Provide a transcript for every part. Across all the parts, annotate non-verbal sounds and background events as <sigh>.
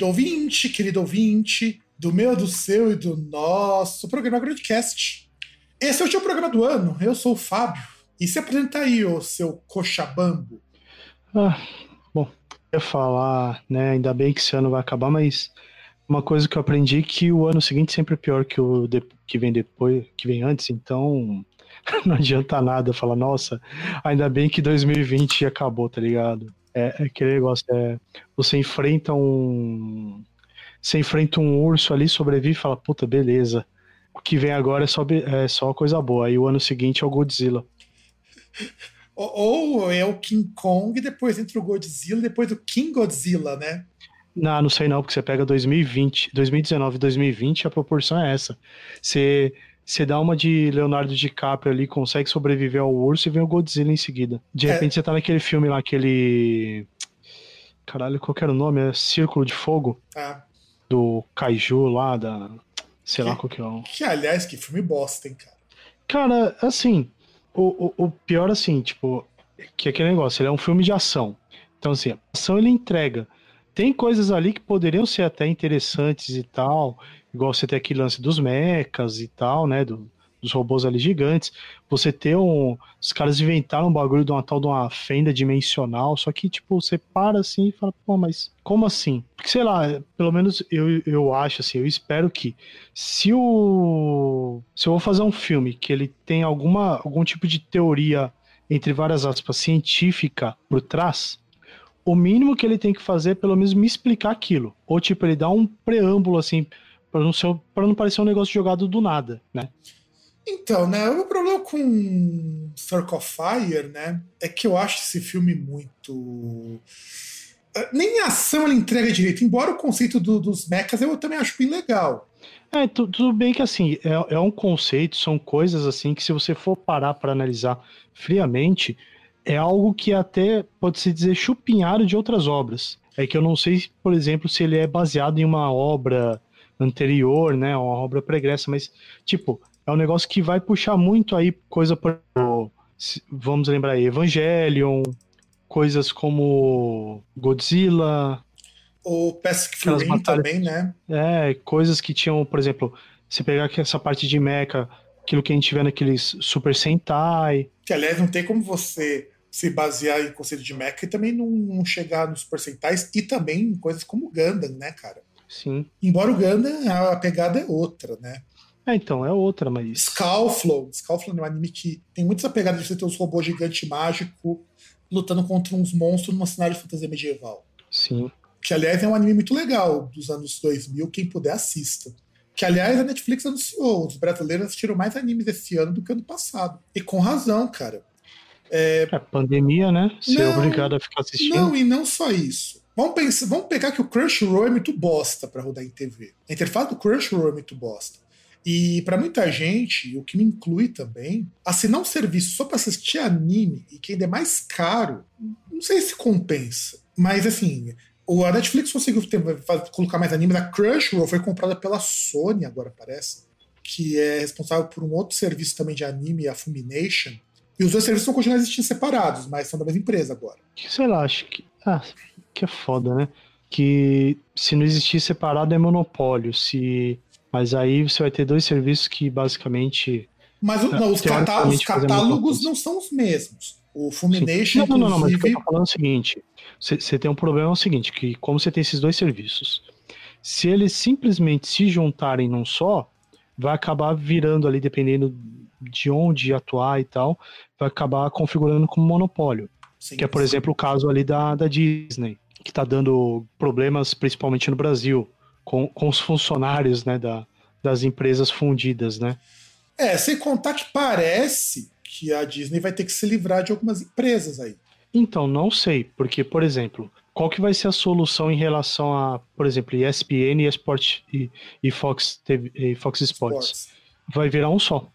Querido ouvinte, querido ouvinte, do meu, do seu e do nosso programa Groundcast. Esse é o último programa do ano. Eu sou o Fábio. E se apresenta aí, o seu cochabambo. Ah, bom, eu ia falar, né? Ainda bem que esse ano vai acabar, mas uma coisa que eu aprendi é que o ano seguinte sempre é pior que o de, que vem depois, que vem antes, então <laughs> não adianta nada falar, nossa, ainda bem que 2020 acabou, tá ligado? É, é aquele negócio, é, você enfrenta um. Você enfrenta um urso ali, sobrevive e fala, puta, beleza. O que vem agora é só, é só coisa boa. Aí o ano seguinte é o Godzilla. Ou é o King Kong, depois entra o Godzilla, depois o King Godzilla, né? Não, não sei não, porque você pega 2020, 2019 e 2020, a proporção é essa. Você você dá uma de Leonardo DiCaprio ali, consegue sobreviver ao urso e vem o Godzilla em seguida. De é. repente é. você tá naquele filme lá, aquele. Caralho, qual que era o nome? É Círculo de Fogo? Ah. Do Kaiju lá, da. Sei que, lá qual que é o. Que, aliás, que filme bosta, hein, cara. Cara, assim. O, o, o pior, assim, tipo. Que é aquele negócio, ele é um filme de ação. Então, assim, a ação ele entrega. Tem coisas ali que poderiam ser até interessantes e tal igual você tem aquele lance dos mechas e tal, né? Do, dos robôs ali gigantes. Você ter um. Os caras inventaram um bagulho de uma tal de uma fenda dimensional, só que, tipo, você para assim e fala, pô, mas como assim? Porque, sei lá, pelo menos eu, eu acho assim, eu espero que se o. Se eu vou fazer um filme que ele tem alguma, algum tipo de teoria, entre várias aspas, científica por trás. O mínimo que ele tem que fazer é pelo menos me explicar aquilo. Ou, tipo, ele dá um preâmbulo assim para não, ser, não parecer um negócio jogado do nada, né? Então, né, o problema com Circle of Fire, né, é que eu acho esse filme muito. Eh, nem a ação ele entrega direito, embora o conceito do, dos mechas eu também acho bem legal. É, tudo bem que assim, é, é um conceito, são coisas assim que se você for parar para analisar friamente, é algo que até pode se dizer chupinhado de outras obras. É que eu não sei, por exemplo, se ele é baseado em uma obra anterior, né? Uma obra pregressa, mas, tipo, é um negócio que vai puxar muito aí coisa para vamos lembrar aí, Evangelion, coisas como Godzilla. O Pacific Rim também, né? É, coisas que tinham, por exemplo, se pegar aqui essa parte de mecha, aquilo que a gente vê naqueles Super Sentai. Que, aliás, não tem como você se basear em conceito de mecha e também não, não chegar nos Super Sentais e também em coisas como Gundam, né, cara? Sim. Embora o Gundam, a pegada é outra, né? É, então, é outra, mas. Skullflow. Skullflow é um anime que tem muita essa pegada de você ter os robôs gigantes mágicos lutando contra uns monstros numa cenário de fantasia medieval. Sim. Que, aliás, é um anime muito legal dos anos 2000. Quem puder, assista. Que, aliás, a Netflix anunciou. Os brasileiros assistiram mais animes esse ano do que ano passado. E com razão, cara. É, é pandemia, né? Ser não, obrigado a ficar assistindo. Não, e não só isso. Vamos, pensar, vamos pegar que o Crunchyroll é muito bosta para rodar em TV. A interface do Crunchyroll é muito bosta. E para muita gente, o que me inclui também, assinar um serviço só para assistir anime e que ainda é mais caro, não sei se compensa. Mas assim, a Netflix conseguiu ter, colocar mais animes. A Crunchyroll foi comprada pela Sony agora, parece. Que é responsável por um outro serviço também de anime, a Fumination. E os dois serviços vão continuar existindo separados, mas são da mesma empresa agora. Sei lá, acho que. Ah, que é foda, né? Que se não existir separado é monopólio. Se Mas aí você vai ter dois serviços que basicamente. Mas o- É, não, os, catá- os catálogos não são os mesmos. O Sim. Fulmination, Não, não, não, mas o que eu inclusive. tô falando é o seguinte: você você tem um problema é o seguinte, que como você tem esses dois serviços, se eles simplesmente se juntarem num só, vai acabar virando ali, dependendo de onde atuar e tal, vai acabar configurando como monopólio. Sim, Que é, por exemplo, o caso ali da, da Disney, que tá dando problemas principalmente no Brasil, com, com os funcionários né, da, das empresas fundidas, né? É, sem contar que parece que a Disney vai ter que se livrar de algumas empresas aí. Então, não sei, porque, por exemplo, qual que vai ser a solução em relação a, por exemplo, ESPN e, e, e Fox, TV, e Fox Sports? Sports. Vai virar um só.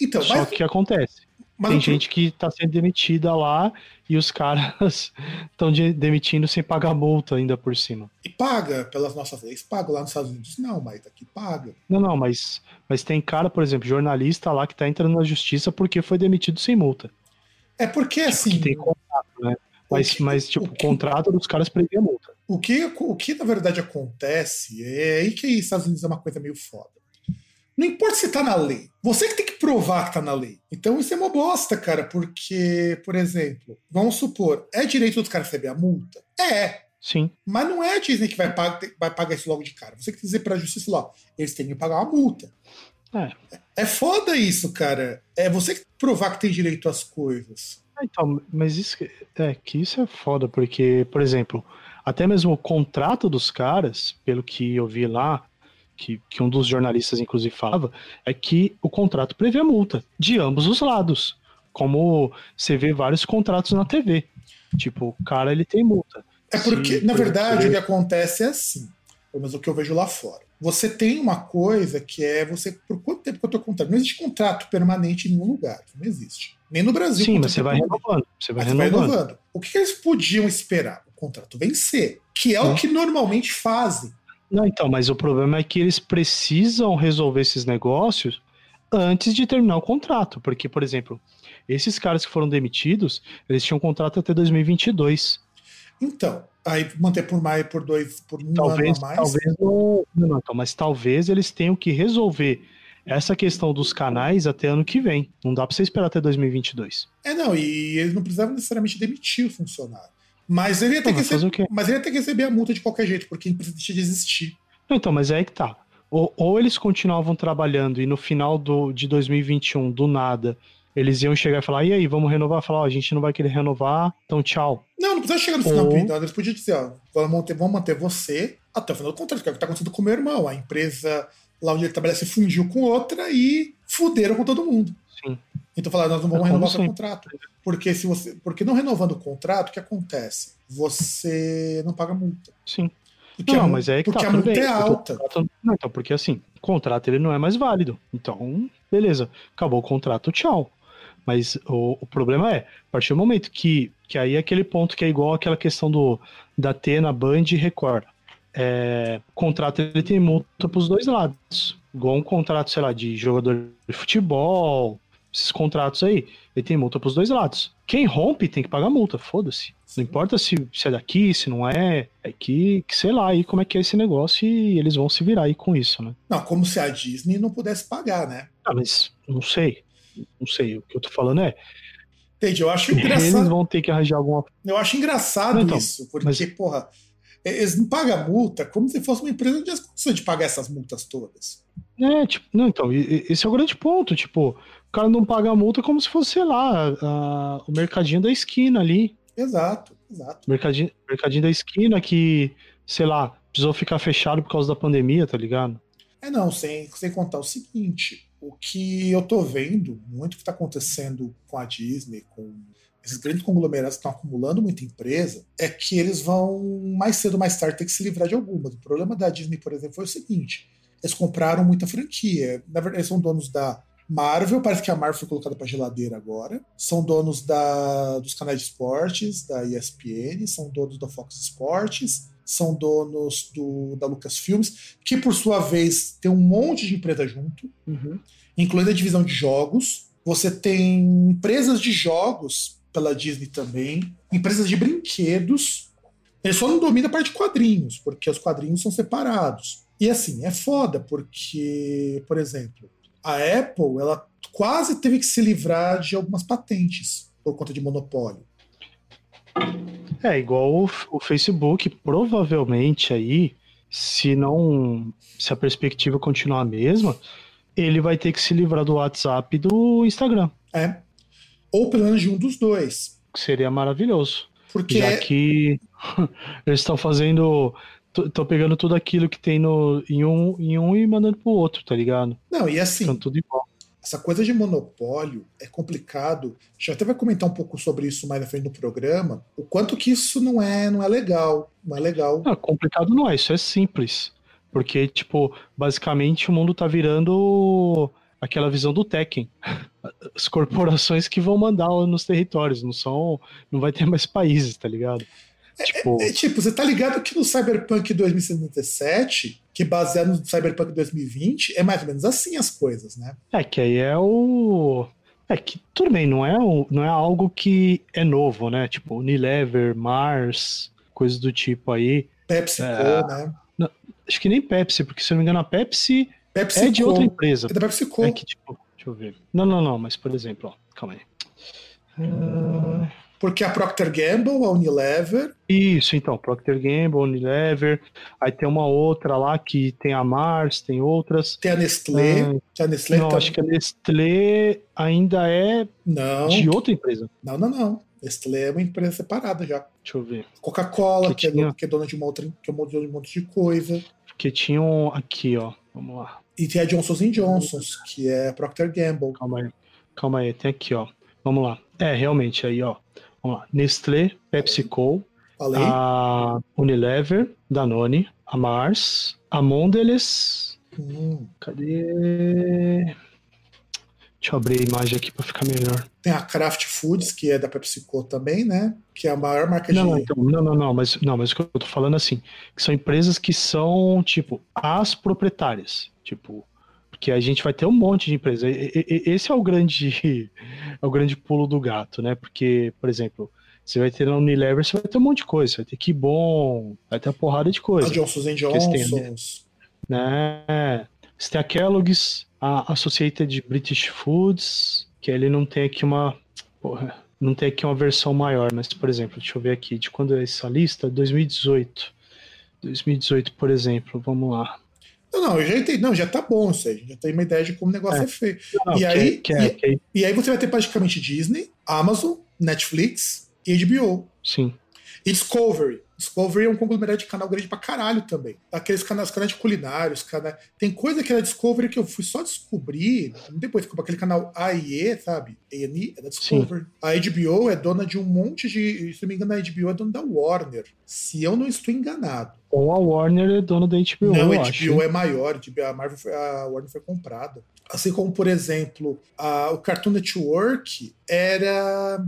Então, só mas, que acontece. Mas Tem gente que tá sendo demitida lá e os caras <laughs> estão demitindo sem pagar multa ainda por cima. E paga pelas nossas leis, paga lá nos Estados Unidos. Não, mas aqui paga. Não, não, mas, mas tem cara, por exemplo, jornalista lá que tá entrando na justiça porque foi demitido sem multa. É porque assim. que tem contrato, né? Mas, que- mas tipo, o que- contrato dos caras previa multa. O que, o que na verdade acontece é aí que os Estados Unidos é uma coisa meio foda. Não importa se tá na lei, você que tem que provar que tá na lei. Então isso é uma bosta, cara, porque, por exemplo, vamos supor, é direito dos caras receber a multa? É, Sim. mas não é a Disney que vai pagar, vai pagar isso logo de cara. Você tem que dizer pra justiça lá, eles têm que pagar uma multa. É. É foda isso, cara. É você que tem que provar que tem direito às coisas. Ah, Então, mas isso que- é que isso é foda, porque, por exemplo, até mesmo o contrato dos caras, pelo que eu vi lá, que, que um dos jornalistas inclusive falava, é que o contrato prevê multa de ambos os lados. Como você vê vários contratos na TV. Tipo, o cara ele tem multa. É porque, Sim, na verdade, quê? o que acontece é assim. Pelo menos o que eu vejo lá fora. Você tem uma coisa que é você. Por quanto tempo que eu tô contrato? Não existe contrato permanente em nenhum lugar. Não existe. Nem no Brasil. Sim, mas você vai renovando. Você vai você vai renovando. renovando. O que eles podiam esperar? O contrato vencer. Que é o que normalmente fazem. Não, então, mas o problema é que eles precisam resolver esses negócios antes de terminar o contrato. Porque, por exemplo, esses caras que foram demitidos, eles tinham contrato até 2022. Então, aí manter por mais por dois, por um Talvez, ano a mais. talvez não, não, não, então, mas talvez eles tenham que resolver essa questão dos canais até ano que vem. Não dá pra você esperar até 2022. É, não, e eles não precisavam necessariamente demitir o funcionário. Mas ele ia ter, Não, que, vai fazer rece- o quê? mas ele ia ter que receber a multa de qualquer jeito, porque a empresa deixa de existir. Então, mas é aí que tá. Ou, ou eles continuavam trabalhando e no final do, de 2021, do nada, eles iam chegar e falar: e aí, vamos renovar? Falar: ó, a gente não vai querer renovar, então tchau. Não, não precisa chegar no final Ou- do Eles podiam dizer, ó, vamos manter, vamos manter você até o final do contrato, que é o que tá acontecendo com o meu irmão. A empresa lá onde ele trabalha se fundiu com outra e fuderam com todo mundo. Sim. Então falaram, nós não vamos É renovar seu sempre. contrato. Porque se você. Porque não renovando o contrato, o que acontece? Você não paga multa. Sim. Porque, não, a, mas é que porque tá, a multa bem. é alta. contrato- não, então, porque assim, o contrato ele não é mais válido. Então, beleza, acabou o contrato, tchau. Mas o, o problema é, a partir do momento que, que aí é aquele ponto que é igual aquela questão do da Atena, Band e Record. É, o contrato ele tem multa pros dois lados. Igual um contrato, sei lá, de jogador de futebol, esses contratos aí, ele tem multa pros dois lados. Quem rompe tem que pagar multa, foda-se. Não importa se, se é daqui, se não é, é que, que sei lá aí como é que é esse negócio e eles vão se virar aí com isso, né? Não, como se a Disney não pudesse pagar, né? Ah, mas não sei. Não sei. O que eu tô falando é, Entende? Eu acho eles engraçado. vão ter que arranjar alguma. Eu acho engraçado Então, isso, porque, mas- porra, eles não pagam multa como se fosse uma empresa de condições de pagar essas multas todas. É, tipo, não, então, esse é o grande ponto. Tipo, o cara não paga a multa como se fosse, sei lá, a- o mercadinho da esquina ali. Exato, exato. Mercadinho, mercadinho da esquina que, sei lá, precisou ficar fechado por causa da pandemia, tá ligado? É não, sem, sem contar o seguinte, o que eu tô vendo, muito que tá acontecendo com a Disney, com esses grandes conglomerados que estão acumulando muita empresa, é que eles vão mais cedo ou mais tarde ter que se livrar de algumas. O problema da Disney, por exemplo, foi o seguinte: eles compraram muita franquia. Na verdade, eles são donos da Marvel, parece que a Marvel foi colocada para geladeira agora. São donos da, dos canais de esportes, da ESPN, são donos da Fox Sports, são donos do, da Lucasfilmes, que por sua vez tem um monte de empresa junto, incluindo a divisão de jogos. Você tem empresas de jogos pela Disney também, empresas de brinquedos. Ele só não domina a parte de quadrinhos, porque os quadrinhos são separados. E assim, é foda, porque, por exemplo, a Apple, ela quase teve que se livrar de algumas patentes por conta de monopólio. É, igual o, o Facebook, provavelmente aí, se não. Se a perspectiva continuar a mesma, ele vai ter que se livrar do WhatsApp e do Instagram. É. Ou pelo menos de um dos dois. Seria maravilhoso. Porque Já que <laughs> eles estão fazendo. Estão pegando tudo aquilo que tem no, em, um, em um e mandando pro outro, tá ligado? Não, e assim, Estão tudo igual. essa coisa de monopólio é complicado. A gente até vai comentar um pouco sobre isso mais na frente do programa. O quanto que isso não é, não é legal. Não é legal. Não, complicado não é, isso é simples. Porque, tipo, basicamente o mundo tá virando aquela visão do Tekken. As corporações que vão mandar nos territórios, não são. Não vai ter mais países, tá ligado? Tipo, É tipo, você tá ligado que no Cyberpunk 2077, que é baseado no Cyberpunk 2020, é mais ou menos assim as coisas, né? é que aí é o. É que tudo bem, não é, o, não é algo que é novo, né? Tipo, Unilever, Mars, coisas do tipo aí. PepsiCo, É. né? Acho que nem Pepsi, porque se eu não me engano, a Pepsi PepsiCo. é de outra empresa. É da PepsiCo. É que, tipo, deixa eu ver. Não, não, não, mas por exemplo, ó, calma aí. Ah, Porque a Procter Gamble, a Unilever, Isso, então, Procter Gamble, Unilever, aí tem uma outra lá que tem a Mars, tem outras. tem a Nestlé. Ah, a Nestlé não, tá- acho que a Nestlé ainda é Não, de outra empresa. não, não, não. Nestlé é uma empresa separada já. Deixa eu ver. Coca-Cola, Que que, é tinha- dona- que é dona de uma outra, que é dona de um monte de coisa. Porque tinha um aqui, ó. Vamos lá. E tem a Johnson Johnson, que é Procter Gamble. Calma aí. Calma aí, tem aqui, ó. Vamos lá. É, realmente, aí, ó. Nestlé, PepsiCo, Falei? a Unilever, Danone, a Mars, a Mondelez. Hum. Cadê? Deixa eu abrir a imagem aqui pra ficar melhor. Tem a Kraft Foods, que é da PepsiCo também, né? Que é a maior marca Não, de. então, não, não, não, mas não, mas o que eu tô falando assim, que são empresas que são, tipo, as proprietárias. Tipo, porque a gente vai ter um monte de empresas. E- e- e- Esse é o grande <laughs> é o grande pulo do gato, né? Porque, por exemplo, você vai ter na Unilever, você vai ter um monte de coisa, você vai ter que bom, vai ter uma porrada de a coisa, Johnson eles têm, Johnson. né? Você tem a Kellogg's, a Associated British Foods, que ele não tem aqui uma, porra, não tem aqui uma versão maior, mas, por exemplo, deixa eu ver aqui, de quando é essa lista? 2018. 2018, por exemplo, vamos lá. Não, não, eu já entendi. Não, já tá bom isso aí. Já tem uma ideia de como o negócio é, É. feito. Não, E que, aí- que é, e- é- E aí você vai ter praticamente Disney, Amazon, Netflix e HBO. sim. E Discovery. Discovery é um conglomerado de canal grande pra caralho também. Aqueles canais, canais de culinários, canais... tem coisa que é da Discovery que eu fui só descobrir depois, como aquele canal AIE, sabe? A&E é da Discovery. A HBO é dona de um monte de. Se não me engano, a HBO é dona da Warner. Se eu não estou enganado. Ou a Warner é dona da HBO, não, a acho. HBO é maior, a Marvel foi- a Warner foi comprada. Assim como, por exemplo, a- o Cartoon Network era.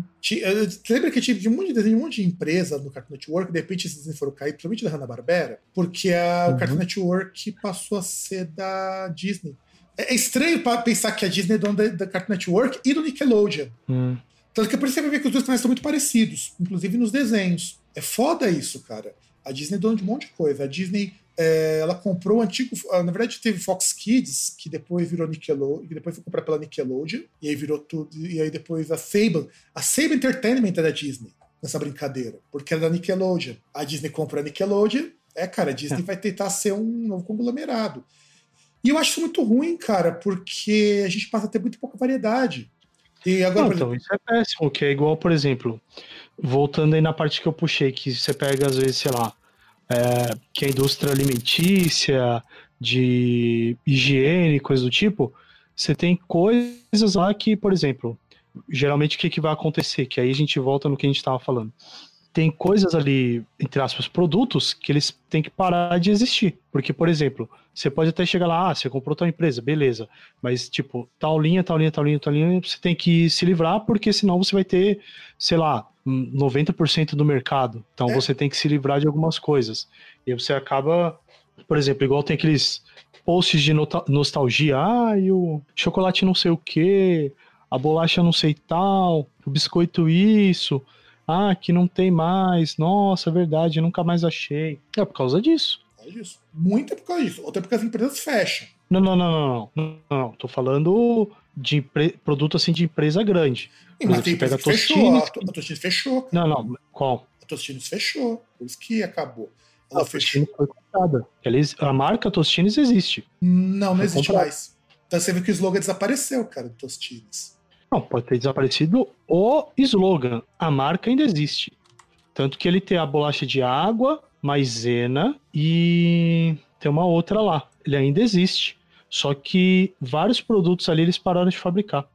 lembra que tinha um monte de desenho, um monte de empresa no Cartoon Network, de repente esses desenhos foram cair, principalmente da Hanna-Barbera, porque a- Uhum. o Cartoon Network passou a ser da Disney. É é estranho pensar que a Disney é dona da, da Cartoon Network e do Nickelodeon. Hum. Tanto que por isso você vai ver que os dois canais são muito parecidos, inclusive nos desenhos. É foda isso, cara. A Disney é dona de um monte de coisa. A Disney, é, ela comprou o antigo. ah, Na verdade, teve Fox Kids, que depois virou Nickelodeon, que depois foi comprada pela Nickelodeon, e aí virou tudo. E aí depois a Sable. A Sable Entertainment é da Disney, nessa brincadeira, porque é da Nickelodeon. A Disney compra a Nickelodeon. É, cara, a Disney vai tentar ser um novo conglomerado. E eu acho isso muito ruim, cara, porque a gente passa a ter muito pouca variedade. E agora, Não, então, isso é péssimo, que é igual, por exemplo, voltando aí na parte que eu puxei, que você pega, às vezes, sei lá, é, que a indústria alimentícia, de higiene, coisa do tipo, você tem coisas lá que, por exemplo, geralmente o que, que vai acontecer? Que aí a gente volta no que a gente estava falando. Tem coisas ali, entre aspas, produtos, que eles têm que parar de existir. Porque, por exemplo, você pode até chegar lá, ah, você comprou tal empresa, beleza. Mas, tipo, tal linha, tal linha, tal linha, tal linha, você tem que se livrar, porque senão você vai ter, sei lá, hum, 90% do mercado. Então É. você tem que se livrar de algumas coisas. E você acaba, por exemplo, igual tem aqueles posts de nostalgia, ah, e o chocolate não sei o que, a bolacha não sei tal, o biscoito isso, ah, que não tem mais, nossa, verdade, nunca mais achei. É por causa disso. causa disso. Muito é por causa disso. Outra é porque as empresas fecham. Não, não, não, não, não. Não. Tô falando de produto assim de empresa grande. E, mas tem empresa que fechou. A, a Tostines fechou. Não, não. Qual? A Tostines fechou. Por isso que acabou. Ela a fechou. foi comprada. A marca Tostines existe. Não, não foi existe comprada. mais. Então você viu que o slogan desapareceu, cara, do Tostines. Não, pode ter desaparecido o slogan. A marca ainda existe. Tanto que ele tem a bolacha de água, maisena e tem uma outra lá. Ele ainda existe. Só que vários produtos ali eles pararam de fabricar.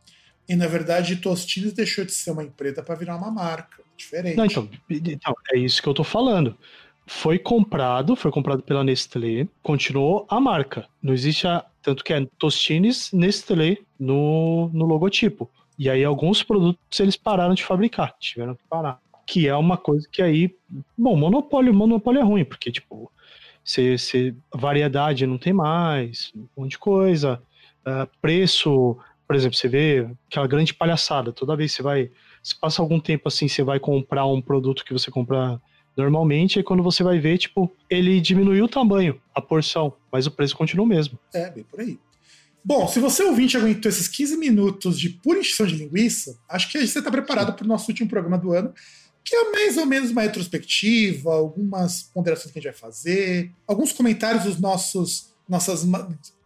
E na verdade, Tostines deixou de ser uma empresa para virar uma marca diferente. Não, então, então, é isso que eu tô falando. Foi comprado, foi comprado pela Nestlé, continuou a marca. Não existe a. Tanto que é Tostines Nestlé no, no logotipo. E aí alguns produtos eles pararam de fabricar, tiveram que parar. Que é uma coisa que aí. Bom, monopólio, monopólio é ruim, porque, tipo, você, você, variedade não tem mais, um monte de coisa. Uh, preço, por exemplo, você vê aquela grande palhaçada. Toda vez que você vai. Se passa algum tempo assim, você vai comprar um produto que você compra normalmente, e quando você vai ver, tipo, ele diminuiu o tamanho, a porção, mas o preço continua o mesmo. É, bem por aí. Bom, se você ouvinte aguentou esses 15 minutos de pura encheção de linguiça, acho que você está preparado para o nosso último programa do ano, que é mais ou menos uma retrospectiva, algumas ponderações que a gente vai fazer, alguns comentários dos nossos nossas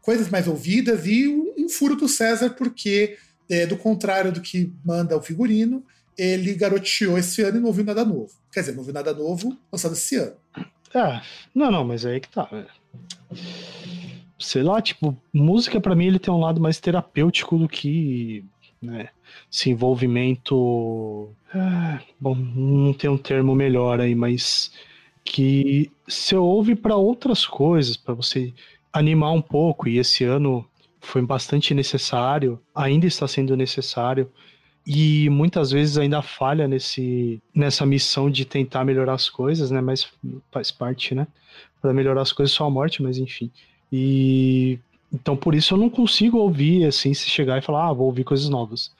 coisas mais ouvidas e um, furo do César, porque, é, do contrário do que manda o figurino, ele garoteou esse ano e não ouviu nada novo. Quer dizer, não ouviu nada novo lançado esse ano. É, não, não, mas aí que tá. É sei lá, tipo, música para mim ele tem um lado mais terapêutico do que, né, esse envolvimento. Ah, bom, não tem um termo melhor aí, mas que você ouve para outras coisas, para você animar um pouco, e esse ano foi bastante necessário, ainda está sendo necessário, e muitas vezes ainda falha nesse, nessa missão de tentar melhorar as coisas, né? Mas faz parte, né? Para melhorar as coisas só a morte, mas enfim. E então por isso eu não consigo ouvir assim, se chegar e falar, ah, vou ouvir coisas novas.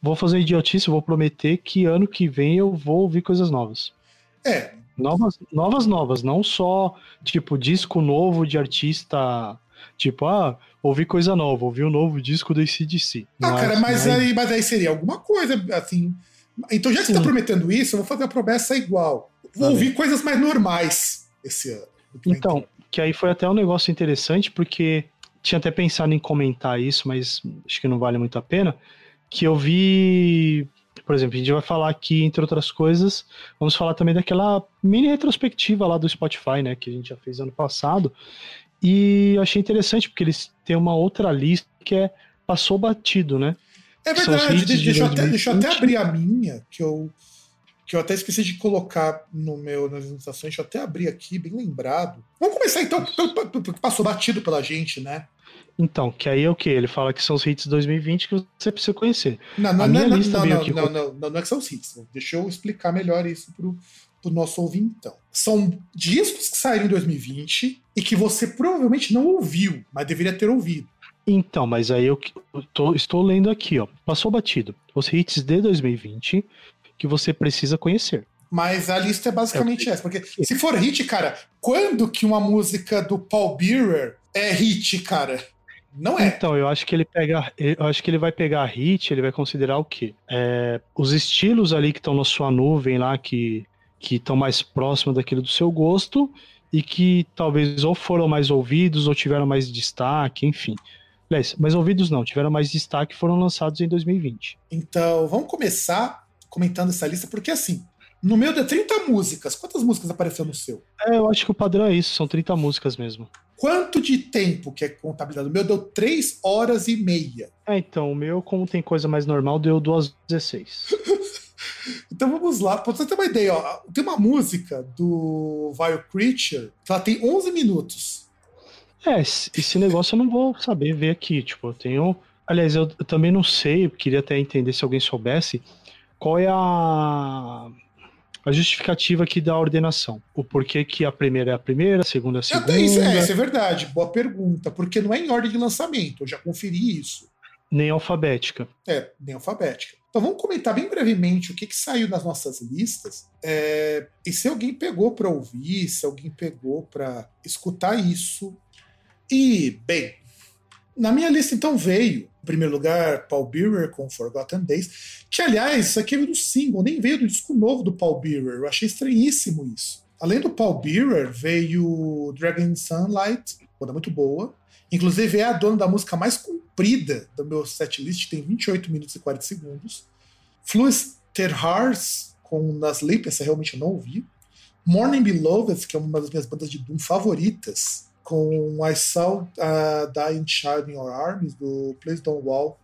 Vou fazer idiotice, vou prometer que ano que vem eu vou ouvir coisas novas. É. Novas, novas, novas, não só tipo disco novo de artista, tipo, ah, ouvir coisa nova, ouvir um novo disco do ACDC. Ah, cara, mas, aí, mas aí seria alguma coisa, assim. Então, já que Sim. você tá prometendo isso, eu vou fazer a promessa igual. Vou tá ouvir coisas mais normais esse ano. Então, que aí foi até um negócio interessante, porque tinha até pensado em comentar isso, mas acho que não vale muito a pena. Que eu vi, por exemplo, a gente vai falar aqui, entre outras coisas, vamos falar também daquela mini retrospectiva lá do Spotify, né, que a gente já fez ano passado. E eu achei interessante, porque eles têm uma outra lista que é Passou Batido, né? É verdade, deixa, de eu até, deixa eu até abrir a minha, que eu que eu até esqueci de colocar no meu, nas anotações, deixa eu até abrir aqui, bem lembrado. Vamos começar então, porque passou batido pela gente, né? Então, que aí é o que? Ele fala que são os hits de 2020 que você precisa conhecer. Não, não, não, não, não, não, não, não, não é que são os hits. Né? Deixa eu explicar melhor isso pro, pro nosso então. São discos que saíram em 2020 e que você provavelmente não ouviu, mas deveria ter ouvido. Então, mas aí eu tô, estou lendo aqui, ó. Passou batido. Os hits de 2020 que você precisa conhecer. Mas a lista é basicamente é. essa, porque se for hit, cara, quando que uma música do Paul Bearer é hit, cara? Não é. Então, eu acho que ele pega. Eu acho que ele vai pegar hit, ele vai considerar o quê? É, os estilos ali que estão na sua nuvem lá, que que estão mais próximos daquilo do seu gosto e que talvez ou foram mais ouvidos ou tiveram mais destaque, enfim. Mais ouvidos não, tiveram mais destaque foram lançados em 2020. Então, vamos começar comentando essa lista, porque assim, no meio de 30 músicas, quantas músicas apareceu no seu? É, eu acho que o padrão é isso, são 30 músicas mesmo. Quanto de tempo que é contabilizado? O meu deu 3 horas e meia. É, então, o meu, como tem coisa mais normal, deu 2 16. <laughs> então vamos lá, pra você ter uma ideia, ó, tem uma música do Vile Creature que ela tem 11 minutos. É, esse negócio eu não vou saber ver aqui, tipo, eu tenho... Aliás, eu, eu também não sei, eu queria até entender se alguém soubesse, qual é a, a justificativa aqui da ordenação? O porquê que a primeira é a primeira, a segunda é a segunda? Isso é, isso é verdade, boa pergunta, porque não é em ordem de lançamento, eu já conferi isso. Nem alfabética. É, nem alfabética. Então vamos comentar bem brevemente o que, que saiu nas nossas listas. É, e se alguém pegou para ouvir, se alguém pegou para escutar isso. E, bem, na minha lista então veio, em primeiro lugar, Paul Bearer com Forgotten Days, que aliás, isso aqui veio do single, nem veio do disco novo do Paul Bearer. Eu achei estranhíssimo isso. Além do Paul Bearer, veio Dragon Sunlight, banda muito boa. Inclusive é a dona da música mais comprida do meu setlist, tem 28 minutos e 40 segundos. Fluster Hearts com Nas Sleep, essa realmente eu não ouvi. Morning Beloved, que é uma das minhas bandas de Doom favoritas, com I Saw uh, Dying Child in Your Arms, do Please Don't Walk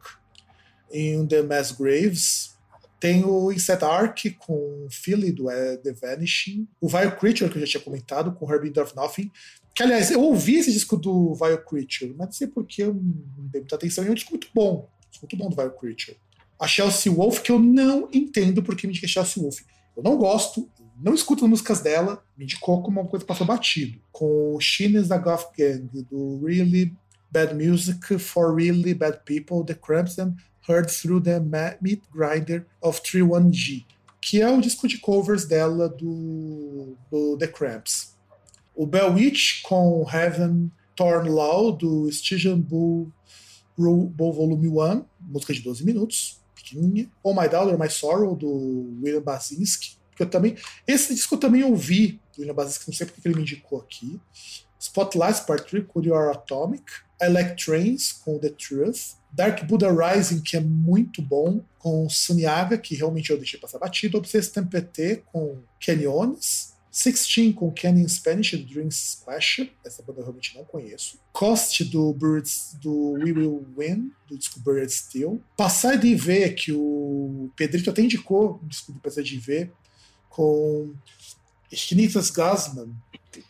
in the Mass Graves. Tem o Inset Arc com Philly do uh, The Vanishing. O Vile Creature, que eu já tinha comentado, com Herbie of Nothing. Que, aliás, eu ouvi esse disco do Vile Creature, mas não sei porque eu não dei muita atenção. E é um disco muito bom. Disco muito bom do Vile Creature. A Chelsea Wolf, que eu não entendo porque me indica Chelsea Wolf. Eu não gosto, não escuto as músicas dela, me indicou como uma coisa que passou batido. Com o Chines da Goth Gang, do Really Bad Music for Really Bad People, The Cramps and Heard Through the Meat Grinder of 31G, que é o disco de covers dela do, do The Cramps. O Bell Witch com Heaven Torn Law, do Stygian Bull, Bull Volume 1, música de 12 minutos, pequenininha. Oh My Daughter, My Sorrow, do William Basinski, que eu também. Esse disco eu também ouvi, do William Basinski, não sei porque ele me indicou aqui. Spotlights Part 3 com Your Atomic. I Like Trains com The Truth. Dark Buddha Rising, que é muito bom, com Suniaga, que realmente eu deixei passar batido. Obsessed Tempete com Canyons. Sixteen com Canyon Spanish do Dream Splash, essa banda eu realmente não conheço. Cost do Birds do We Will Win, do disco Bird Steel. Passar de ver que o Pedrito até indicou o disco do Passar de ver com Schnitzas Gasman,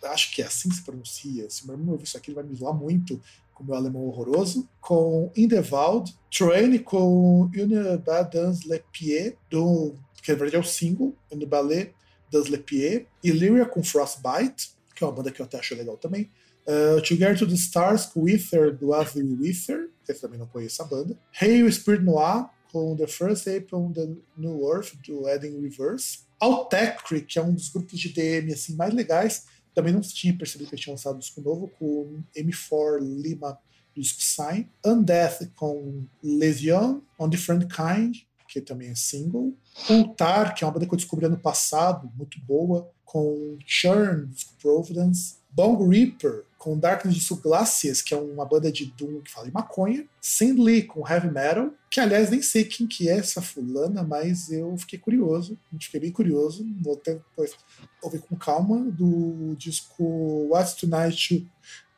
acho que é assim que se pronuncia. Se meu irmão ouvir isso aqui, ele vai me zoar muito com meu alemão horroroso. Com In the Wald, Train com Une Badans Le Pied, do, que na verdade é o single, Une Ballet das Lepier, Illyria com Frostbite, que é uma banda que eu até acho legal também. Uh, Together to the Stars com Wither, do Avril Wither, que eu também não conheço a banda. Hail Spirit Noir com The First Ape on the New Earth, do Eden Reverse. Altecri, que é um dos grupos de DM assim, mais legais, também não tinha percebido que tinha lançado um disco novo, com M4 Lima disco Sign. Undeath com Lesion, On Different Kind, que também é single. Altar, que é uma banda que eu descobri ano passado, muito boa, com Churn, Providence. Bong Reaper, com Darkness de Subglacias, que é uma banda de Doom que fala de maconha. Sindley, com Heavy Metal, que aliás nem sei quem que é essa fulana, mas eu fiquei curioso, fiquei bem curioso, vou até depois ouvir com calma, do disco What's Tonight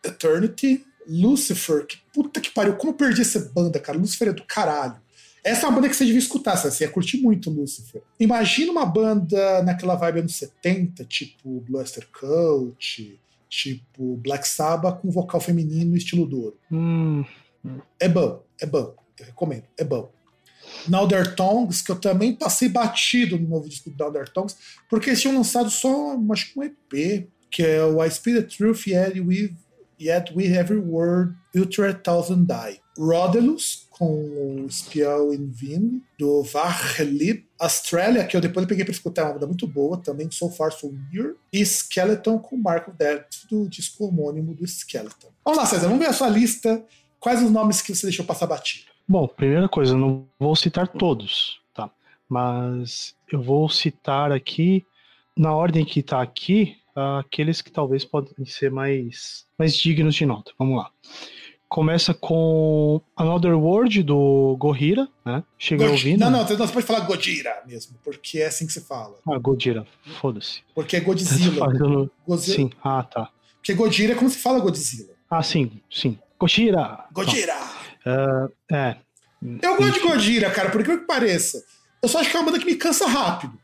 to Eternity. Lucifer, que puta que pariu, como eu perdi essa banda, cara, Lucifer é do caralho. Essa é uma banda que você devia escutar, você ia curtir muito, Lucifer. Imagina uma banda naquela vibe anos 70, tipo Bluster Cult, tipo Black Sabbath com vocal feminino estilo Douro. Hum. É bom, é bom. Eu recomendo, é bom. Now Their Tongues, que eu também passei batido no novo disco do Now Their Tongues, porque eles tinham lançado só, acho que um EP, que é o I Speak the Truth, Yet We, yet we Every Word, Ultra Thousand Die. Rodelus, com o Espião in Vin, do Varlib. Australia, que eu depois peguei para escutar, é uma banda muito boa, também So Far So Near. E Skeleton, com Mark of Death, do disco homônimo do Skeleton. Vamos lá, César, vamos ver a sua lista. Quais os nomes que você deixou passar batido? Bom, primeira coisa, eu não vou citar todos, tá? Mas eu vou citar aqui, na ordem que está aqui, aqueles que talvez podem ser mais, mais dignos de nota. Vamos lá. Começa com Another World do Gohira, né? God... ouvindo. Não, não, você pode falar Godira mesmo, porque é assim que se fala. Ah, Godira, foda-se. Porque é Godzilla. <laughs> Fazendo... Godzilla. Sim, ah, tá. Porque Godira é como se fala Godzilla. Ah, sim, sim. Godira! Godira! Uh, é. Eu gosto de Godira, cara, por que que pareça. Eu só acho que é uma banda que me cansa rápido.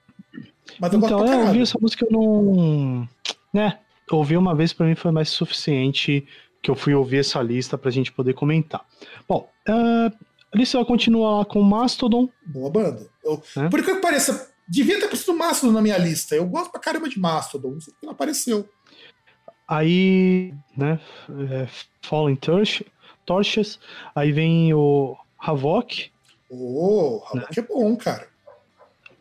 Mas eu então, gosto eu ouvi essa música, eu não. Né? Ouvir uma vez para mim foi mais suficiente que eu fui ouvir essa lista pra gente poder comentar. Bom, uh, a lista vai continuar com Mastodon. Boa banda. Eu, é? Por que que pareça, devia ter aparecido Mastodon na minha lista. Eu gosto pra caramba de Mastodon, não sei porque não apareceu. Aí, né, é, Fallen Torch, Torches, aí vem o Havok. Ô, oh, Havok né? é bom, cara.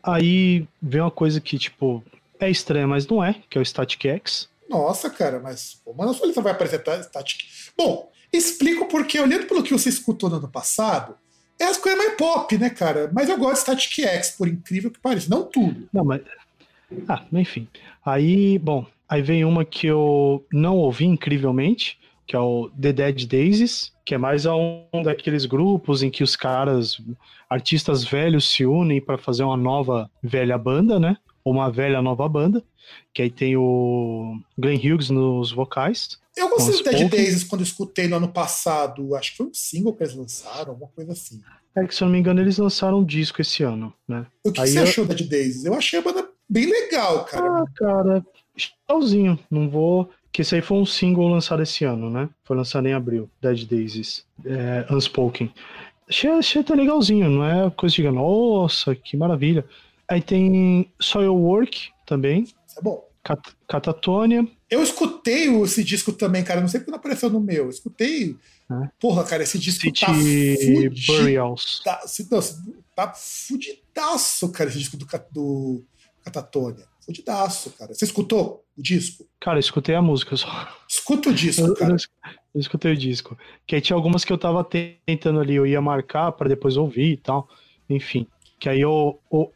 Aí vem uma coisa que, tipo, é estranha, mas não é, que é o Static X. Nossa, cara, mas, na sua lista vai aparecer Static. Bom, explico porque, olhando pelo que você escutou no ano passado, é as coisas mais pop, né, cara? Mas eu gosto de Static X, por incrível que pareça. Não tudo. Não, mas. Ah, enfim. Aí, bom, aí vem uma que eu não ouvi incrivelmente, que é o The Dead Daisies, que é mais um daqueles grupos em que os caras, artistas velhos, se unem para fazer uma nova velha banda, né? Uma velha nova banda. Que aí tem o Glenn Hughes nos vocais. Eu gostei do Dead Daisies quando escutei no ano passado. Acho que foi um single que eles lançaram, alguma coisa assim. É que, se eu não me engano, eles lançaram um disco esse ano, né? O que, que você eu... achou da Dead Daisies? Eu achei a banda bem legal, cara. Ah, cara, legalzinho. Não vou. Que esse aí foi um single lançado esse ano, né? Foi lançado em abril, Dead Daisies, é, Unspoken. Achei, achei até legalzinho, não é coisa de nossa, que maravilha. Aí tem Soil Work também. Isso é bom. Cat Catatonia. Eu escutei esse disco também, cara. Não sei porque não apareceu no meu. Eu escutei. É. Porra, cara, esse disco City tá. Burials. Tá, não, tá fudidaço, cara, esse disco do, do Catatonia. Fudidaço, cara. Você escutou o disco? Cara, eu escutei a música só. Escuta o disco, cara. Eu, eu escutei o disco. Que aí tinha algumas que eu tava tentando ali, eu ia marcar para depois ouvir e tal. Enfim. Que aí eu, eu,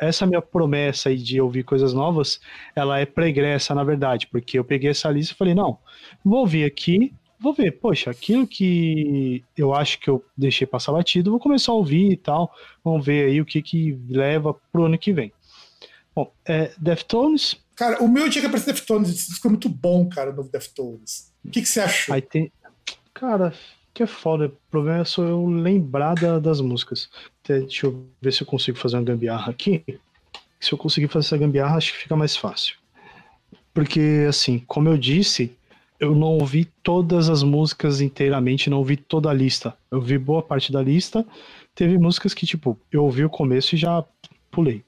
essa minha promessa aí de ouvir coisas novas, ela é pregressa, na verdade, porque eu peguei essa lista e falei, não, vou ouvir aqui, vou ver, poxa, aquilo que eu acho que eu deixei passar batido, vou começar a ouvir e tal, vamos ver aí o que que leva pro ano que vem. Bom, é, Deftones. Cara, o meu dia que apareceu Deftones, esse disco é muito bom, cara, o novo Deftones. O que, que você achou? Aí tem. Cara, que é foda. O problema é só eu lembrar da, das músicas. Deixa eu ver se eu consigo fazer uma gambiarra aqui. Se eu conseguir fazer essa gambiarra, acho que fica mais fácil. Porque, assim, como eu disse, eu não ouvi todas as músicas inteiramente, não ouvi toda a lista. Eu vi boa parte da lista. Teve músicas que, tipo, eu ouvi o começo e já pulei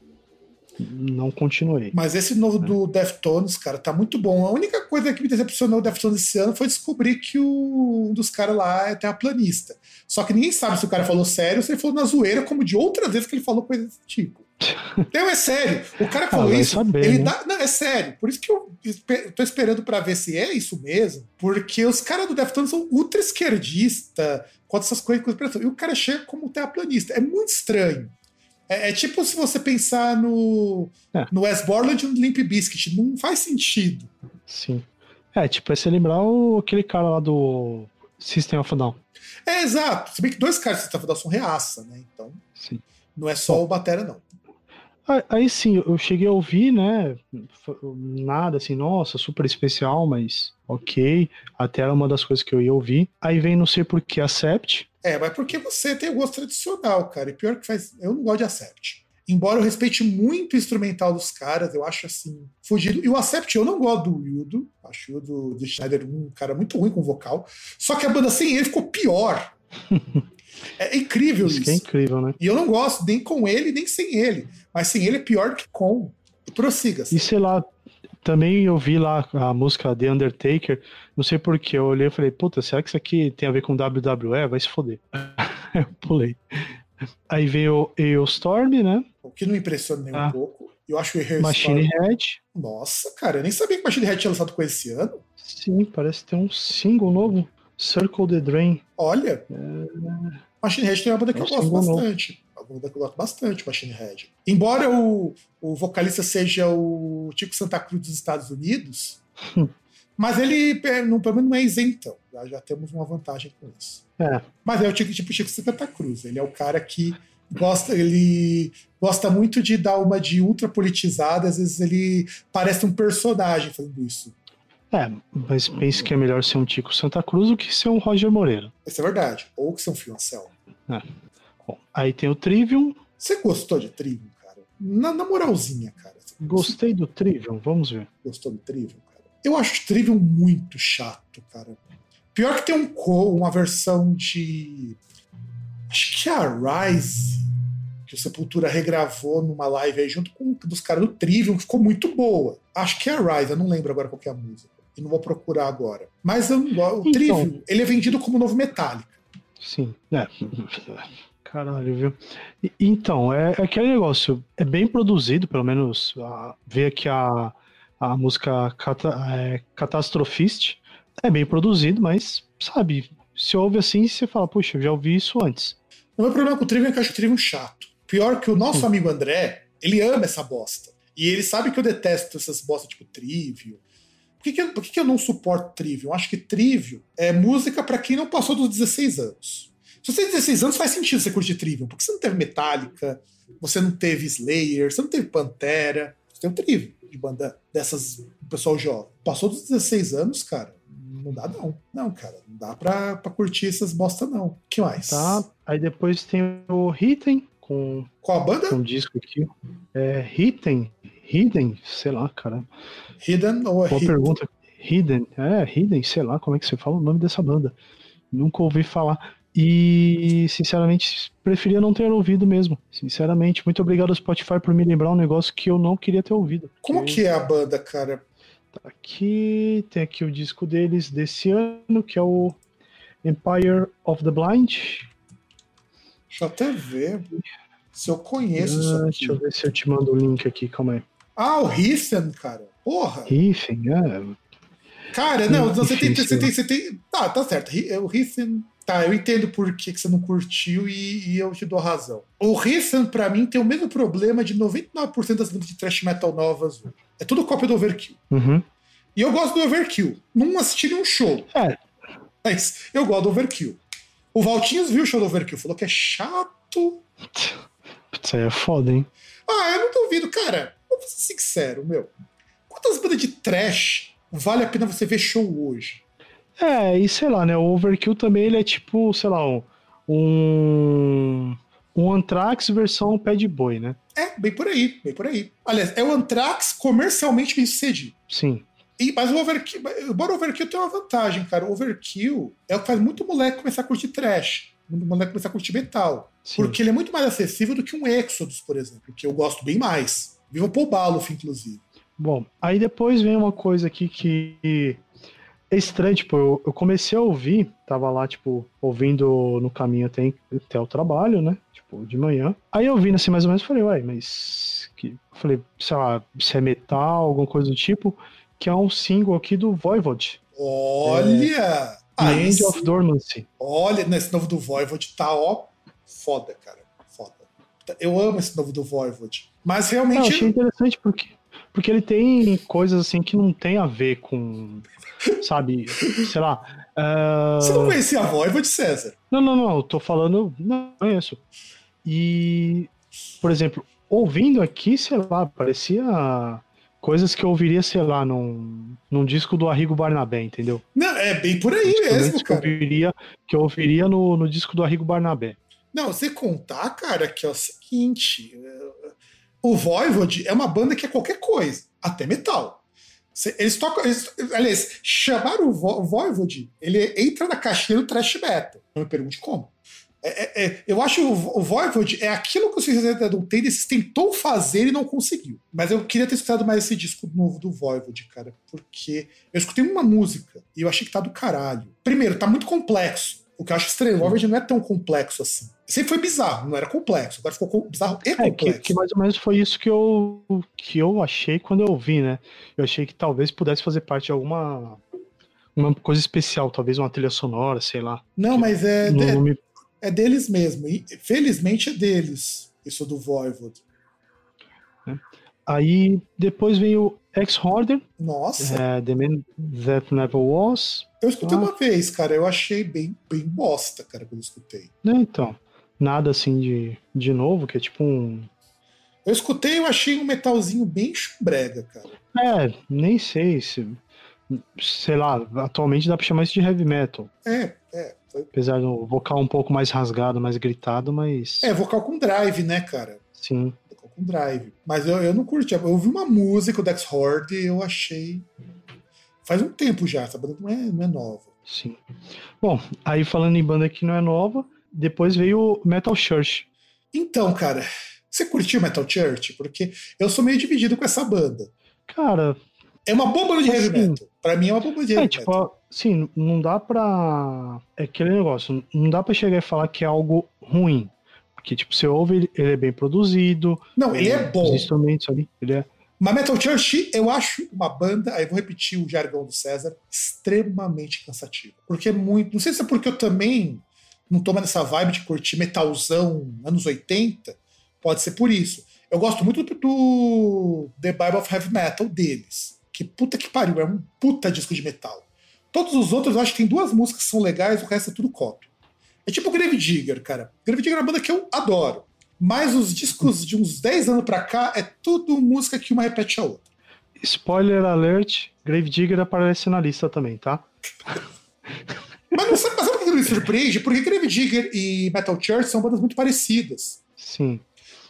não continuei. Mas esse novo é. do Deftones, cara, tá muito bom. A única coisa que me decepcionou o Deftones esse ano foi descobrir que o, um dos caras lá é terraplanista. Só que ninguém sabe se o cara falou sério ou se ele falou na zoeira, como de outras vezes que ele falou coisa desse tipo. <laughs> Então é sério. O cara ah, falou isso, saber, ele né? dá. Não, é sério. Por isso que eu tô esperando para ver se é isso mesmo. Porque os caras do Deftones são ultra esquerdista contra essas coisas. E o cara chega como terraplanista. É muito estranho. É, é, tipo se você pensar no, é. no Wes Borland e no Limp Bizkit. Não faz sentido. Sim. É, tipo, é se lembrar o, aquele cara lá do System of Down. É, exato. Se bem que dois caras do System of Down são reaça, né? Então, sim. não é só Bom, o Batera, não. Aí sim, eu cheguei a ouvir, né? Nada assim, nossa, super especial, mas ok. Até era uma das coisas que eu ia ouvir. Aí vem não sei por que Acept. É, mas porque você tem o gosto tradicional, cara. E pior que faz. Eu não gosto de Acept. Embora eu respeite muito o instrumental dos caras, eu acho assim, fugido. E o Acept, eu não gosto do Wildo. Acho o do, do Schneider um cara muito ruim com vocal. Só que a banda sem ele ficou pior. <laughs> É incrível isso. isso. é incrível, né? E eu não gosto nem com ele, nem sem ele. Mas sem ele é pior que com. Prossiga. -se. E sei lá, também eu vi lá a música The Undertaker, não sei porquê, eu olhei e falei, puta, será que isso aqui tem a ver com WWE? Vai se foder. <laughs> eu pulei. Aí veio o Storm, né? O que não impressiona nem ah. um pouco. Eu acho o Machine Head. Nossa, cara, eu nem sabia que Machine Head tinha lançado com esse ano. Sim, parece ter um single novo. Circle the Drain. Olha. É... Machine Head tem uma banda que eu, eu gosto bastante. Uma banda que eu gosto bastante, Machine Head. Embora o, o vocalista seja o Tico Santa Cruz dos Estados Unidos, <laughs> mas ele não, pelo menos não é isentão. Já, já temos uma vantagem com isso. É. Mas é o tipo, tipo Chico Santa Cruz. Ele é o cara que gosta, ele gosta muito de dar uma de ultra politizada, às vezes ele parece um personagem fazendo isso. É, mas pense que é melhor ser um Tico Santa Cruz do que ser um Roger Moreira. Isso é verdade. Ou que ser um Fioncel. É. Bom, aí tem o Trivium. Você gostou de Trivium, cara? Na, na moralzinha, cara. Gostei do Trivium, vamos ver. Gostou do Trivium, cara? Eu acho o Trivium muito chato, cara. Pior que tem um co, uma versão de. Acho que é a Rise, que o Sepultura regravou numa live aí junto com dos caras do Trivium, que ficou muito boa. Acho que é a Rise, eu não lembro agora qual é a música e não vou procurar agora. Mas eu, o então, Trivium, ele é vendido como novo Metallica. Sim. É. Caralho, viu? E- Então, é, é aquele negócio. É bem produzido, pelo menos. A, ver aqui a, a música cata, é, Catastrophist. É bem produzido, mas, sabe, se ouve assim, você fala, puxa, eu já ouvi isso antes. O meu problema com o Trivium é que eu acho o Trivium chato. Pior que o nosso amigo André, ele ama essa bosta. E ele sabe que eu detesto essas bostas tipo Trivium. Por que, que, eu, por que, que eu não suporto Trivium? Acho que Trivium é música pra quem não passou dos 16 anos. Se você tem 16 anos, faz sentido você curtir Trivium, porque você não teve Metallica, você não teve Slayer, você não teve Pantera, você tem o Trivium de banda dessas do pessoal jovem. Passou dos 16 anos, cara, não dá não. Não, cara, não dá pra, pra curtir essas bosta não. que mais? Tá? Aí depois tem o Hidden, com Qual a banda? um disco aqui. É Hidden? Hidden? Sei lá, cara. Hidden ou é Boa Hidden? pergunta. Hidden, é, Hidden, sei lá como é que você fala o nome dessa banda. Nunca ouvi falar. E, sinceramente, preferia não ter ouvido mesmo. Sinceramente, muito obrigado ao Spotify por me lembrar um negócio que eu não queria ter ouvido. Como que é a banda, cara? Tá aqui, tem aqui o disco deles desse ano, que é o Empire of the Blind. Deixa eu até ver se eu conheço Ah, isso deixa eu aqui. ver se eu te mando o link aqui, calma aí. Ah, o Rissen, cara. Porra. Riffen, é. Cara, não, Hum, você, tem, você, tem, você tem. Tá, tá certo. O Rissen. Tá, eu entendo por que que você não curtiu e, e eu te dou razão. O Rissen, pra mim, tem o mesmo problema de 99% das bandas de thrash metal novas. hoje. É tudo cópia do Overkill. Uhum. E eu gosto do Overkill. Não assisti nenhum show. É. Mas eu gosto do Overkill. O Valtinhos viu o show do Overkill, falou que é chato. Putz, aí é foda, hein? Ah, eu não duvido, cara. Vou ser sincero, meu. Quantas bandas de trash vale a pena você ver show hoje? É, e sei lá, né? O Overkill também ele é tipo, sei lá, um. Um, um Anthrax versão Pad Boy, né? É, bem por aí, bem por aí. Aliás, é o Anthrax comercialmente bem sucedido. Sim. E, mas o Overkill, embora o Overkill tenha uma vantagem, cara. O Overkill é o que faz muito moleque começar a curtir trash. Muito moleque começar a curtir metal. sim. Porque ele é muito mais acessível do que um Exodus, por exemplo, que eu gosto bem mais. Viva Paul Baloff, inclusive. Bom, aí depois vem uma coisa aqui que é estranho, tipo, eu, eu comecei a ouvir, tava lá, tipo, ouvindo no caminho até, até o trabalho, né? Tipo, de manhã. Aí eu ouvindo assim mais ou menos, falei, uai, mas. Que... Falei, sei lá, se é metal, alguma coisa do tipo, que é um single aqui do Voivod, Olha! The Aí End sim. of Dormancy. Olha, nesse novo do Voivod tá, ó, foda, cara. Eu amo esse novo do Voivod. Mas Não, eu realmente. achei interessante porque, porque ele tem coisas assim que não tem a ver com, sabe, sei lá. ah, Você não conhecia a Voivod, César? Não, não, não, eu tô falando, não conheço. E, por exemplo, ouvindo aqui, sei lá, parecia coisas que eu ouviria, sei lá, num, num disco do Arrigo Barnabé, entendeu? Não, é bem por aí mesmo, que eu cara. ouviria, que eu ouviria no, no disco do Arrigo Barnabé. Não, você contar, cara, que é o seguinte: o Voivod é uma banda que é qualquer coisa, até metal. Eles tocam. Eles, aliás, chamaram o Vo- o ele entra na caixinha do thrash metal. Não me pergunte como. É- é- é, eu acho que o, o Voivod é aquilo que o Sociedade da Adultênis tentou fazer e não conseguiu. Mas eu queria ter escutado mais esse disco novo do Voivod, cara, porque eu escutei uma música e eu achei que tá do caralho. Primeiro, tá muito complexo. O que eu acho estranho, o Voivod não é tão complexo assim. Sempre foi bizarro, não era complexo. Agora ficou bizarro e É, que, complexo. que mais ou menos foi isso que eu, que eu achei quando eu ouvi, né? Eu achei que talvez pudesse fazer parte de alguma uma coisa especial, talvez uma trilha sonora, sei lá. Não, mas é, é, me- é deles mesmo. E felizmente é deles, isso do Voivod. Aí depois vem o Ex-Horder, Nossa, é, The Man That Never Was. eu escutei ah. uma vez, cara. Eu achei bem, bem bosta, cara, quando eu escutei. Né, então. Nada assim de, de novo, que é tipo um. Eu escutei eu achei um metalzinho bem chumbrega, cara. É, nem sei se. Sei lá, atualmente dá pra chamar isso de heavy metal. É, é. Foi... Apesar do vocal um pouco mais rasgado, mais gritado, mas. É, vocal com drive, né, cara? Sim. Com drive. Mas eu, eu não curti. Eu ouvi uma música, o Dex Horde, e eu achei. Faz um tempo já, essa banda não é, não é nova. Sim. Bom, aí falando em banda que não é nova, depois veio o Metal Church. Então, cara, você curtiu Metal Church? Porque eu sou meio dividido com essa banda. Cara, É uma boa banda de heavy Assim, metal. Pra mim é uma bomba de É, heavy tipo, metal. assim, não dá pra. É aquele negócio, não dá pra chegar e falar que é algo ruim. Porque, tipo, você ouve, ele- é bem produzido. Não, ele é bom. Os instrumentos ali, ele é. Mas Metal Church, eu acho uma banda, aí vou repetir o jargão do César, extremamente cansativa. Porque é muito. Não sei se é porque eu também não tô mais nessa vibe de curtir metalzão anos 80. Pode ser por isso. Eu gosto muito do, do The Bible of Heavy Metal deles. Que puta que pariu, é um puta disco de metal. Todos os outros eu acho que tem duas músicas que são legais, o resto é tudo cópia. É tipo o Grave Digger, cara. Grave Digger é uma banda que eu adoro. Mas os discos de uns 10 anos pra cá é tudo música que uma repete a outra. Spoiler alert, Grave Digger aparece na lista também, tá? <laughs> Mas não sabe, mas sabe o que me surpreende? Porque Grave Digger e Metal Church são bandas muito parecidas. Sim.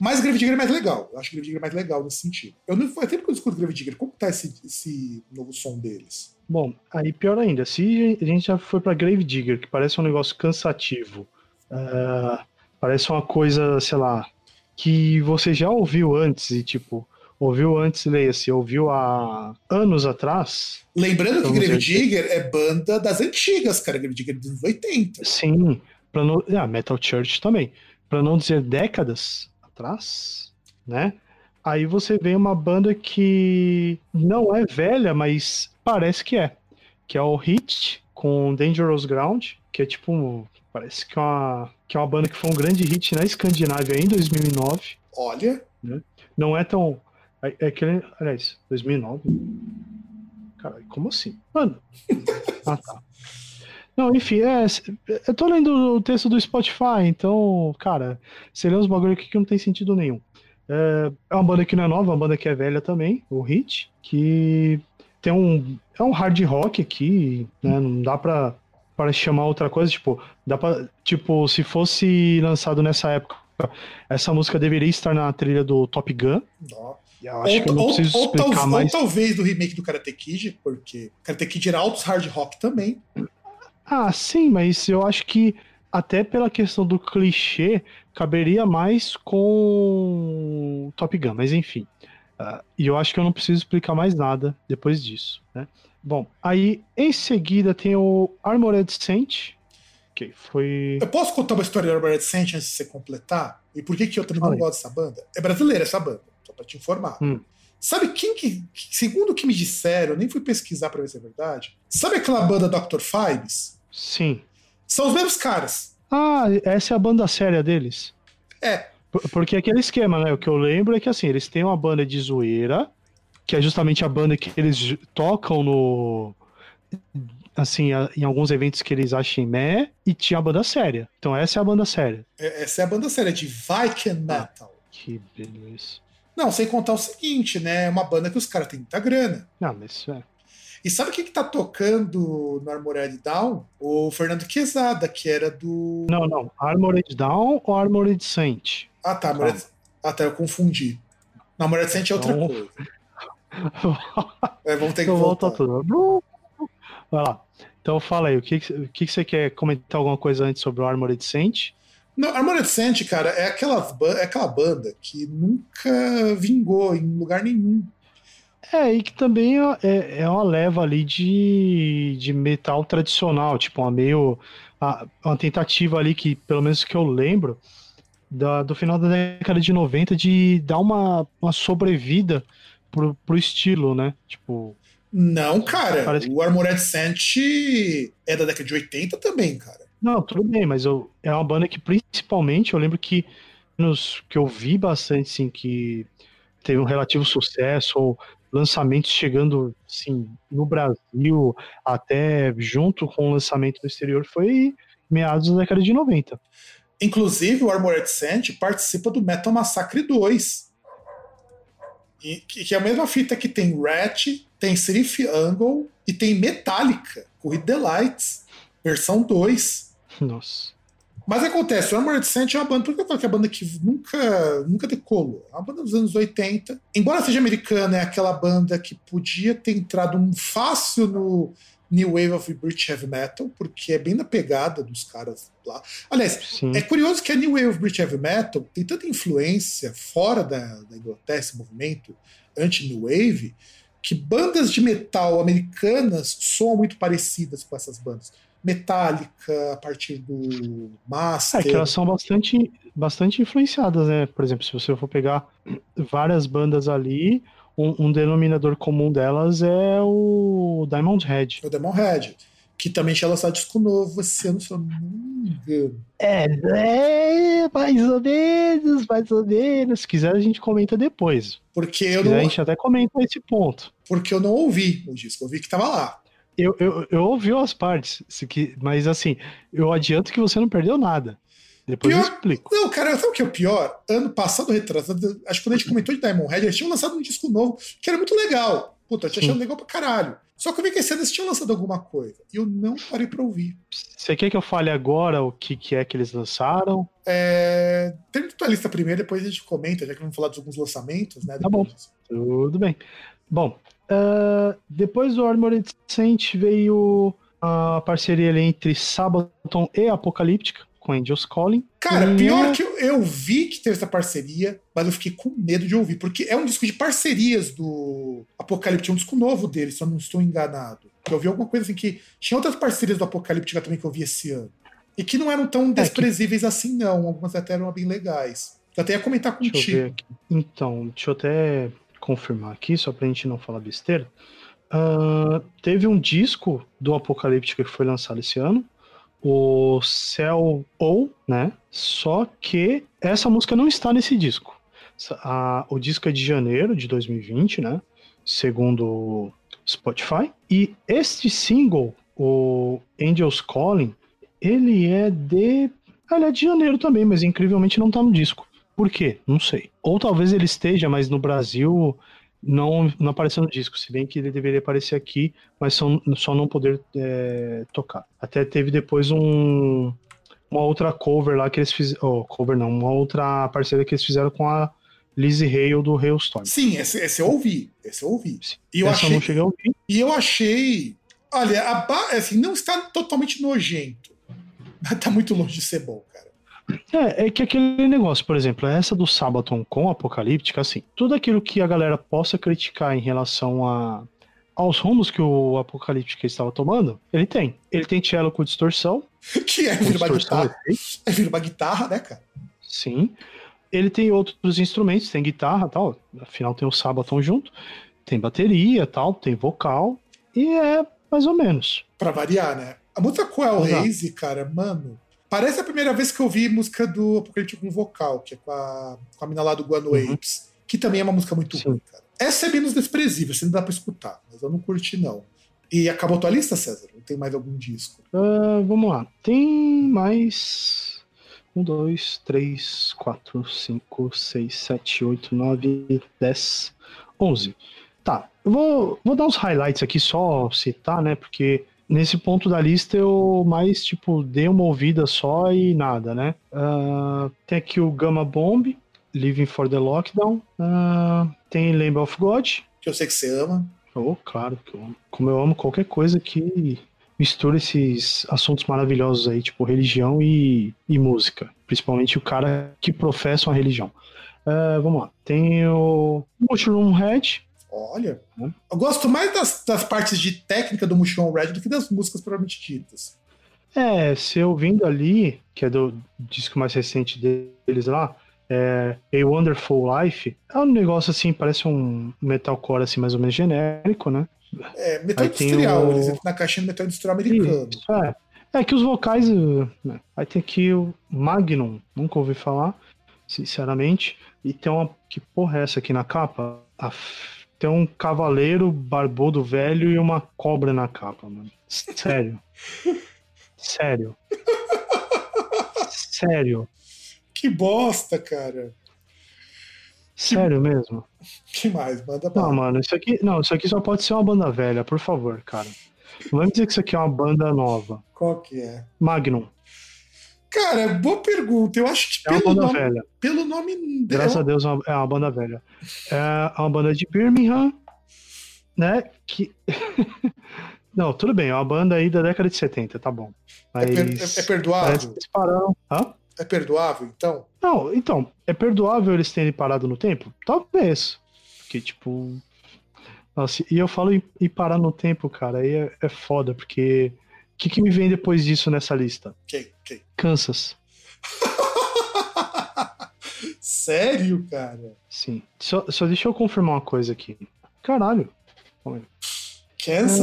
Mas Grave Digger é mais legal. Eu acho que Grave Digger é mais legal nesse sentido. Eu não faz tempo que eu escuto Grave Digger. Como tá esse, esse novo som deles? Bom, aí pior ainda, se a gente já foi pra Grave Digger, que parece um negócio cansativo, ah, parece uma coisa, sei lá, que você já ouviu antes e tipo, ouviu antes, leia-se, ouviu há anos atrás, Lembrando que Vamos Grave. Digger é banda das antigas, cara. Grave Digger é dos anos 80. sim, pra não, ah, Metal Church também, pra não dizer décadas atrás, né? Aí você vê uma banda que não é velha, mas parece que é. Que é o Hit com Dangerous Ground, que é tipo. Parece que é, uma, que é uma banda que foi um grande hit na Escandinávia em 2009. Olha, Não é tão. É, é aquele. Aliás, 2009? Caralho, como assim? Mano. <laughs> Ah, tá. Não, enfim, é. Eu tô lendo o texto do Spotify, então, cara, você lê uns bagulho aqui que não tem sentido nenhum. É, é uma banda que não é nova, é uma banda que é velha também, o Hit, que tem um. É um hard rock aqui, né? Não dá pra, pra chamar outra coisa, tipo, dá pra. Tipo, se fosse lançado nessa época, essa música deveria estar na trilha do Top Gun. ó. Eu acho Ou, que eu não ou- preciso ou explicar ou mais. talvez do remake do Karate Kid, porque Karate Kid era altos hard rock também. Ah, sim, mas eu acho que até pela questão do clichê, caberia mais com Top Gun, mas enfim. Ah, e eu acho que eu não preciso explicar mais nada depois disso, né? Bom, aí em seguida tem o Armored Saint, que foi... Eu posso contar uma história do Armored Saint antes de você completar? E por que, que eu também não gosto dessa banda? É brasileira essa banda, só pra te informar. Hum. Sabe quem que, segundo o que me disseram, eu nem fui pesquisar pra ver se é verdade. Sabe aquela banda Dr. Fibes? Sim. São os mesmos caras. Ah, essa é a banda séria deles. É, Por- Porque aquele esquema, né? O que eu lembro é que assim, eles têm uma banda de zoeira, que é justamente a banda que eles tocam no. Assim, em alguns eventos que eles achem meh, e tinha a banda séria. Então essa é a banda séria. é- essa é a banda séria de Viking Metal. Que beleza. Não, sem contar o seguinte, né? É uma banda que os caras têm muita grana. Não, mas isso é. E sabe quem que tá tocando no Armored Down? O Fernando Quezada, que era do. Não, não. Armored Down ou Armored Saint? Ah, tá. Armored... Ah, tá, eu confundi. Não, Armored Saint é outra Então- coisa. É, vamos ter <laughs> que Eu volto voltar. a tudo. Vai lá. Então fala aí, o que, que, o que que você quer comentar alguma coisa antes sobre o Armored Saint? Não, Armored Saint, cara, é aquela, é aquela banda que nunca vingou em lugar nenhum. É, e que também é, é uma leva ali de, de metal tradicional, tipo uma meio. Uma tentativa ali que, pelo menos que eu lembro, da- do final da década de 90, de dar uma, uma sobrevida pro, pro estilo, né? Tipo, Não, cara, o Armored Saint é da década de 80 também, cara. Não, tudo bem, mas eu, é uma banda que principalmente eu lembro que nos, que eu vi bastante, assim, que teve um relativo sucesso, ou lançamentos chegando, assim, no Brasil, até junto com o lançamento no exterior, foi meados da década de 90. Inclusive, o Armored Saint participa do Metal Massacre 2. E, que, é a mesma fita que tem Rat, tem Serif Angle e tem Metallica, com Hit the Lights, versão 2. Nossa. Mas acontece, o Armored Saint é uma banda, por que eu falo que é uma banda que nunca, nunca decolou? É uma banda dos anos 80. Embora seja americana, é aquela banda que podia ter entrado um fácil no New Wave of British Heavy Metal, porque é bem na pegada dos caras lá. Aliás, Sim. é curioso que a New Wave of British Heavy Metal tem tanta influência fora da, da Inglaterra, esse movimento anti-New Wave, que bandas de metal americanas soam muito parecidas com essas bandas. Metallica, a partir do Master. É que elas são bastante, bastante influenciadas, né? Por exemplo, se você for pegar várias bandas ali, um, um denominador comum delas é o Diamond Head. O Diamond Head que também tinha lançado disco novo esse ano, se eu não me engano. É, é, mais ou menos, mais ou menos. Se quiser, a gente comenta depois. Porque Se eu quiser, não, a gente até comenta esse ponto. porque eu não ouvi o disco, eu vi que tava lá. Eu, eu, eu ouvi as partes, mas assim, eu adianto que você não perdeu nada. Depois eu Pior- explico. Não, cara, sabe o que é o pior? Ano passado, retrasado, acho que quando a gente comentou de Diamond Head, eles tinham lançado um disco novo que era muito legal. Puta, eu tinha achado legal pra caralho. Só que eu vi que esse ano eles tinham lançado alguma coisa. E eu não parei pra ouvir. Você quer que eu fale agora o que, que é que eles lançaram? É... Termina tua lista primeiro, depois a gente comenta, já que vamos falar de alguns lançamentos, né? Tá bom. depois disso. Tudo bem. Bom, ah, depois do Armored Saint veio a parceria ali entre Sabaton e Apocalíptica, com Angels Calling. Cara, E pior é- que eu, eu vi que teve essa parceria, mas eu fiquei com medo de ouvir, porque é um disco de parcerias do Apocalipse, um disco novo dele, se eu não estou enganado. Eu vi alguma coisa assim que tinha outras parcerias do Apocalíptica também que eu vi esse ano. E que não eram tão É, que- desprezíveis assim, não. Algumas até eram bem legais. Eu até ia comentar Deixa eu ver contigo. aqui. Então, deixa eu até confirmar aqui, só pra gente não falar besteira. Ah, teve um disco do Apocalíptica que foi lançado esse ano, o Cell O, né? Só que essa música não está nesse disco. A- o disco é de janeiro de 2020, né? Segundo Spotify. E este single, o Angels Calling, ele é de. Ele é de janeiro também, mas incrivelmente não tá no disco. Por quê? Não sei. Ou talvez ele esteja, mas no Brasil não, não apareceu no disco, se bem que ele deveria aparecer aqui, mas só, só não poder é, tocar. Até teve depois um, uma outra cover lá que eles fizeram. Oh, cover não, uma outra parceria que eles fizeram com a Lizzie Hale do Hailstorm. Sim, esse, esse eu ouvi. Esse eu ouvi. E eu, Essa achei, não cheguei a ouvir. e eu achei. Olha, a ba- assim, não está totalmente nojento. Mas tá muito longe de ser bom, cara. É, é que aquele negócio, por exemplo, essa do Sabaton com Apocalíptica, assim, tudo aquilo que a galera possa criticar em relação a, aos rumos que o Apocalíptica estava tomando, ele tem. Ele tem cello com distorção, <laughs> Que é com vir uma distorção, guitarra. É vir uma guitarra, né, cara? sim. Ele tem outros instrumentos, tem guitarra tal, afinal tem o Sabaton junto, tem bateria tal, tem vocal, e é mais ou menos. Pra variar, né? A música com El Exato. Haze, cara, mano. Parece a primeira vez que eu vi música do Apocalipse com vocal, que é com a, com a mina lá do Guano Uhum. Apes, que também é uma música muito Sim. ruim, cara. Essa é menos desprezível, você não dá pra escutar, mas eu não curti, não. E acabou tua lista, César? Ou tem mais algum disco? Ah, vamos lá. Tem mais. Um, dois, três, quatro, cinco, seis, sete, oito, nove, dez, onze. Tá, eu vou, vou dar uns highlights aqui, só citar, né? Porque nesse ponto da lista eu mais, tipo, dei uma ouvida só e nada, né? Ah, tem aqui o Gamma Bomb, Living for the Lockdown. Ah, tem Lamb of God, Que eu sei que você ama. Oh, claro que eu amo. Como eu amo qualquer coisa que mistura esses assuntos maravilhosos aí, tipo religião e, e música. Principalmente o cara que professa uma religião. Ah, vamos lá. Tem o Mushroom Head. Olha. Hum. Eu gosto mais das, das partes de técnica do Mushroom Red do que das músicas propriamente ditas. É, se ouvindo ali, que é do disco mais recente deles lá, é A Wonderful Life, é um negócio assim, parece um metalcore assim, mais ou menos genérico, né? É, metal Aí industrial, o- eles entram na caixinha do metal industrial americano. Isso, é. É que os vocais. né, Aí tem aqui o Magnum, nunca ouvi falar, sinceramente. E tem uma. Que porra é essa aqui na capa? A Tem um cavaleiro barbudo velho e uma cobra na capa, mano. Sério. Sério. Sério. Que bosta, cara. Sério mesmo. que mais? Manda Não, bala. mano, isso aqui. Não, isso aqui só pode ser uma banda velha, por favor, cara. Não vai me dizer que isso aqui é uma banda nova. Qual que é? Magnum. Cara, boa pergunta. Eu acho que É pelo nome, velha. pelo nome Graças a dela. Deus é uma, é uma banda velha. É uma banda de Birmingham, né? Que. <laughs> Não, tudo bem, é uma banda aí da década de 70, tá bom. É, Mas. per- é- é perdoável? eles pararam. Hã? É perdoável, então? Não, então, é perdoável eles terem parado no tempo? Talvez. Porque, tipo. Nossa, e eu falo em, em parar no tempo, cara, aí é, é foda, porque que, que me vem depois disso nessa lista? Quem? Quem? Kansas. <laughs> Sério, cara? Sim. Só, só deixa eu confirmar uma coisa aqui. Caralho. Kansas?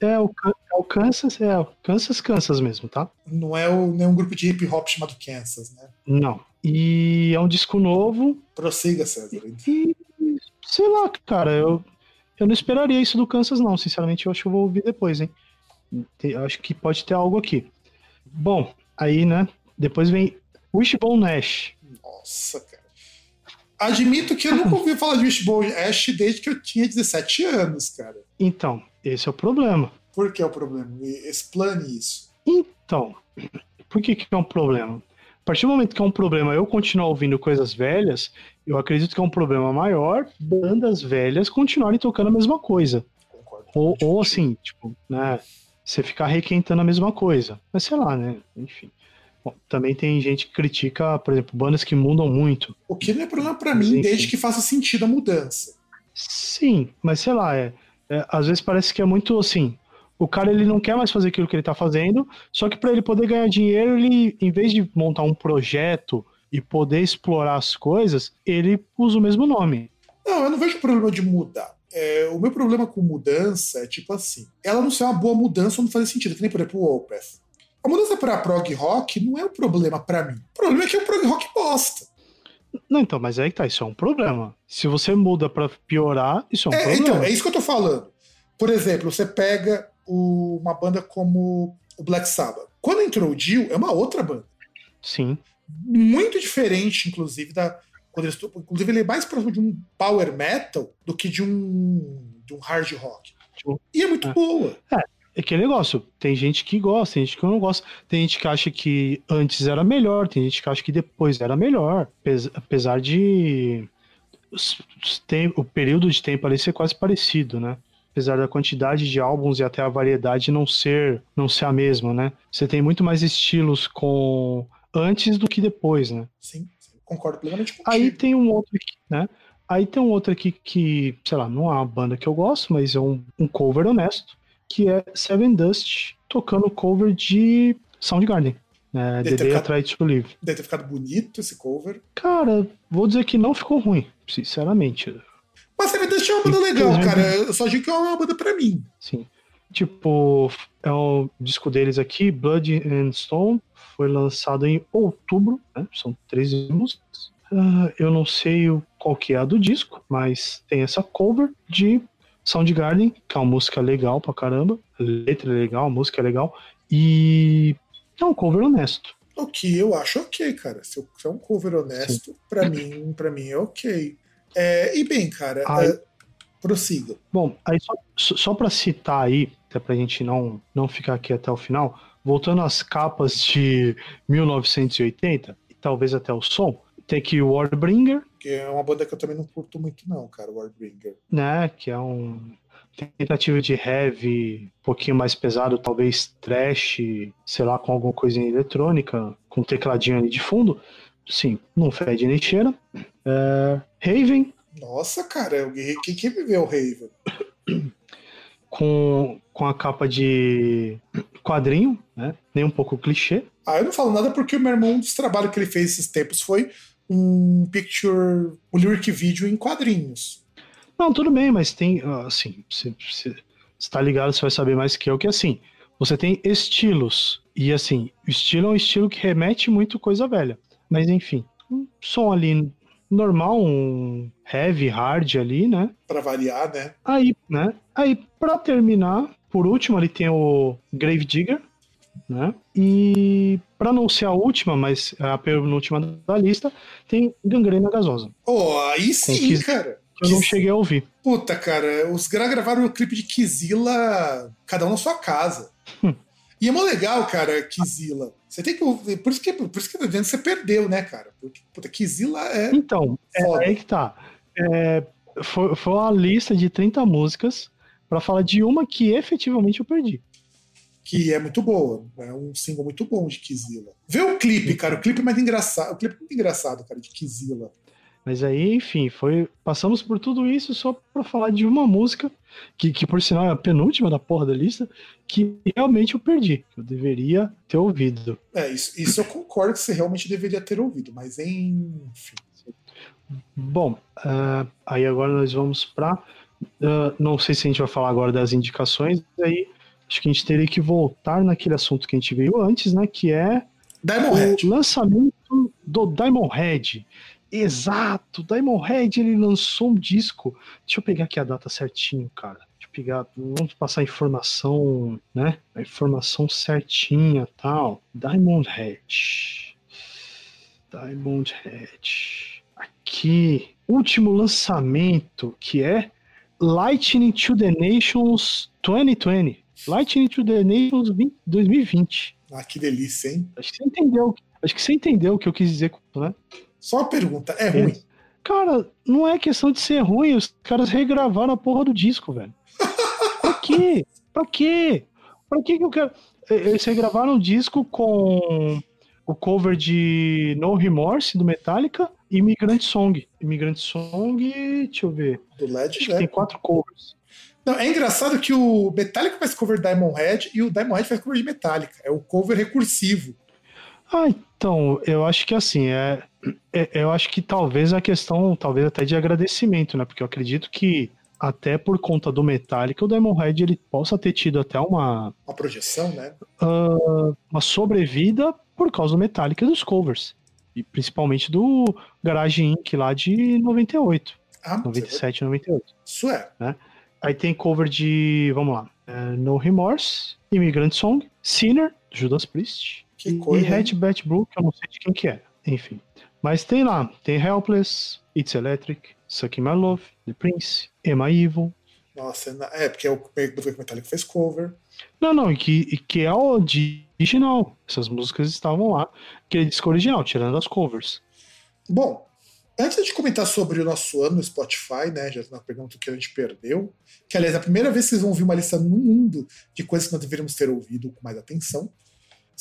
É, é, o, é o Kansas, é o Kansas, Kansas mesmo, tá? Não é o, nem um grupo de hip hop chamado Kansas, né? Não. E é um disco novo. Prossiga, César. E, sei lá, cara, eu, eu não esperaria isso do Kansas, não. Sinceramente, eu acho que eu vou ouvir depois, hein? Acho que pode ter algo aqui. Bom, aí, né? Depois vem Wishbone Nash. Nossa, cara. Admito que eu nunca ouvi falar de Wishbone Ash desde que eu tinha 17 anos, cara. Então, esse é o problema. Por que é o problema? Explane isso. Então, por que, que é um problema? A partir do momento que é um problema eu continuar ouvindo coisas velhas, eu acredito que é um problema maior bandas velhas continuarem tocando a mesma coisa. Concordo. Ou, ou assim, tipo, né? Você ficar requentando a mesma coisa. Mas sei lá, né? Enfim. Bom, também tem gente que critica, por exemplo, bandas que mudam muito. O que não é problema para mim, enfim. desde que faça sentido a mudança. Sim, mas sei lá, é, é, às vezes parece que é muito assim. O cara ele não quer mais fazer aquilo que ele tá fazendo, só que para ele poder ganhar dinheiro, ele, em vez de montar um projeto e poder explorar as coisas, ele usa o mesmo nome. Não, eu não vejo problema de mudar. É, o meu problema com mudança é tipo assim: ela não ser uma boa mudança ou não fazer sentido, que nem por exemplo o Opeth. A mudança para prog rock não é um problema para mim. O problema é que é um prog rock bosta. Não, então, mas aí tá, isso é um problema. Se você muda pra piorar, isso é um É, problema. então, é isso que eu tô falando. Por exemplo, você pega o- uma banda como o Black Sabbath. Quando entrou o Dio, é uma outra banda. Sim. Muito diferente, inclusive, da. Quando eles, inclusive, ele é mais próximo de um power metal do que de um, de um hard rock. E é muito é. boa. É aquele negócio, tem gente que gosta, tem gente que não gosta, tem gente que acha que antes era melhor, tem gente que acha que depois era melhor, apes- apesar de o período de tempo ali ser quase parecido, né? Apesar da quantidade de álbuns e até a variedade não ser não ser a mesma, né? Você tem muito mais estilos com antes do que depois, né? Sim, concordo plenamente contigo. Aí tem um outro aqui, né? Aí tem um outro aqui que, sei lá, não é uma banda que eu gosto, mas é um, um cover honesto, que é Seven Dust tocando cover de Soundgarden. Né, Deve The Day I ficado- Tried to Live. Deve ter ficado bonito esse cover. Cara, vou dizer que não ficou ruim, sinceramente. Mas Seven Dust é uma banda legal, cara. Eu só digo que é uma banda pra mim. Sim. Tipo, é o disco deles aqui, Blood and Stone, foi lançado em outubro, né? São 13 músicas. Ah, eu não sei o- qual que é a do disco, mas tem essa cover de Soundgarden, que é uma música legal pra caramba. Letra é legal, música é legal. E é um cover honesto. O que eu acho ok, cara. Se é um cover honesto, pra mim, pra mim é ok. É, e bem, cara, Ai. é, prossiga. Bom, aí só, só pra citar aí, até pra gente não, não ficar aqui até o final, voltando às capas de 1980, e talvez até o som, tem aqui o Warbringer, Que é uma banda que eu também não curto muito, não, cara, o Wardbringer. né? Que é um tentativa de heavy, um pouquinho mais pesado, talvez trash, sei lá, com alguma coisinha eletrônica, com um tecladinho ali de fundo. Sim, não fede nem cheira. É, Raven, Nossa, cara, quem que viveu o Raven? com, com a capa de quadrinho, né? Nem um pouco clichê. Ah, eu não falo nada porque o meu irmão, um dos trabalhos que ele fez esses tempos foi um picture, um lyric video em quadrinhos. Não, tudo bem, mas tem, ah, assim, você está ligado, você vai saber mais que eu, que assim, você tem estilos, e assim, o estilo é um estilo que remete muito coisa velha. Mas enfim, um som ali normal, um heavy, hard ali, né? Pra variar, né? Aí, né? Aí, pra terminar, por último, ali tem o Grave Digger, né? E pra não ser a última, mas a penúltima da lista, tem Gangrena Gasosa. Oh, aí sim, cara. Que eu não cheguei a ouvir. Puta, cara, os caras gravaram o clipe de Kizila, cada um na sua casa. Hum. E é mó legal, cara, Kizila. Você tem que. Por isso que, por isso que tô dizendo que você perdeu, né, cara? Porque, puta, Kizila é Então, é foda. aí que tá. É, foi, foi uma lista de 30 músicas pra falar de uma que efetivamente eu perdi. que é muito boa. É um single muito bom de Kizila. Vê o clipe, cara. O clipe é mais engraçado. O clipe é muito engraçado, cara, de Kizila. Mas aí, enfim, foi. Passamos por tudo isso só pra falar de uma música, que, que por sinal é a penúltima da porra da lista, que realmente eu perdi. Que eu deveria ter ouvido. É, isso, isso eu concordo que você realmente deveria ter ouvido, mas enfim. Bom, uh, aí agora nós vamos pra. Uh, não sei se a gente vai falar agora das indicações, aí acho que a gente teria que voltar naquele assunto que a gente veio antes, né? Que é Diamond o Head. lançamento do Diamond Head. Exato, Diamond Head ele lançou um disco. Deixa eu pegar aqui a data certinho, cara. Deixa eu pegar, vamos passar a informação, né? A informação certinha, tal. Diamond Head. Diamond Head. Aqui, último lançamento que é Lightning to the Nations 2020. Lightning to the Nations 20 2020. Ah, que delícia, hein? Acho que você entendeu. Acho que você entendeu o que eu quis dizer, né? Só uma pergunta, é ruim? Cara, não é questão de ser ruim, os caras regravaram a porra do disco, velho. <laughs> pra quê? Pra quê? Pra que que eu quero. Eles regravaram o disco com o cover de No Remorse do Metallica e Immigrant Song. Immigrant Song, deixa eu ver. Do Led Acho que tem quatro covers. Não, é engraçado que o Metallica faz cover de Diamond Head e o Diamond Head faz cover de Metallica. É o cover recursivo. Ah, então, eu acho que assim, é, é, eu acho que talvez a questão, talvez até de agradecimento, né? Porque eu acredito que até por conta do Metallica, o Diamond Head ele possa ter tido até uma, Uma projeção, né? ah, uma sobrevida por causa do Metallica e dos covers. E principalmente do Garage Inc. lá de 98, Ah, mas 97, 98. Isso é. Aí tem cover de, vamos lá, é, No Remorse, Immigrant Song, Sinner, Judas Priest, Que e, coisa, e hein? Hatch Bat Blue, que eu não sei de quem que é. Enfim. Mas tem lá, tem Helpless, It's Electric, Sucking My Love, The Prince, Am I Evil. Nossa, é porque é o o Metallica fez cover. Não, não, e que, que é o original. Essas músicas estavam lá, que é disco original, tirando as covers. Bom, antes de comentar sobre o nosso ano no Spotify, né? Já na pergunta que a gente perdeu, que aliás é a primeira vez que vocês vão ouvir uma lista no mundo de coisas que nós deveríamos ter ouvido com mais atenção.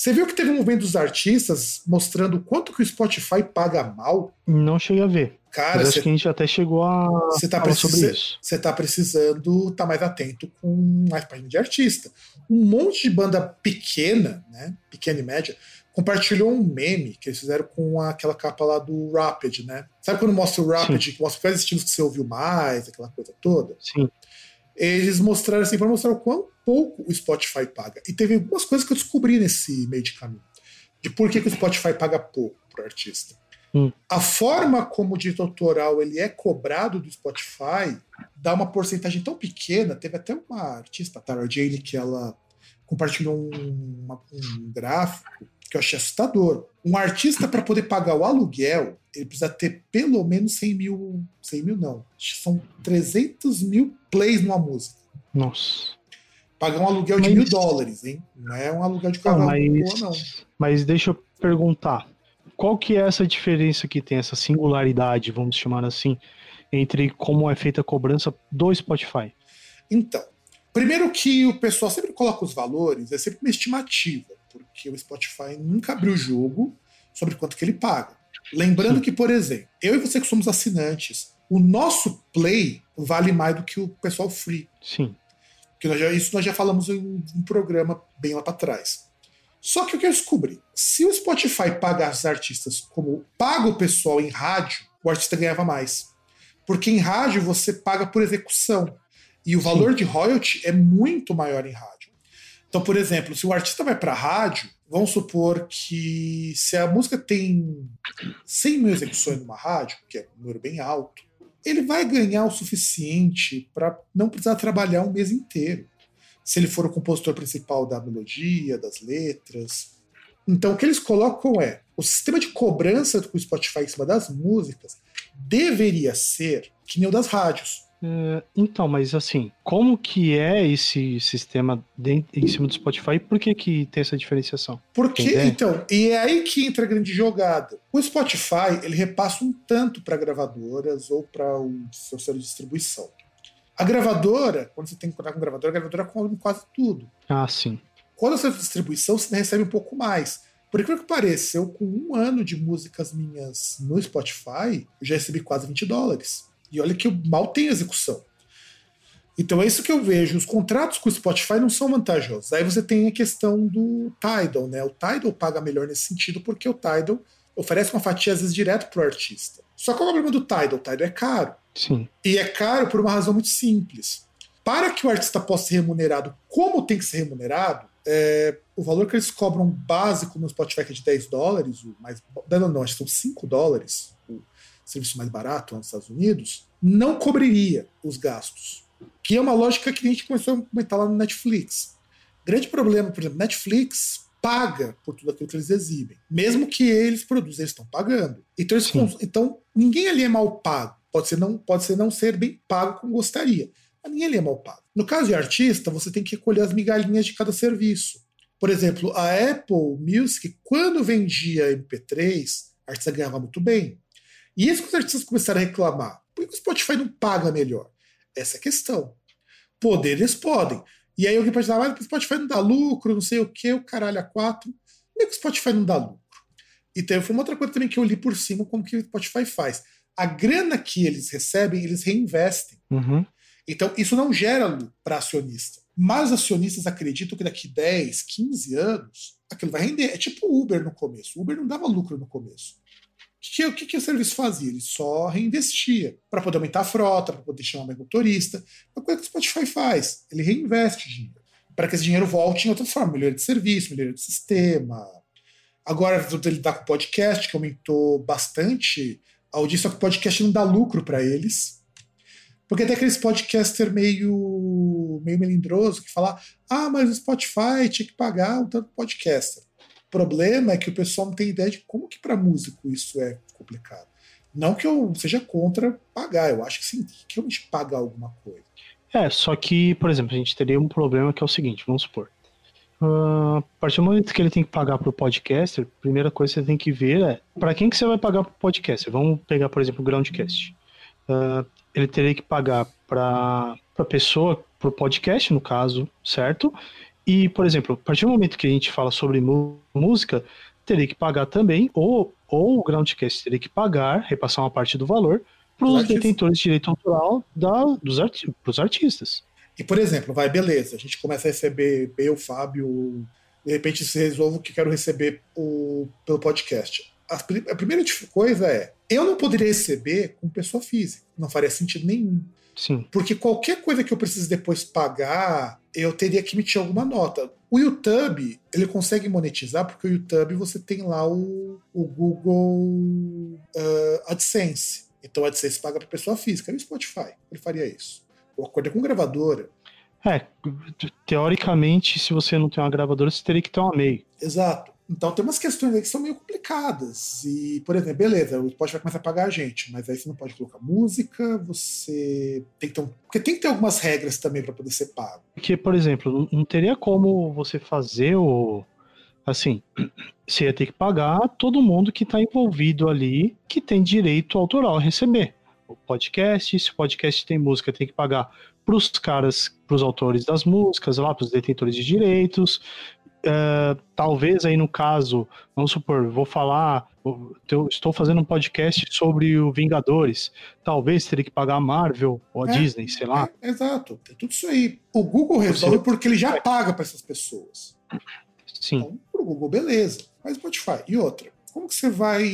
Você viu que teve um movimento dos artistas mostrando o quanto que o Spotify paga mal? Não cheguei a ver. Cara, mas acho que a gente até chegou a Você tá falar sobre isso. você tá precisando estar mais atento com mais página de artista. Um monte de banda pequena, né? Pequena e média, compartilhou um meme que eles fizeram com aquela capa lá do Rapid, né? Sabe quando mostra o Rapid, que mostra quais estilos que você ouviu mais, aquela coisa toda? Sim. Eles mostraram assim para mostrar o quão pouco o Spotify paga. E teve algumas coisas que eu descobri nesse meio de caminho. De por que, que o Spotify paga pouco pro artista. Hum. A forma como o direito autoral ele é cobrado do Spotify dá uma porcentagem tão pequena. Teve até uma artista, a Tara Jane, que ela compartilhou um, uma- um gráfico que eu achei assustador. Um artista, para poder pagar o aluguel, ele precisa ter pelo menos 100 mil. 100 mil não. São 300 mil plays numa música. Nossa. Pagar um aluguel de Mas- mil dólares, hein? Não é um aluguel de Ah, cavalo mas, boa, não. mas deixa eu perguntar. Qual que é essa diferença que tem, essa singularidade, vamos chamar assim, entre como é feita a cobrança do Spotify? Então, primeiro que o pessoal sempre coloca os valores, é sempre uma estimativa, porque o Spotify nunca abriu o jogo sobre quanto que ele paga. Lembrando que, por exemplo, eu e você que somos assinantes, o nosso play vale mais do que o pessoal free. Sim. Que nós já- isso nós já falamos em um programa bem lá para trás. Só que o que eu descobri? Se o Spotify paga os artistas como paga o pessoal em rádio, o artista ganhava mais. Porque em rádio você paga por execução. E o valor de royalty é muito maior em rádio. Então, por exemplo, se o artista vai para rádio, vamos supor que se a música tem 100 mil execuções numa rádio, que é um número bem alto, ele vai ganhar o suficiente para não precisar trabalhar um mês inteiro. Se ele for o compositor principal da melodia, das letras. Então, o que eles colocam é o sistema de cobrança com o Spotify em cima das músicas deveria ser que nem o das rádios. É, então, mas assim, como que é esse sistema de- em cima do Spotify? Por que que tem essa diferenciação? Porque, ideia? então, e é aí que entra a grande jogada. O Spotify, ele repassa um tanto para gravadoras ou para o seu selo de distribuição. A gravadora, quando você tem que contar com gravadora, a gravadora come quase tudo. Ah, sim. Quando você distribuição, você recebe um pouco mais. Por incrível que pareça, eu com um ano de músicas minhas no Spotify, eu já recebi quase 20 dólares. E olha que mal tenho execução. Então é isso que eu vejo. Os contratos com o Spotify não são vantajosos. Aí você tem a questão do Tidal, né? O Tidal paga melhor nesse sentido porque o Tidal oferece uma fatia às vezes direto pro artista. Só que o problema do Tidal, o Tidal é caro. Sim. E é caro por uma razão muito simples. Para que o artista possa ser remunerado como tem que ser remunerado, é, o valor que eles cobram básico no Spotify é de 10 dólares, o mais. Não, não, acho que são 5 dólares, serviço mais barato nos Estados Unidos, não cobriria os gastos. Que é uma lógica que a gente começou a comentar lá no Netflix. Grande problema, por exemplo, Netflix paga por tudo aquilo que eles exibem. Mesmo que eles produzam, eles estão pagando. Então, eles, então ninguém ali é mal pago. Pode ser, não, pode ser não ser bem pago como gostaria. Mas ninguém ali é mal pago. No caso de artista, você tem que recolher as migalhinhas de cada serviço. Por exemplo, a Apple Music, quando vendia MP3, a artista ganhava muito bem. E isso que os artistas começaram a reclamar. Por que o Spotify não paga melhor? Essa é a questão. Poder eles podem. E aí alguém pode falar, mas o Spotify não dá lucro, não sei o que, o caralho a quatro. Como é que o Spotify não dá lucro? Então foi uma outra coisa também que eu li por cima como que o Spotify faz. A grana que eles recebem, eles reinvestem. Uhum. Então isso não gera lucro para acionista. Mas os acionistas acreditam que daqui 10, 15 anos, aquilo vai render. É tipo o Uber no começo. O Uber não dava lucro no começo. O que, que, que, o serviço fazia? Ele só reinvestia para poder aumentar a frota, para poder chamar mais motorista. A coisa que o Spotify faz, ele reinveste dinheiro para que esse dinheiro volte em outra forma, melhoria de serviço, melhoria de sistema. Agora, ele dá com o podcast, que aumentou bastante a audiência, só que o podcast não dá lucro para eles. Porque tem aqueles podcaster meio, meio melindroso que fala: ah, mas o Spotify tinha que pagar um tanto podcaster problema é que o pessoal não tem ideia de como que para músico isso é complicado. Não que eu seja contra pagar, eu acho que sim, que realmente pagar alguma coisa. É, só que, por exemplo, a gente teria um problema que é o seguinte, vamos supor. Uh, a partir do momento que ele tem que pagar para o podcaster, a primeira coisa que você tem que ver é para quem que você vai pagar para o podcaster. Vamos pegar, por exemplo, o Groundcast. Uh, ele teria que pagar para a pessoa, para o podcast, no caso, certo? E, por exemplo, a partir do momento que a gente fala sobre música, teria que pagar também, ou, ou o Groundcast teria que pagar, repassar uma parte do valor para os detentores de direito autoral da, dos arti artistas. E, por exemplo, vai, beleza, a gente começa a receber eu, Fábio, de repente se resolve que quero receber o, pelo podcast. A, a primeira coisa é, eu não poderia receber com pessoa física, não faria sentido nenhum. Sim. Porque qualquer coisa que eu precise depois pagar, eu teria que emitir alguma nota. O YouTube, ele consegue monetizar porque o YouTube você tem lá o, o Google uh, AdSense. Então o AdSense paga para pessoa física. E o Spotify, ele faria isso. O acordo é com gravadora. É, teoricamente, se você não tem uma gravadora, você teria que ter uma MEI. Exato. Então tem umas questões aí que são meio complicadas. E, por exemplo, beleza, o Spotify vai começar a pagar a gente, mas aí você não pode colocar música, você tem que ter um... Porque tem que ter algumas regras também para poder ser pago. Porque, por exemplo, não teria como você fazer o. Assim, <clears throat> você ia ter que pagar todo mundo que está envolvido ali, que tem direito autoral a receber. O podcast, se o podcast tem música, tem que pagar para os caras, para os autores das músicas, lá para os detentores de direitos, Uh, talvez aí no caso, vamos supor, vou falar, eu estou fazendo um podcast sobre o Vingadores, talvez teria que pagar a Marvel ou a é, Disney, sei lá. É, exato, é tudo isso aí. O Google resolve Você... porque ele já paga para essas pessoas. Sim. Então, pro Google, beleza. Mas Spotify. E outra, como que você vai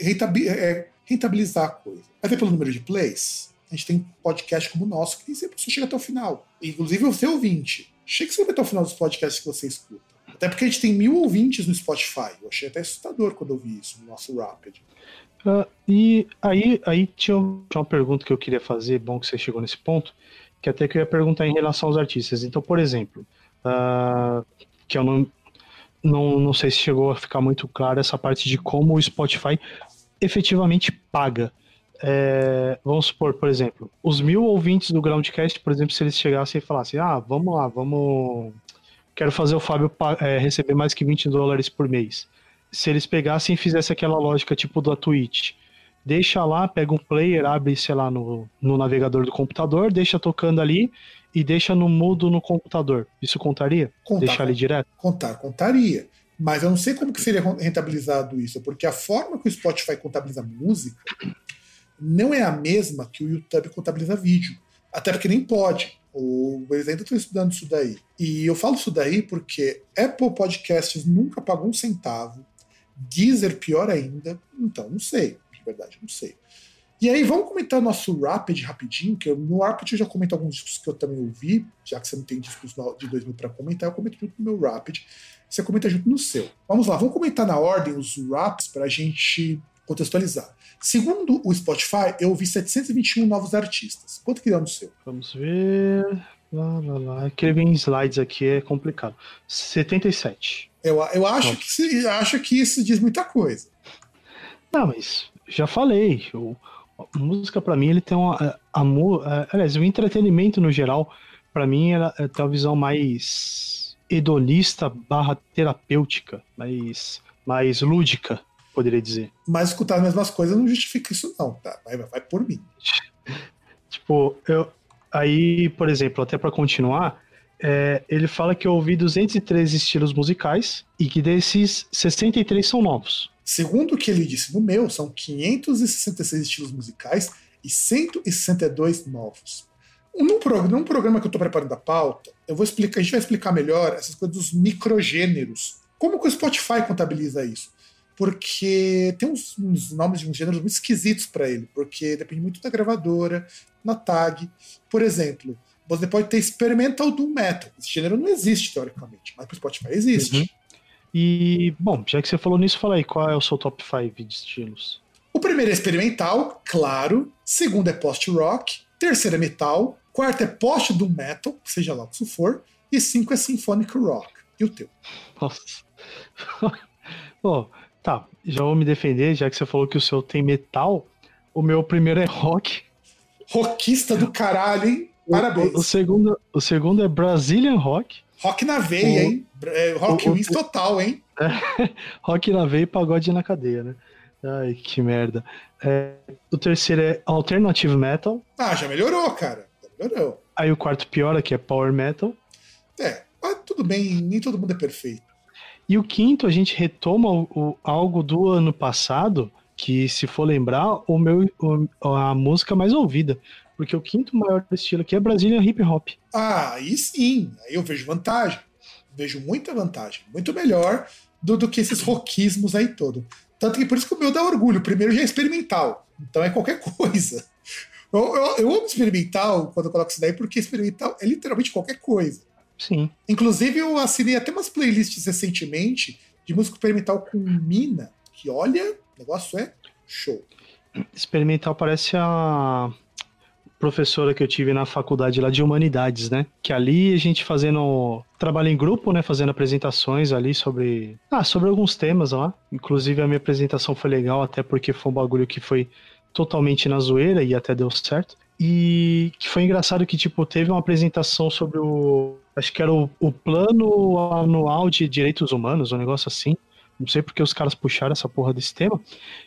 é, rentabilizar a coisa? Vai ver pelo número de plays? A gente tem podcast como o nosso que sempre você chega até o final. Inclusive o seu ouvinte Chegue sempre até o final dos podcasts que você escuta. Até porque a gente tem mil ouvintes no Spotify. Eu achei até assustador quando eu vi isso no nosso Rapid. Uh, e aí, aí tinha, tinha uma pergunta que eu queria fazer, bom que você chegou nesse ponto, que até que eu ia perguntar em relação aos artistas. Então, por exemplo, uh, que eu não, não, não sei se chegou a ficar muito claro essa parte de como o Spotify efetivamente paga é, vamos supor, por exemplo, os mil ouvintes do Groundcast, por exemplo, se eles chegassem e falassem, ah, vamos lá, vamos. Quero fazer o Fábio é, receber mais que 20 dólares por mês. Se eles pegassem e fizessem aquela lógica tipo da Twitch, deixa lá, pega um player, abre, sei lá, no, no navegador do computador, deixa tocando ali e deixa no mudo no computador. Isso contaria? Contar, Deixar ali direto? Contar, contaria. Mas eu não sei como que seria rentabilizado isso, porque a forma que o Spotify contabiliza música não é a mesma que o YouTube contabiliza vídeo. Até porque nem pode. O, eles ainda estão estudando isso daí. E eu falo isso daí porque Apple Podcasts nunca pagou um centavo. Deezer, pior ainda. Então, não sei. De verdade, não sei. E aí, vamos comentar nosso Rapid rapidinho, que eu, no Rapid eu já comento alguns discos que eu também ouvi, já que você não tem discos de 2000 para comentar, eu comento junto no meu Rapid, você comenta junto no seu. Vamos lá, vamos comentar na ordem os raps para a gente contextualizar. Segundo o Spotify, eu ouvi 721 novos artistas. Quanto que deu no seu? Vamos ver. Lá, lá, lá. Escrever em slides aqui é complicado. 77. Eu, eu acho, que, acho que isso diz muita coisa. Não, mas já falei. O, a música, para mim, ele tem uma. Amor, é, aliás, o entretenimento no geral, para mim, ela é, tem uma visão mais hedonista barra terapêutica, mais, mais lúdica poderia dizer. Mas escutar as mesmas coisas não justifica isso, não, tá? Vai, vai por mim. <laughs> tipo, eu. Aí, por exemplo, até para continuar, é, ele fala que eu ouvi 203 estilos musicais e que desses 63 são novos. Segundo o que ele disse no meu, são 566 estilos musicais e 162 novos. Num, pro, num programa que eu estou preparando a pauta, eu vou explicar, a gente vai explicar melhor essas coisas dos microgêneros. Como que o Spotify contabiliza isso? Porque tem uns, uns nomes de uns gêneros muito esquisitos para ele, porque depende muito da gravadora, na tag. Por exemplo, você pode ter experimental doom metal. Esse gênero não existe teoricamente, mas para o Spotify existe. Uhum. E, bom, já que você falou nisso, fala aí, qual é o seu top 5 de estilos? O primeiro é experimental, claro. Segundo é post-rock. Terceiro é metal. Quarto é post-doom metal, seja lá o que isso for. E cinco é symphonic rock. E o teu? Nossa. <laughs> Pô, Tá, já vou me defender, já que você falou que o seu tem metal. O meu primeiro é rock. Rockista do caralho, hein? Parabéns. O, o, segundo, o segundo é Brazilian Rock. Rock na veia, o, hein? É, rock Wins total, hein? É, <laughs> rock na veia e pagode na cadeia, né? Ai, que merda. É, o terceiro é Alternative Metal. Ah, já melhorou, cara. Já melhorou. Aí o quarto pior aqui é Power Metal. É, mas tudo bem, nem todo mundo é perfeito. E o quinto, a gente retoma o, o, algo do ano passado, que se for lembrar, o meu, o, a música mais ouvida. Porque o quinto maior estilo aqui é Brazilian Hip Hop. Ah, aí sim, aí eu vejo vantagem. Vejo muita vantagem. Muito melhor do, do que esses rockismos aí todo. Tanto que por isso que o meu dá orgulho. O primeiro já é experimental. Então é qualquer <laughs> coisa. Eu, eu, eu amo experimental quando eu coloco isso daí, porque experimental é literalmente qualquer coisa. Sim. Inclusive, eu assinei até umas playlists recentemente de música experimental com mina, que olha, o negócio é show. Experimental parece a professora que eu tive na faculdade lá de humanidades, né? Que ali a gente fazendo trabalho em grupo, né? Fazendo apresentações ali sobre. Ah, sobre alguns temas lá. Inclusive a minha apresentação foi legal, até porque foi um bagulho que foi totalmente na zoeira e até deu certo. E que foi engraçado que, tipo, teve uma apresentação sobre o. Acho que era o, o plano anual de direitos humanos, um negócio assim. Não sei porque os caras puxaram essa porra desse tema.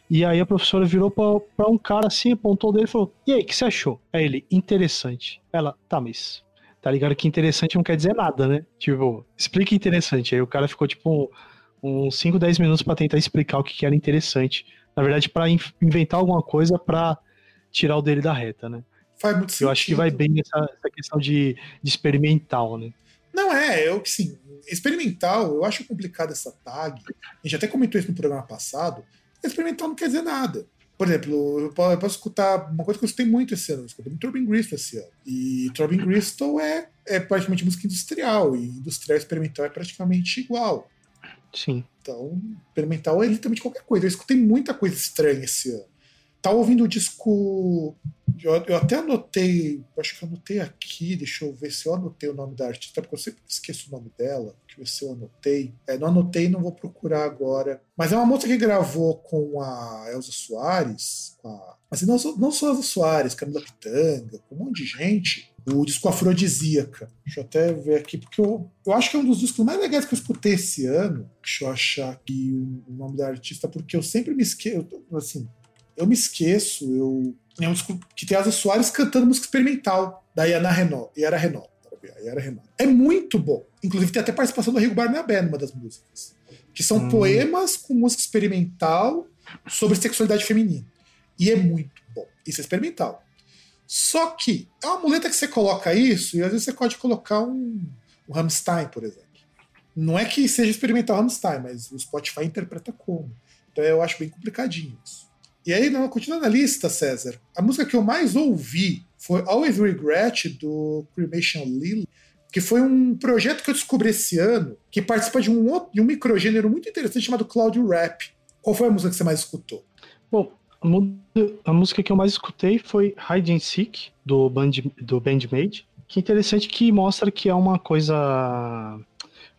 E aí a professora virou pra um cara assim, apontou dele e falou: E aí, o que você achou? Aí ele, interessante. Ela, tá, mas. Tá ligado que interessante não quer dizer nada, né? Tipo, explica interessante. Aí o cara ficou, tipo, uns 5, 10 minutos para tentar explicar o que, que era interessante. Na verdade, para inventar alguma coisa para tirar o dele da reta, né? Faz muito sentido. Eu acho que vai bem essa, essa questão de, de, experimental, né? Não, é, eu sim. Experimental, eu acho complicado essa tag. A gente até comentou isso no programa passado. Experimental não quer dizer nada. Por exemplo, eu posso, eu posso escutar uma coisa que eu escutei muito esse ano. Eu escutei muito Turbin Bristol esse ano. E Turbin Bristol é, é praticamente música industrial. E industrial e experimental é praticamente igual. Sim. Então, experimental é literalmente qualquer coisa. Eu escutei muita coisa estranha esse ano. Tava ouvindo o disco. Eu, eu, até anotei, acho que eu anotei aqui, deixa eu ver se eu anotei o nome da artista, porque eu sempre esqueço o nome dela. Deixa eu ver se eu anotei. É, não anotei, não vou procurar agora. Mas é uma moça que gravou com a Elza Soares, com a, assim, não, não só Elza Soares, Camila Pitanga, com um monte de gente o disco Afrodisíaca. Deixa eu até ver aqui, porque eu, eu acho que é um dos discos mais legais que eu escutei esse ano. Deixa eu achar aqui o, o nome da artista, porque eu sempre me esqueço. Assim, eu me esqueço, eu. É um disco que tem Asa Soares cantando música experimental da Yana Renault. Yara Renault. Yara Renault. É muito bom. Inclusive tem até participação do Rigo Barnabé numa das músicas. que são Hum. poemas com música experimental sobre sexualidade feminina. E é muito bom. Isso é experimental. Só que é uma muleta que você coloca isso e às vezes você pode colocar um, um Rammstein, por exemplo. Não é que seja experimental Rammstein, mas o Spotify interpreta como. Então eu acho bem complicadinho isso. E aí, continuando a lista, César, a música que eu mais ouvi foi Always Regret, do Cremation Lily, que foi um projeto que eu descobri esse ano, que participa de um, outro, de um microgênero muito interessante chamado Cloud Rap. Qual foi a música que você mais escutou? Bom, a, música que eu mais escutei foi Hide and Seek, do, Band, do Bandmade. Que interessante que mostra que é uma coisa.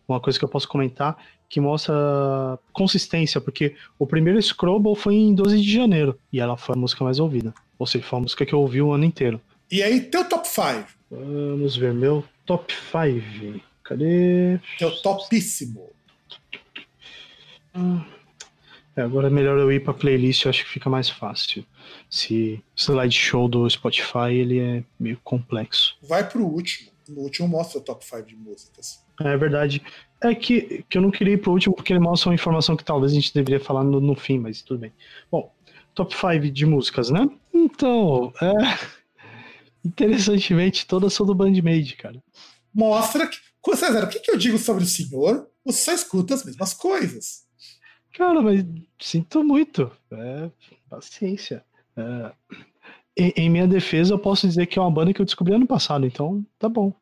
Uma coisa que eu posso comentar, que mostra consistência, porque o primeiro Scrobble foi em 12 de janeiro, e ela foi a música mais ouvida. Ou seja, foi a música que eu ouvi o ano inteiro. E aí, teu top 5, Vamos ver, meu top 5. Cadê? teu topíssimo. É, agora é melhor eu ir pra playlist, eu acho que fica mais fácil. Se slideshow do Spotify, ele é meio complexo. Vai pro último. No último mostra o top 5 de músicas. É verdade. É que, que eu não queria ir pro último porque ele mostra uma informação que talvez a gente deveria falar no, no fim, mas tudo bem. Bom, top 5 de músicas, né? Então, é. Interessantemente, todas são do Bandmade, cara. Mostra que. César, o que, que eu digo sobre o senhor? Você só escuta as mesmas coisas. Cara, mas sinto muito. É, paciência. É, em, em minha defesa, eu posso dizer que é uma banda que eu descobri ano passado, então tá bom.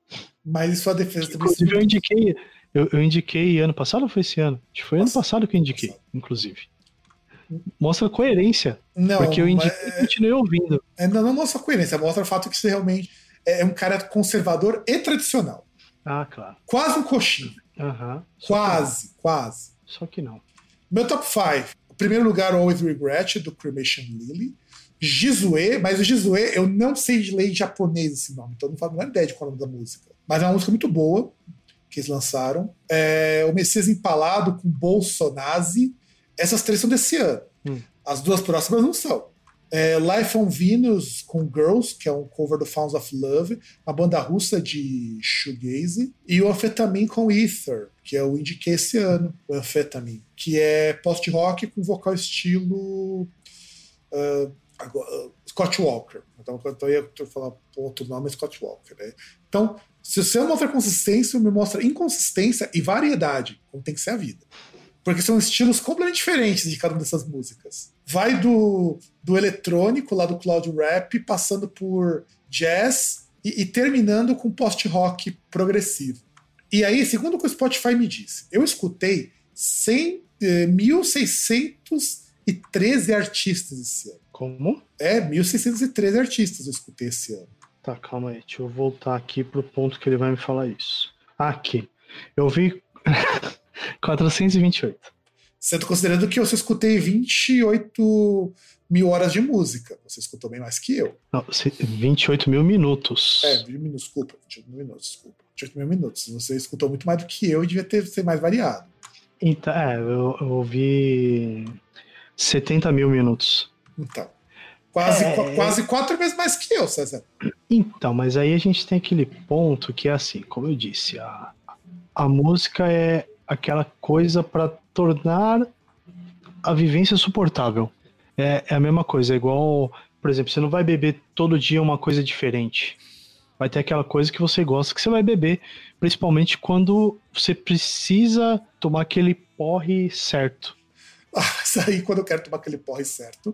Mas em sua defesa também. Inclusive, eu indiquei, eu, eu indiquei ano passado ou foi esse ano? Acho que foi ano Passado. que eu indiquei, Passado. inclusive. Mostra coerência, Não, porque eu indiquei mas- e continuei ouvindo. É, não, não mostra coerência, mostra o fato que você realmente é um cara conservador e tradicional. Ah, claro. Quase um. Só que Quase, quase. Só que não. Meu top 5. O primeiro lugar, Always Regret, do Cremation Lily. Jizue, mas o Jizue, eu não sei de ler em japonês esse nome, então eu não faço a menor ideia de qual é o nome da música. Mas é uma música muito boa que eles lançaram. É, o Messias Empalado com Bolsonazi. Essas três são desse ano. Hum. As duas próximas não são. É, Life on Venus com Girls, que é um cover do Founds of Love, uma banda russa de shoegaze, e o Amphetamine com Ether, que é o indiquei esse ano, o Amphetamine, que é post-rock com vocal estilo ah, agora, Scott Walker. Então, eu ia falar outro nome, é Scott Walker. Né? Então, se você mostra consistência, me mostra inconsistência e variedade, como tem que ser a vida. Porque são estilos completamente diferentes de cada uma dessas músicas. Vai do, do eletrônico, lá do cloud rap, passando por jazz e, e terminando com post-rock progressivo. E aí, segundo o que o Spotify me disse, eu escutei 100, eh, 1.613 artistas esse ano. Como? É, 1.613 artistas eu escutei esse ano. Tá, calma aí. Deixa eu voltar aqui pro ponto que ele vai me falar isso. Aqui. Eu vi <laughs> 428. Sendo considerando que eu só escutei 28 mil horas de música. Você escutou bem mais que eu. Não, se- 28 mil minutos. É, 20 minutos, desculpa. 28 mil minutos, desculpa. 28 mil minutos. Você escutou muito mais do que eu e devia ter ser mais variado. Então, é, eu, eu ouvi 70 mil minutos. Então. Quase, É. qu- quase quatro vezes mais que eu, César. Então, mas aí a gente tem aquele ponto que é assim, como eu disse, a, a música é aquela coisa para tornar a vivência suportável. É, é a mesma coisa, é igual, por exemplo, você não vai beber todo dia uma coisa diferente. Vai ter aquela coisa que você gosta que você vai beber, principalmente quando você precisa tomar aquele porre certo. <laughs> Ah, Isso aí, quando eu quero tomar aquele porre certo,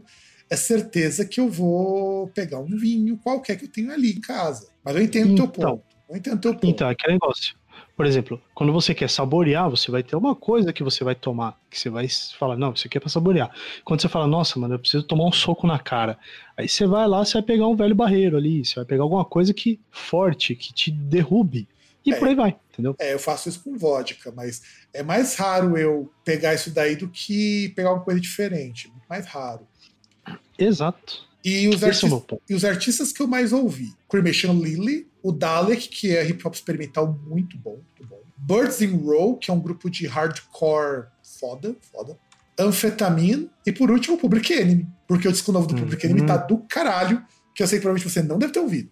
é certeza que eu vou pegar um vinho qualquer que eu tenho ali em casa. Mas eu entendo o teu Então. ponto. Eu entendo teu ponto. Então, é aquele negócio. Por exemplo, quando você quer saborear, você vai ter uma coisa que você vai tomar, que você vai falar, não, isso aqui é pra saborear. Quando você fala, nossa, mano, eu preciso tomar um soco na cara. Aí você vai lá, você vai pegar um velho barreiro ali, você vai pegar alguma coisa que forte, que te derrube. E É. por aí vai, entendeu? É, eu faço isso com vodka, mas é mais raro eu pegar isso daí do que pegar uma coisa diferente. Muito mais raro. Exato. E os, é o e os artistas que eu mais ouvi: Cremation Lily, o Dalek, que é hip hop experimental muito bom, muito bom. Birds in Row, que é um grupo de hardcore foda, foda. Amphetamine e por último Public Enemy, porque o disco novo do Uhum. Public Enemy tá do caralho, que eu sei que provavelmente você não deve ter ouvido.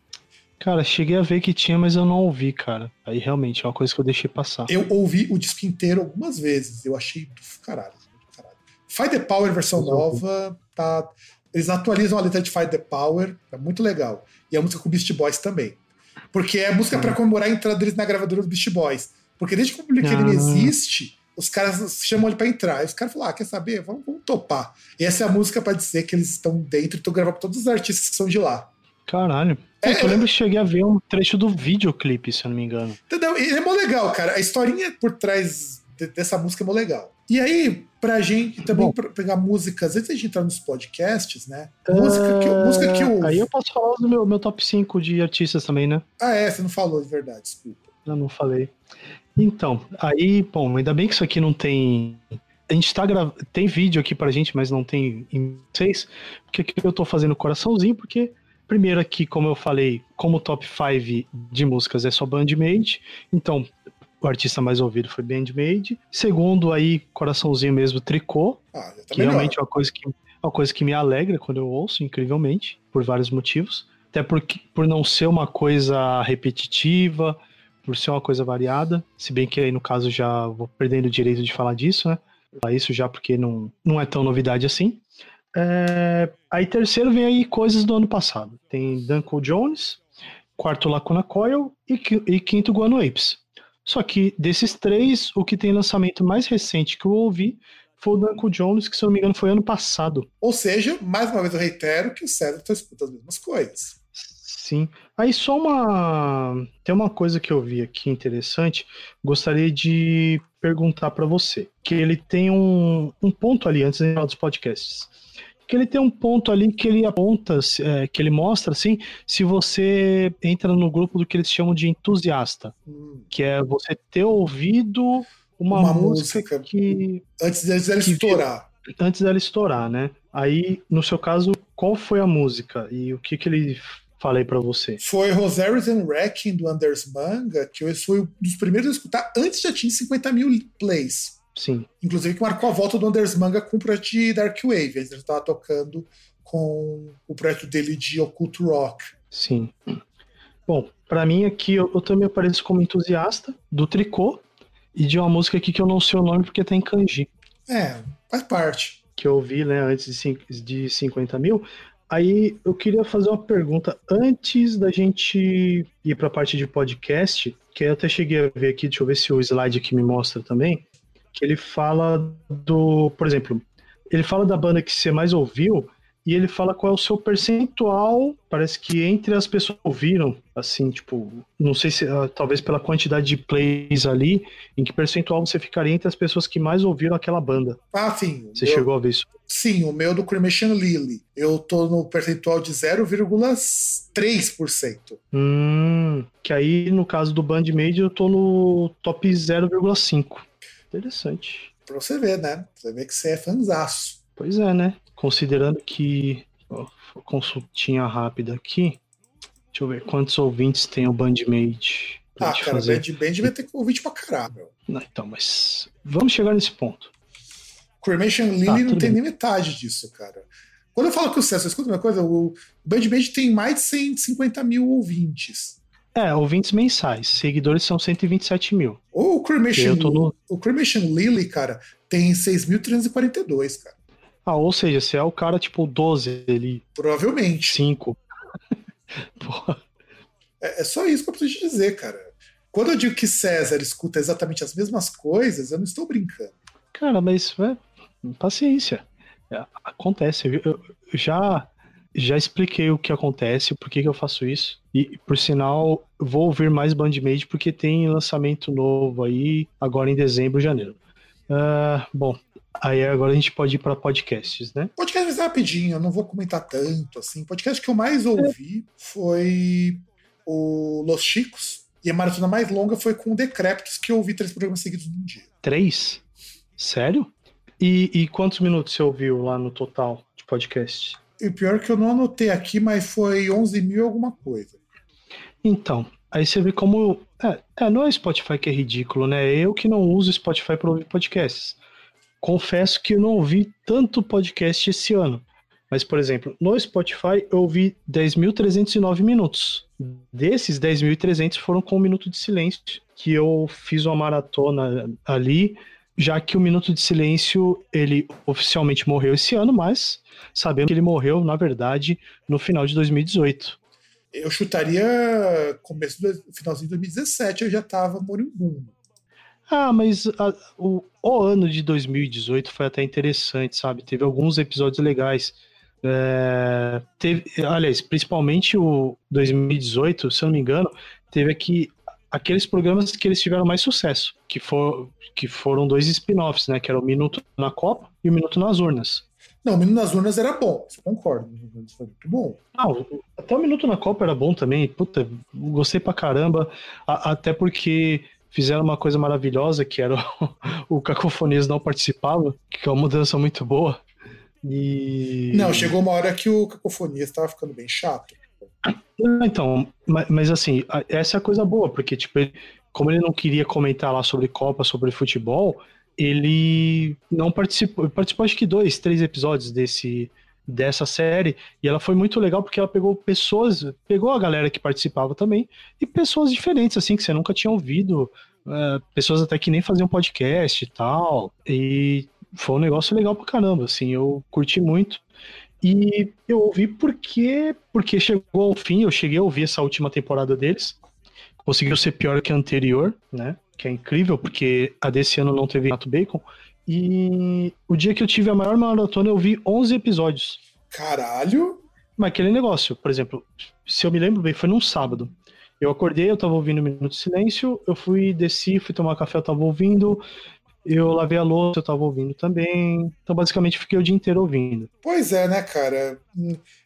Cara, cheguei a ver que tinha, mas eu não ouvi, cara. Aí realmente é uma coisa que eu deixei passar. Eu ouvi o disco inteiro algumas vezes. Eu achei do caralho. Do caralho. Fight the Power versão nova, tá. Eles atualizam a letra de Fight the Power, é muito legal. E a música com Beast Boys também. Porque é música para comemorar a entrada deles na gravadora do Beast Boys. Porque desde que o Public Enemy Ah. existe, os caras chamam ele pra entrar. E os caras falam: ah, quer saber? Vamos, vamos topar. E essa é a música pra dizer que eles estão dentro e estão gravando todos os artistas que são de lá. Caralho. É, É, eu lembro que cheguei a ver um trecho do videoclipe, se eu não me engano. Entendeu? E é mó legal, cara. A historinha por trás dessa música é mó legal. E aí, pra gente também Bom. pra pegar músicas, antes de entrar nos podcasts, né? Música que, eu- música que eu. Ah, Aí eu posso falar do meu, meu top 5 de artistas também, né? Ah, é, você não falou de verdade, desculpa. Eu não falei. Então, aí, bom, ainda bem que isso aqui não tem. A gente tá gravando. Tem vídeo aqui pra gente, mas não tem em vocês. Porque aqui eu tô fazendo coraçãozinho, porque, primeiro aqui, como eu falei, como top 5 de músicas é só Bandmade, então o artista mais ouvido foi Bandmade. Segundo, aí, coraçãozinho mesmo, Tricô, Ah, que melhor. realmente é uma coisa que, é uma coisa que me alegra quando eu ouço, incrivelmente, por vários motivos. Até porque, por não ser uma coisa repetitiva, por ser uma coisa variada, se bem que aí no caso já vou perdendo o direito de falar disso, né? Falar isso já porque não, não é tão novidade assim. É, aí terceiro vem aí coisas do ano passado. Tem Duncan Jones, quarto Lacuna Coil e, e quinto Guano Apes. Só que desses três, o que tem lançamento mais recente que eu ouvi foi o Duncan Jones, que se eu não me engano foi ano passado. Ou seja, mais uma vez eu reitero que o César tá escutando as mesmas coisas. Sim. Aí só uma. Tem uma coisa que eu vi aqui interessante. Gostaria de perguntar para você. Que ele tem um, um ponto ali, antes de falar dos podcasts. Que ele tem um ponto ali que ele aponta, é, que ele mostra assim, se você entra no grupo do que eles chamam de entusiasta. Hum, Que é você ter ouvido uma, Uma música, música. que Antes dela Que estourar. antes dela estourar, né? Aí, no seu caso, qual foi a música e o que que ele falei pra você? Foi Rosaries and Wrecking do Anders Manga, que eu fui um dos primeiros a escutar antes já tinha 50 mil plays. Sim. Inclusive que marcou a volta do Anders Manga com o projeto de Dark Wave. Ele estava tocando com o projeto dele de Occult Rock. Sim. Bom, pra mim aqui eu, eu também apareço como entusiasta do tricô e de uma música aqui que eu não sei o nome porque tá em kanji, É, faz parte. que eu ouvi, né, antes de, de 50 mil. Aí eu queria fazer uma pergunta antes da gente ir pra parte de podcast, que eu até cheguei a ver aqui, deixa eu ver se o slide aqui me mostra também, que ele fala do, por exemplo, ele fala da banda que você mais ouviu e ele fala qual é o seu percentual, parece que entre as pessoas que ouviram, assim, tipo, não sei se, ah, talvez pela quantidade de plays ali, em que percentual você ficaria entre as pessoas que mais ouviram aquela banda. Ah, sim. Você chegou a ver isso? Sim, o meu do Cremation Lily. Eu tô no percentual de 0,3%. Hum, que aí no caso do Bandmade eu tô no top 0,5. Interessante. Pra você ver, né? Você vê que você é fanzaço. Pois é, né? Considerando que. Consultinha rápida aqui. Deixa eu ver quantos ouvintes tem o Bandmade. Pra Ah, cara, fazer. Band Band vai ter ouvinte pra caralho. Não, então, mas. Vamos chegar nesse ponto. Cremation Lily Tá, não tem bem. nem metade disso, cara. Quando eu falo que o César, escuta uma coisa, o Band Band tem mais de 150 mil ouvintes. É, ouvintes mensais. Seguidores são 127 mil. O Cremation, no- o Cremation Lily, cara, tem 6.342, cara. Ah, ou seja, você é o cara tipo 12 ali, Provavelmente. 5. <laughs> Porra. É, é só isso que eu preciso te dizer, cara. Quando eu digo que César escuta exatamente as mesmas coisas, eu não estou brincando. Cara, mas é, paciência. É, acontece. Eu, eu já já expliquei o que acontece, por que, que eu faço isso. E, por sinal, vou ouvir mais Bandmade porque tem lançamento novo aí, agora em dezembro, janeiro. Ah, bom, aí agora a gente pode ir para podcasts, né? Podcast vai ser rapidinho, eu não vou comentar tanto assim. Podcast que eu mais ouvi foi o Los Chicos. E a maratona mais longa foi com o Decréptos, que eu ouvi três programas seguidos num dia. Três? Sério? E, e quantos minutos você ouviu lá no total de podcast? E pior que eu não anotei aqui, mas foi 11 mil alguma coisa. Então, aí você vê como. É, é, não é Spotify que é ridículo, né? É Eu que não uso Spotify para ouvir podcasts. Confesso que eu não ouvi tanto podcast esse ano. Mas, por exemplo, no Spotify eu ouvi 10.309 minutos. Desses 10.300 foram com um minuto de silêncio, que eu fiz uma maratona ali, já que o minuto de silêncio ele oficialmente morreu esse ano, mas sabemos que ele morreu, na verdade, no final de 2018. Eu chutaria começo do finalzinho de 2017, eu já tava moribundo. Ah, mas a, o, o ano de 2018 foi até interessante, sabe? Teve alguns episódios legais. É, teve, aliás, principalmente o 2018, se eu não me engano, teve aqui aqueles programas que eles tiveram mais sucesso, que, for, que foram dois spin-offs, né? Que era o Minuto na Copa e o Minuto nas Urnas. Não, o Minuto nas Urnas era bom, concordo. Foi muito bom. Não, até o Minuto na Copa era bom também. Puta, gostei pra caramba. A, até porque fizeram uma coisa maravilhosa, que era <laughs> o, o Cacofonias não participava, que é uma mudança muito boa. E... Não, chegou uma hora que o Cacofonias estava ficando bem chato. Então, mas, mas, assim, essa é a coisa boa, porque, tipo, ele, como ele não queria comentar lá sobre Copa, sobre futebol, ele não participou, participou acho que dois, três episódios desse, dessa série, e ela foi muito legal porque ela pegou pessoas, pegou a galera que participava também, e pessoas diferentes, assim, que você nunca tinha ouvido, uh, pessoas até que nem faziam podcast e tal, e foi um negócio legal pra caramba, assim, eu curti muito. E eu ouvi porque, porque chegou ao fim, eu cheguei a ouvir essa última temporada deles. Conseguiu ser pior que a anterior, né? Que é incrível, porque a desse ano não teve Nato Bacon. E o dia que eu tive a maior maratona, eu vi 11 episódios. Caralho! Mas aquele negócio, por exemplo, se eu me lembro bem, foi num sábado. Eu acordei, eu tava ouvindo um Minuto de Silêncio, eu fui, desci, fui tomar café, eu tava ouvindo, eu lavei a louça, eu tava ouvindo também. Então, basicamente, fiquei o dia inteiro ouvindo. Pois é, né, cara?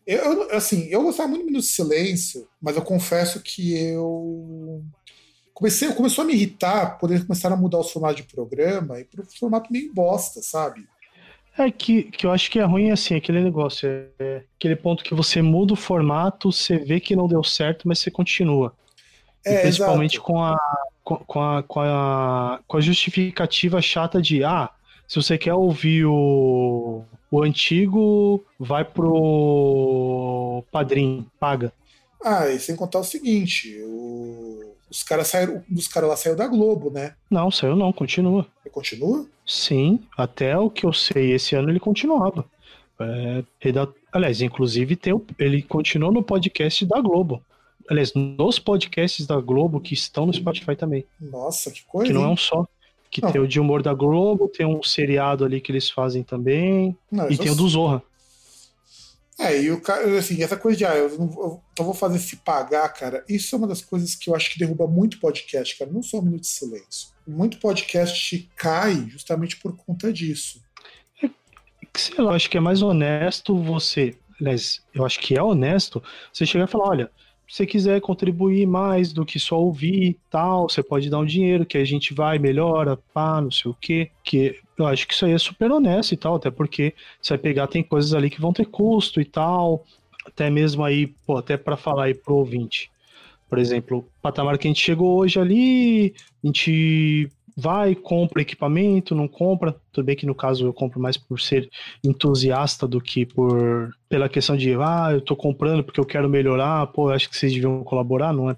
Eu, assim, eu gostava muito do Minuto de Silêncio, mas eu confesso que eu comecei, começou a me irritar por eles começaram a mudar o formato de programa e pro formato meio bosta, sabe? É que, que eu acho que é ruim assim, aquele negócio, é aquele ponto que você muda o formato, você vê que não deu certo, mas você continua. É, principalmente com a, com, a, com, a, com a justificativa chata de ah, se você quer ouvir o, o antigo, vai pro padrinho, paga. Ah, e sem contar o seguinte, o os caras saíram, dos caras lá saiu da Globo, né? Não, saiu não, continua. Ele continua? Sim, até o que eu sei, esse ano ele continuava. É, aliás, inclusive tem, ele continuou no podcast da Globo. Aliás, nos podcasts da Globo que estão no Spotify também. Nossa, que coisa. Que não é um só. Que não. tem o de humor da Globo, tem um seriado ali que eles fazem também. Não, e tem o do Zorra. É, e o cara, assim, essa coisa de, ah, eu, não, eu então vou fazer se pagar, cara, isso é uma das coisas que eu acho que derruba muito podcast, cara, não só um minuto de silêncio. Muito podcast cai justamente por conta disso. É, sei lá, eu acho que é mais honesto você, aliás, eu acho que é honesto você chegar e falar, olha, você quiser contribuir mais do que só ouvir e tal, você pode dar um dinheiro que a gente vai, melhora, pá, não sei o quê. Que eu acho que isso aí é super honesto e tal, até porque você vai pegar, tem coisas ali que vão ter custo e tal. Até mesmo aí, pô, até para falar aí pro ouvinte. Por exemplo, o patamar que a gente chegou hoje ali, a gente vai, compra equipamento, não compra. Tudo bem que no caso eu compro mais por ser entusiasta do que por pela questão de ah, eu tô comprando porque eu quero melhorar, pô, acho que vocês deviam colaborar, não é?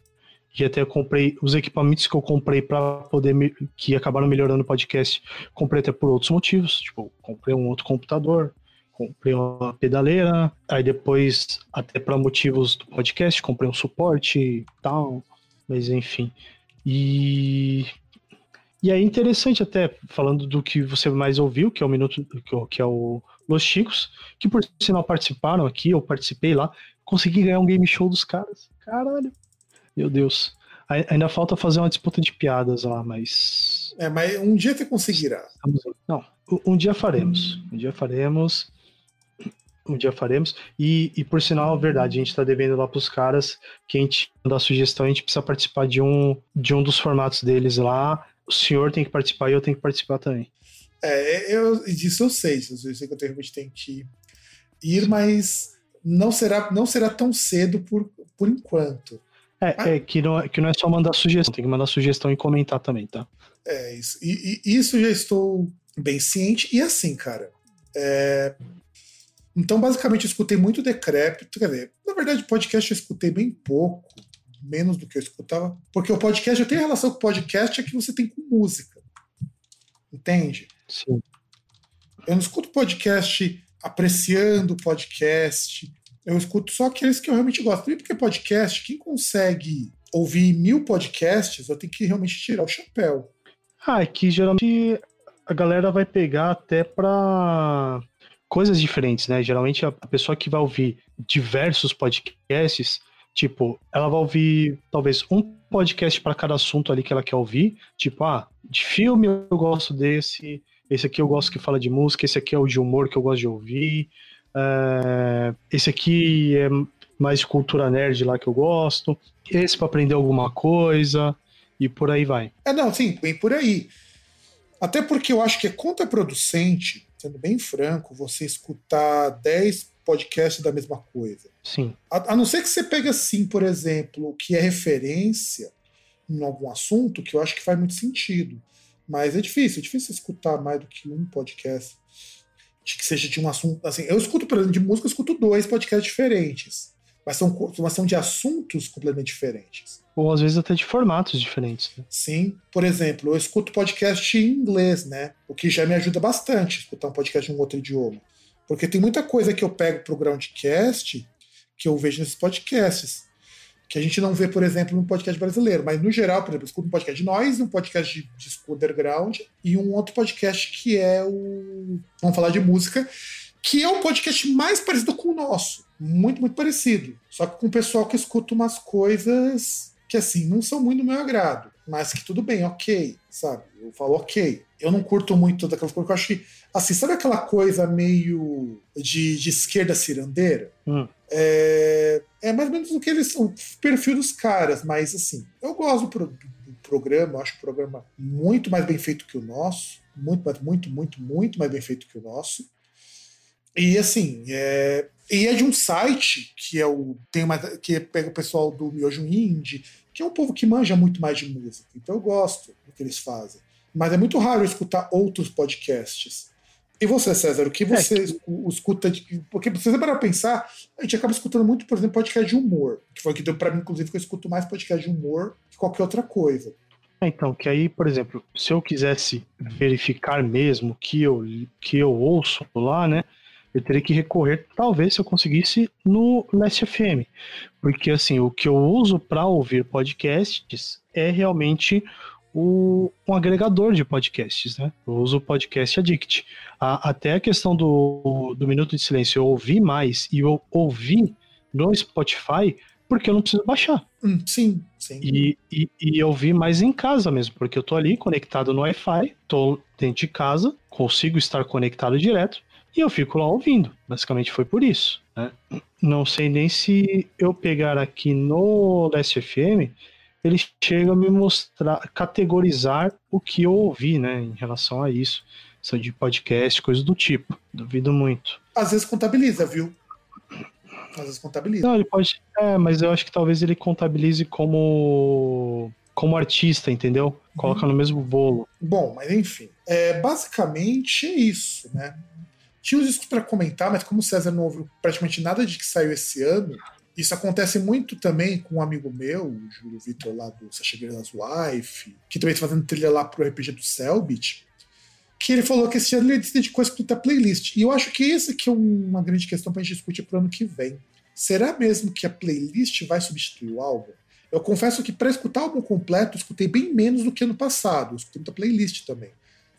E até eu comprei os equipamentos que eu comprei para poder que acabaram melhorando o podcast, comprei até por outros motivos, tipo, comprei um outro computador, comprei uma pedaleira, aí depois até para motivos do podcast, comprei um suporte e tal, mas enfim. E e é interessante até, falando do que você mais ouviu, que é o Minuto, que é o Los Chicos, que por sinal participaram aqui, eu participei lá, consegui ganhar um game show dos caras. Caralho. Meu Deus. Ainda falta fazer uma disputa de piadas lá, mas. É, mas um dia você conseguirá. Não, um dia faremos. Um dia faremos. Um dia faremos. E, e por sinal, verdade, a gente tá devendo lá pros caras que a gente dá sugestão, a gente precisa participar de um, de um dos formatos deles lá o senhor tem que participar e eu tenho que participar também. É, eu, disso eu sei, eu sei que eu realmente tenho que ir, mas não será, não será tão cedo por, por enquanto. É, ah, é que, não, é, que não é só mandar sugestão, tem que mandar sugestão e comentar também, tá? É, isso. E, e isso já estou bem ciente. E assim, cara, é, Então, basicamente, eu escutei muito decrépito. Quer dizer, na verdade, podcast eu escutei bem pouco, menos do que eu escutava. Porque o podcast, eu tenho relação com o podcast é que você tem com música. Entende? Sim. Eu não escuto podcast apreciando o podcast. Eu escuto só aqueles que eu realmente gosto. E porque podcast, quem consegue ouvir mil podcasts, eu tenho que realmente tirar o chapéu. Ah, é que geralmente a galera vai pegar até pra coisas diferentes, né? Geralmente a pessoa que vai ouvir diversos podcasts, tipo, ela vai ouvir talvez um podcast para cada assunto ali que ela quer ouvir. Tipo, ah, de filme eu gosto desse, esse aqui eu gosto que fala de música, esse aqui é o de humor que eu gosto de ouvir, é, esse aqui é mais cultura nerd lá que eu gosto, esse para aprender alguma coisa e por aí vai. É, não, sim, bem por aí. Até porque eu acho que é contraproducente, sendo bem franco, você escutar 10 podcasts da mesma coisa. Sim. A, a não ser que você pegue assim, por exemplo, o que é referência em algum assunto, que eu acho que faz muito sentido. Mas é difícil, é difícil escutar mais do que um podcast de que seja de um assunto. Assim, eu escuto, por exemplo, de música, eu escuto dois podcasts diferentes. Mas são, mas são de assuntos completamente diferentes. Ou às vezes até de formatos diferentes. Né? Sim. Por exemplo, eu escuto podcast em inglês, né? O que já me ajuda bastante escutar um podcast em um outro idioma. Porque tem muita coisa que eu pego pro Groundcast que eu vejo nesses podcasts que a gente não vê, por exemplo, no podcast brasileiro. Mas, no geral, por exemplo, eu escuto um podcast de nós, um podcast de disco underground e um outro podcast que é o. Vamos falar de música, que é o podcast mais parecido com o nosso. Muito, muito parecido. Só que com o pessoal que escuta umas coisas que, assim, não são muito do meu agrado. Mas que tudo bem, ok, sabe? Eu falo ok. Eu não curto muito daquelas coisas, eu acho que, assim, sabe aquela coisa meio de, de esquerda cirandeira? Hum. É, é mais ou menos o que eles o perfil dos caras, mas assim, eu gosto do, pro, do programa, acho o programa muito mais bem feito que o nosso, muito, muito, muito, muito mais bem feito que o nosso. E assim, é, e é de um site que é o tem uma, que pega o pessoal do Miojo Indie, que é um povo que manja muito mais de música. Então eu gosto do que eles fazem. Mas é muito raro eu escutar outros podcasts. E você, César, o que você é que... escuta? De... Porque você para pensar, a gente acaba escutando muito, por exemplo, podcast de humor, que foi o que deu para mim, inclusive, que eu escuto mais podcast de humor que qualquer outra coisa. É, então, que aí, por exemplo, se eu quisesse verificar mesmo que eu, que eu ouço lá, né? Eu teria que recorrer, talvez, se eu conseguisse, no Last FM. Porque, assim, o que eu uso para ouvir podcasts é realmente o, um agregador de podcasts, né? Eu uso o Podcast Addict. A, até a questão do, do Minuto de Silêncio, eu ouvi mais e eu ouvi no Spotify porque eu não preciso baixar. Hum, sim, sim. E, e, e, eu vi mais em casa mesmo, porque eu tô ali conectado no Wi-Fi, tô dentro de casa, consigo estar conectado direto e eu fico lá ouvindo. Basicamente foi por isso. Né? Não sei nem se eu pegar aqui no Last FM ele chega a me mostrar, categorizar o que eu ouvi, né, em relação a isso. São de podcast, coisas do tipo. Duvido muito. Às vezes contabiliza, viu? Às vezes contabiliza. Não, ele pode. É, mas eu acho que talvez ele contabilize como. como artista, entendeu? Coloca uhum. no mesmo bolo. Bom, mas enfim. É, basicamente é isso, né? Tinha os discos para comentar, mas como o César não ouviu praticamente nada de que saiu esse ano, isso acontece muito também com um amigo meu, o Júlio Vitor, lá do Sasha Girls Wife, que também está fazendo trilha lá pro RPG do Selbit, que ele falou que esse ano ele se dedicou a escutar playlist. E eu acho que essa aqui é uma grande questão para a gente discutir pro ano que vem. Será mesmo que a playlist vai substituir o álbum? Eu confesso que para escutar o álbum completo, eu escutei bem menos do que ano passado. Eu escutei muita playlist também.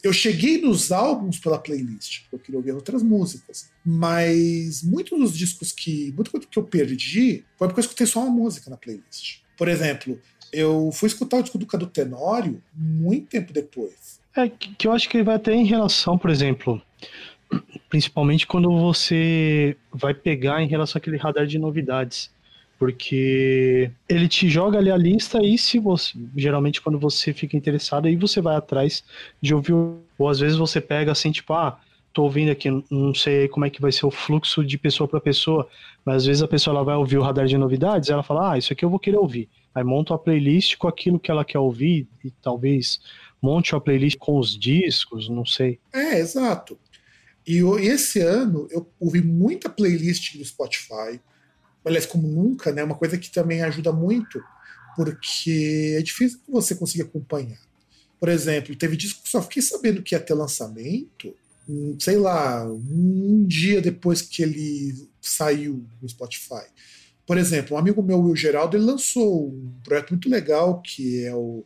Eu cheguei nos álbuns pela playlist, porque eu queria ouvir outras músicas. Mas muitos dos discos que. Muito que eu perdi foi porque eu escutei só uma música na playlist. Por exemplo, eu fui escutar o disco do Cadu Tenório muito tempo depois. É, que eu acho que ele vai até em relação, por exemplo, <clears throat> principalmente quando você vai pegar em relação àquele radar de novidades porque ele te joga ali a lista e se você geralmente quando você fica interessado aí você vai atrás de ouvir ou às vezes você pega assim tipo ah tô ouvindo aqui não sei como é que vai ser o fluxo de pessoa para pessoa mas às vezes a pessoa ela vai ouvir o radar de novidades ela fala ah isso aqui eu vou querer ouvir aí monta a playlist com aquilo que ela quer ouvir e talvez monte uma playlist com os discos não sei. É exato. E esse ano eu ouvi muita playlist do Spotify, aliás, como nunca, né? Uma coisa que também ajuda muito, porque é difícil você conseguir acompanhar. Por exemplo, teve disco que só fiquei sabendo que ia ter lançamento, hum, sei lá, um dia depois que ele saiu no Spotify. Por exemplo, um amigo meu, Will Geraldo, ele lançou um projeto muito legal que é o.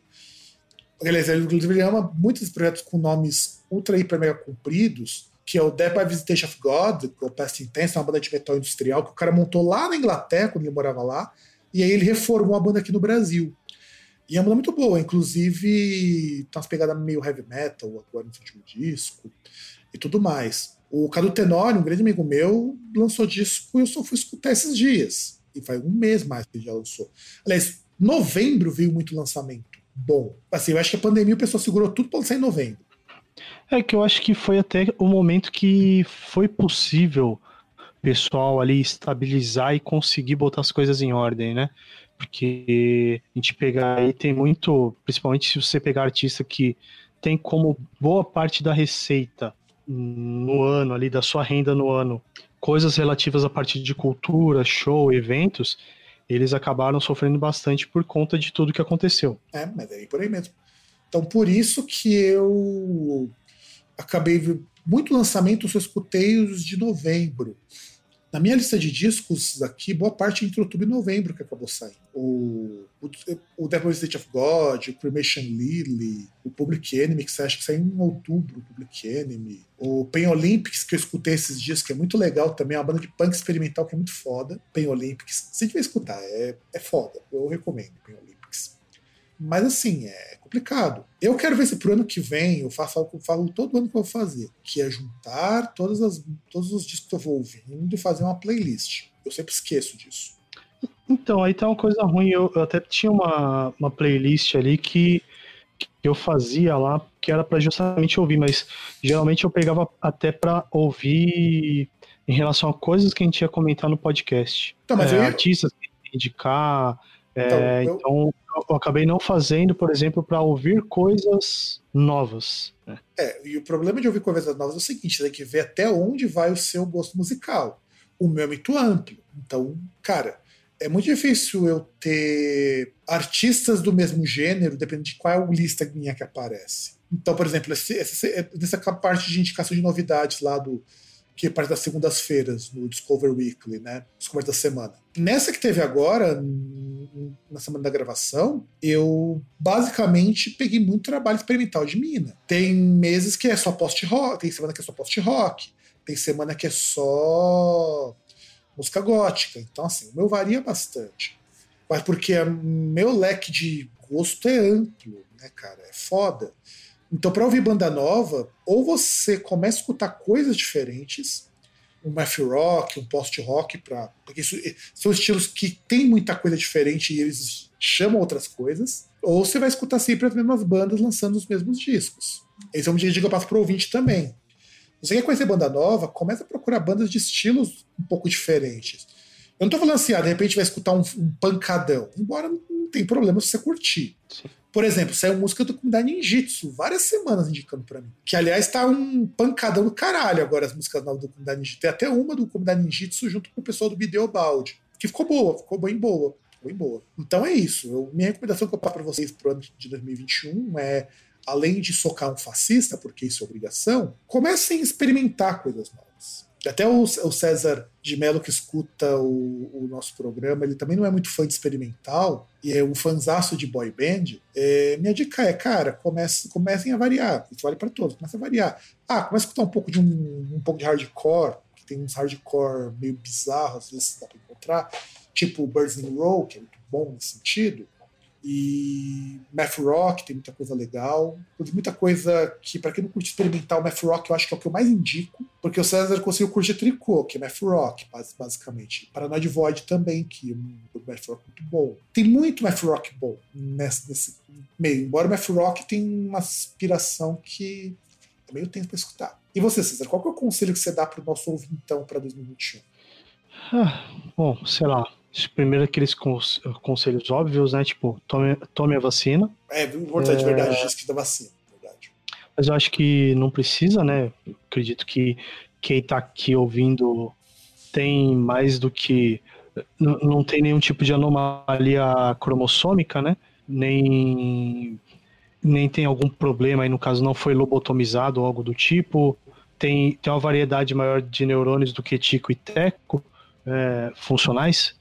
Aliás, ele, ele ama muitos projetos com nomes ultra, hiper, mega compridos, que é o by Visitation of God, que é o Past Intense, uma banda de metal industrial que o cara montou lá na Inglaterra, quando ele morava lá, e aí ele reformou a banda aqui no Brasil. E é uma banda muito boa, inclusive tem umas pegadas meio heavy metal agora no último disco e tudo mais. O Cadu Tenório, um grande amigo meu, lançou disco e eu só fui escutar esses dias. E faz um mês mais que ele já lançou. Aliás, novembro veio muito lançamento bom. Assim, eu acho que a pandemia o pessoal segurou tudo para lançar em novembro. É que eu acho que foi até o momento que foi possível pessoal ali estabilizar e conseguir botar as coisas em ordem, né? Porque a gente pegar aí tem muito, principalmente se você pegar artista que tem como boa parte da receita no ano ali, da sua renda no ano, coisas relativas a partir de cultura, show, eventos, eles acabaram sofrendo bastante por conta de tudo que aconteceu. É, mas é por aí mesmo. Então, por isso que eu acabei muito lançamento eu escutei os de novembro. Na minha lista de discos aqui, boa parte entre outubro e novembro que acabou saindo. O, o, o State of God, o Cremation Lily, o Public Enemy, que acha que saiu em outubro, o Public Enemy. O Pain Olympics, que eu escutei esses dias, que é muito legal também, é uma banda de punk experimental que é muito foda. Pain Olympics, você devia escutar, é, é foda, eu recomendo Pain Olympics. Mas assim, é complicado. Eu quero ver se pro ano que vem eu faço algo que eu falo todo ano que eu vou fazer, que é juntar todas as, todos os discos que eu vou ouvindo e fazer uma playlist. Eu sempre esqueço disso. Então, aí tá uma coisa ruim. Eu, eu até tinha uma, uma playlist ali que, que eu fazia lá, que era para justamente ouvir, mas geralmente eu pegava até para ouvir em relação a coisas que a gente ia comentar no podcast. Então, mas é, eu ia... Artistas que indicar. Então, é, eu... então eu acabei não fazendo, por exemplo, para ouvir coisas novas. Né? É, e o problema de ouvir coisas novas é o seguinte: você tem que ver até onde vai o seu gosto musical. O meu é muito amplo. Então, cara, é muito difícil eu ter artistas do mesmo gênero, dependendo de qual lista minha que aparece. Então, por exemplo, esse, esse, nessa parte de indicação de novidades lá do que é parte das segundas-feiras no Discover Weekly, né? Discover da semana. Nessa que teve agora, na semana da gravação, eu basicamente peguei muito trabalho experimental de mina. Tem meses que é só post-rock, tem semana que é só post-rock, tem semana que é só música gótica. Então, assim, o meu varia bastante. Mas porque meu leque de gosto é amplo, né, cara? É foda. Então, para ouvir banda nova, ou você começa a escutar coisas diferentes, um math rock, um post rock, pra, porque isso, são estilos que tem muita coisa diferente e eles chamam outras coisas, ou você vai escutar sempre as mesmas bandas lançando os mesmos discos. Esse é um dia que eu passo para o ouvinte também. Você quer conhecer banda nova? Começa a procurar bandas de estilos um pouco diferentes. Eu não tô falando assim, ah, de repente vai escutar um, um pancadão, embora não tem problema se você curtir. Sim. Por exemplo, saiu música do comunidade Ninjitsu, várias semanas indicando para mim. Que, aliás, tá um pancadão do caralho agora as músicas novas do comunidade Ninjitsu. Tem até uma do comunidade Ninjitsu junto com o pessoal do Bideobaldi. Que ficou boa, ficou bem boa. Ficou bem boa. Então é isso. Eu, minha recomendação que eu passo para vocês pro ano de 2021 é, além de socar um fascista, porque isso é obrigação, comecem a experimentar coisas novas. Até o, o César de Mello, que escuta o, o, nosso programa, ele também não é muito fã de experimental, e é um fanzaço de boy band. É, minha dica é, cara, comece, comecem a variar. Isso vale para todos, comecem a variar. Ah, comece a escutar um pouco de um, um pouco de hardcore, que tem uns hardcore meio bizarros, às vezes dá para encontrar, tipo Birds in Row, que é muito bom nesse sentido. E math rock tem muita coisa legal. Muita coisa que, para quem não curte experimental, math rock eu acho que é o que eu mais indico, porque o César conseguiu curtir tricô, que é math rock, basicamente. Paranoid Void também, que é um math rock muito bom. Tem muito math rock bom nesse, nesse meio, embora o math rock tem uma aspiração que é meio tempo para escutar. E você, César, qual é o conselho que você dá para o nosso ouvintão para 2021? Ah, bom, sei lá Primeiro aqueles conselhos óbvios, né? Tipo, tome, tome a vacina. É, importante, é... verdade, diz que da vacina, verdade. Mas eu acho que não precisa, né? Eu acredito que quem tá aqui ouvindo tem mais do que. Não tem nenhum tipo de anomalia cromossômica, né? Nem, nem tem algum problema aí, no caso, não foi lobotomizado ou algo do tipo. Tem, tem uma variedade maior de neurônios do que tico e teco é, funcionais.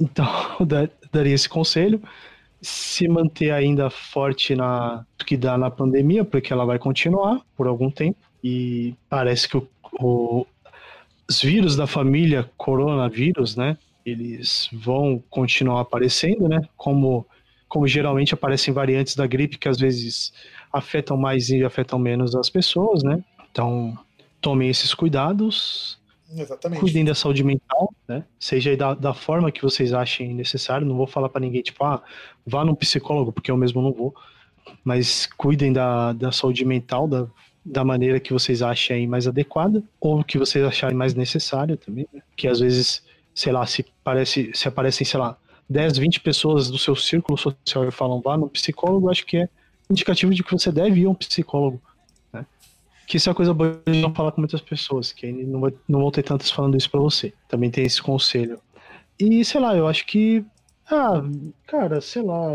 Então, <laughs> daria esse conselho. Se manter ainda forte na que dá na pandemia, porque ela vai continuar por algum tempo. E parece que o, o, os vírus da família coronavírus, né? Eles vão continuar aparecendo, né? Como, como geralmente aparecem variantes da gripe que às vezes afetam mais e afetam menos as pessoas, né? Então, tomem esses cuidados. Exatamente. Cuidem da saúde mental, né? Seja da, da forma que vocês achem necessário. Não vou falar para ninguém, tipo, ah, vá num psicólogo, porque eu mesmo não vou. Mas cuidem da, da saúde mental, da, da maneira que vocês achem mais adequada, ou que vocês acharem mais necessária também, né? Que às vezes, sei lá, se, parece, se aparecem, sei lá, 10, 20 pessoas do seu círculo social e falam, vá no psicólogo, acho que é indicativo de que você deve ir a um psicólogo que isso é uma coisa boa de não falar com muitas pessoas, que não, vai, não vão ter tantas falando isso pra você. Também tem esse conselho. E, sei lá, eu acho que. Ah, cara, sei lá,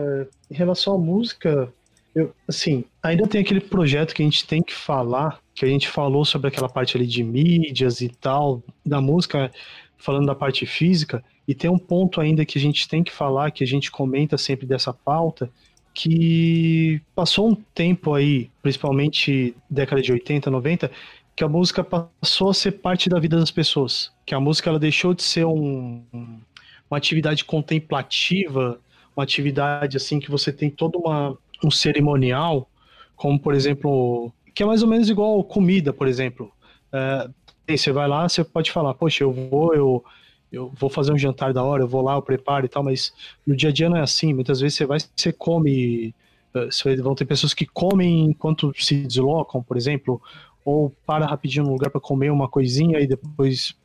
em relação à música, eu, assim, ainda tem aquele projeto que a gente tem que falar, que a gente falou sobre aquela parte ali de mídias e tal, da música, falando da parte física, e tem um ponto ainda que a gente tem que falar, que a gente comenta sempre dessa pauta, que passou um tempo aí, principalmente década de 80, 90, que a música passou a ser parte da vida das pessoas. Que a música ela deixou de ser um, uma atividade contemplativa, uma atividade assim que você tem todo uma, um cerimonial, como por exemplo, que é mais ou menos igual comida, por exemplo. É, você vai lá, você pode falar, poxa, eu vou, eu eu vou fazer um jantar da hora, eu vou lá, eu preparo e tal, mas no dia a dia não é assim. Muitas vezes você vai, você come, eh, você, vão ter pessoas que comem enquanto se deslocam, por exemplo, ou para rapidinho no lugar para comer uma coisinha e depois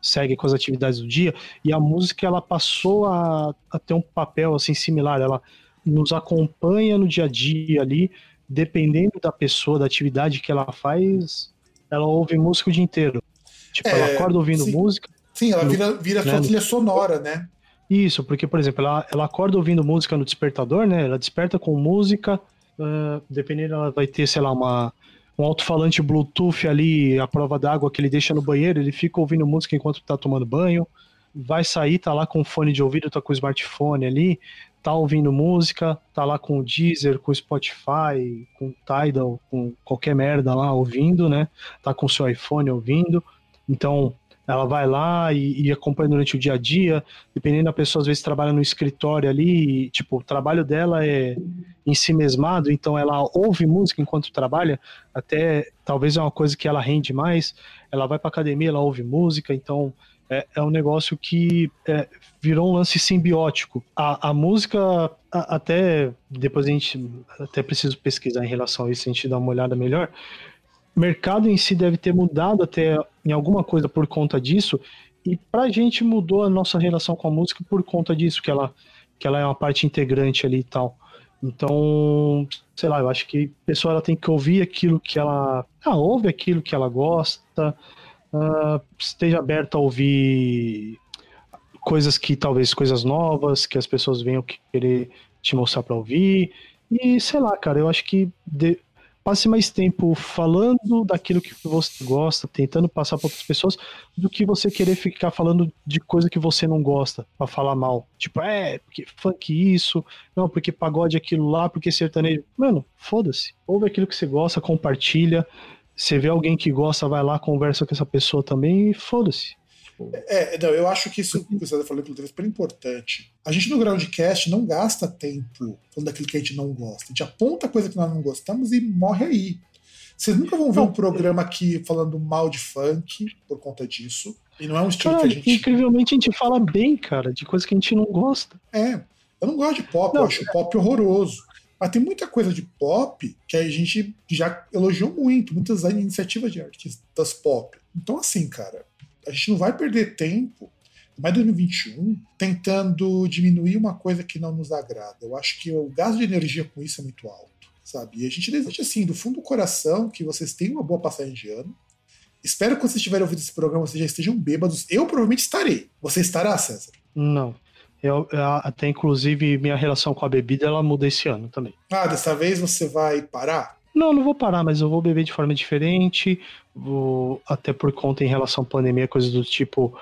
segue com as atividades do dia. E a música ela passou a, a ter um papel assim similar, ela nos acompanha no dia a dia ali, dependendo da pessoa, da atividade que ela faz, ela ouve música o dia inteiro. Tipo, é, ela acorda ouvindo sim. música, Sim, ela vira, vira né? sua trilha sonora, né? Isso, porque, por exemplo, ela, ela acorda ouvindo música no despertador, né? Ela desperta com música, uh, dependendo, ela vai ter, sei lá, uma, um alto-falante Bluetooth ali, a prova d'água que ele deixa no banheiro, ele fica ouvindo música enquanto tá tomando banho, vai sair, tá lá com fone de ouvido, tá com o smartphone ali, tá ouvindo música, tá lá com o Deezer, com o Spotify, com o Tidal, com qualquer merda lá ouvindo, né? Tá com o seu iPhone ouvindo. Então, ela vai lá e, e, acompanha durante o dia a dia, dependendo da pessoa, às vezes trabalha no escritório ali, e, tipo, o trabalho dela é em si mesmado, então ela ouve música enquanto trabalha, até talvez é uma coisa que ela rende mais, ela vai pra academia, ela ouve música, então é, é um negócio que é, virou um lance simbiótico. A, a música, a, até depois a gente até preciso pesquisar em relação a isso, a gente dá uma olhada melhor, mercado em si deve ter mudado até em alguma coisa por conta disso, e pra gente mudou a nossa relação com a música por conta disso, que ela, que ela é uma parte integrante ali e tal. Então, sei lá, eu acho que a pessoa ela tem que ouvir aquilo que ela. Ah, ouve aquilo que ela gosta, uh, esteja aberta a ouvir coisas que talvez coisas novas, que as pessoas venham querer te mostrar para ouvir. E sei lá, cara, eu acho que de, passe mais tempo falando daquilo que você gosta, tentando passar para outras pessoas, do que você querer ficar falando de coisa que você não gosta, para falar mal. Tipo, é, porque funk isso, não, porque pagode aquilo lá, porque sertanejo. Mano, foda-se. Ouve aquilo que você gosta, compartilha. Você vê alguém que gosta, vai lá, conversa com essa pessoa também e foda-se. É, não, eu acho que isso que você falando é super importante. A gente no Groundcast não gasta tempo falando daquilo que a gente não gosta. A gente aponta coisa que nós não gostamos e morre aí. Vocês nunca vão ver um programa aqui falando mal de funk por conta disso. E não é um estilo cara, que a gente. Incrivelmente a gente fala bem, cara, de coisa que a gente não gosta. É. Eu não gosto de pop, não, eu acho pop horroroso. Mas tem muita coisa de pop que a gente já elogiou muito, muitas iniciativas de artistas pop. Então, assim, cara, a gente não vai perder tempo, mais 2021, tentando diminuir uma coisa que não nos agrada. Eu acho que o gasto de energia com isso é muito alto, sabe? E a gente deseja, assim, do fundo do coração, que vocês tenham uma boa passagem de ano, Espero que quando vocês estiverem ouvindo esse programa, vocês já estejam bêbados. Eu provavelmente estarei. Você estará, César? Não. Eu, eu, até inclusive minha relação com a bebida ela muda esse ano também. Ah, dessa vez você vai parar? Não, não vou parar, mas eu vou beber de forma diferente. Vou até por conta em relação à pandemia, coisas do tipo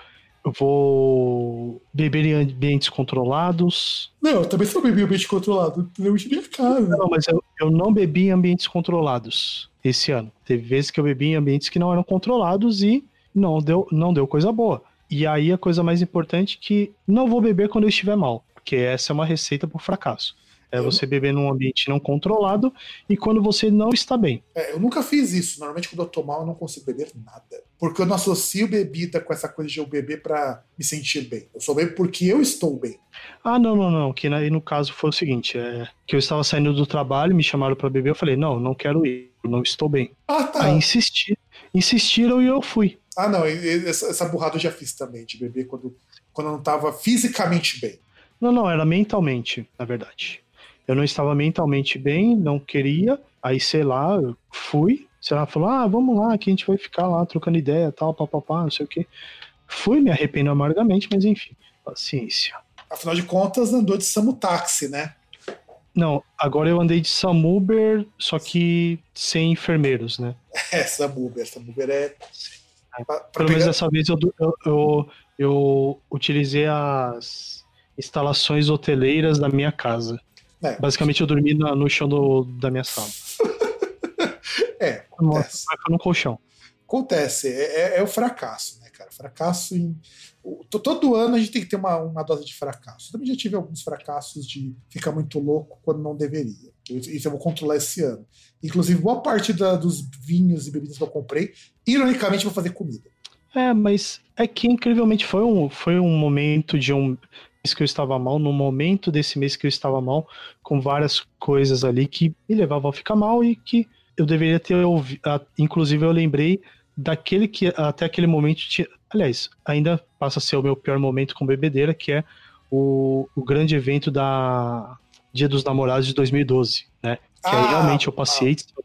eu vou beber em ambientes controlados. Não, eu também só bebi em ambiente controlado. Eu de minha casa. Não, mas eu, eu não bebi em ambientes controlados esse ano. Teve vezes que eu bebi em ambientes que não eram controlados e não deu, não deu coisa boa. E aí a coisa mais importante é que não vou beber quando eu estiver mal, porque essa é uma receita para o fracasso. É você beber num ambiente não controlado e quando você não está bem. É, eu nunca fiz isso. Normalmente, quando eu tô mal, eu não consigo beber nada. Porque eu não associo bebida com essa coisa de eu beber para me sentir bem. Eu só bebo porque eu estou bem. Ah, não, não, não. Que aí no caso foi o seguinte: é que eu estava saindo do trabalho, me chamaram para beber, eu falei, não, não quero ir, não estou bem. Ah, tá. Aí insisti, insistiram e eu fui. Ah, não, essa, essa burrada eu já fiz também, de beber quando, quando eu não estava fisicamente bem. Não, não, era mentalmente, na verdade. Eu não estava mentalmente bem, não queria. Aí, sei lá, eu fui. Sei lá, falou: ah, vamos lá, que a gente vai ficar lá trocando ideia, tal, papapá, não sei o quê. Fui, me arrependo amargamente, mas enfim, paciência. Afinal de contas, andou de Samu Táxi, né? Não, agora eu andei de Samuber, só que sem enfermeiros, né? <laughs> É, Samuber. Samuber é. Pra, pra Pelo menos dessa vez eu, eu, eu, eu utilizei as instalações hoteleiras da minha casa. É. Basicamente eu dormi no, no chão do, da minha sala. <laughs> é, acontece. No colchão. Acontece, é, é, é, o fracasso, né, cara? Fracasso em. Todo ano a gente tem que ter uma, uma dose de fracasso. Eu também já tive alguns fracassos de ficar muito louco quando não deveria. Isso eu vou controlar esse ano. Inclusive, boa parte da, dos vinhos e bebidas que eu comprei, ironicamente, vou fazer comida. É, mas é que incrivelmente foi um, foi um momento de um mês que eu estava mal, no momento desse mês que eu estava mal, com várias coisas ali que me levavam a ficar mal e que eu deveria ter ouvido. Inclusive, eu lembrei daquele que até aquele momento tinha. Aliás, ainda passa a ser o meu pior momento com bebedeira, que é o, o grande evento da Dia dos Namorados de 2012, né? Que ah, aí realmente eu passei. Ah.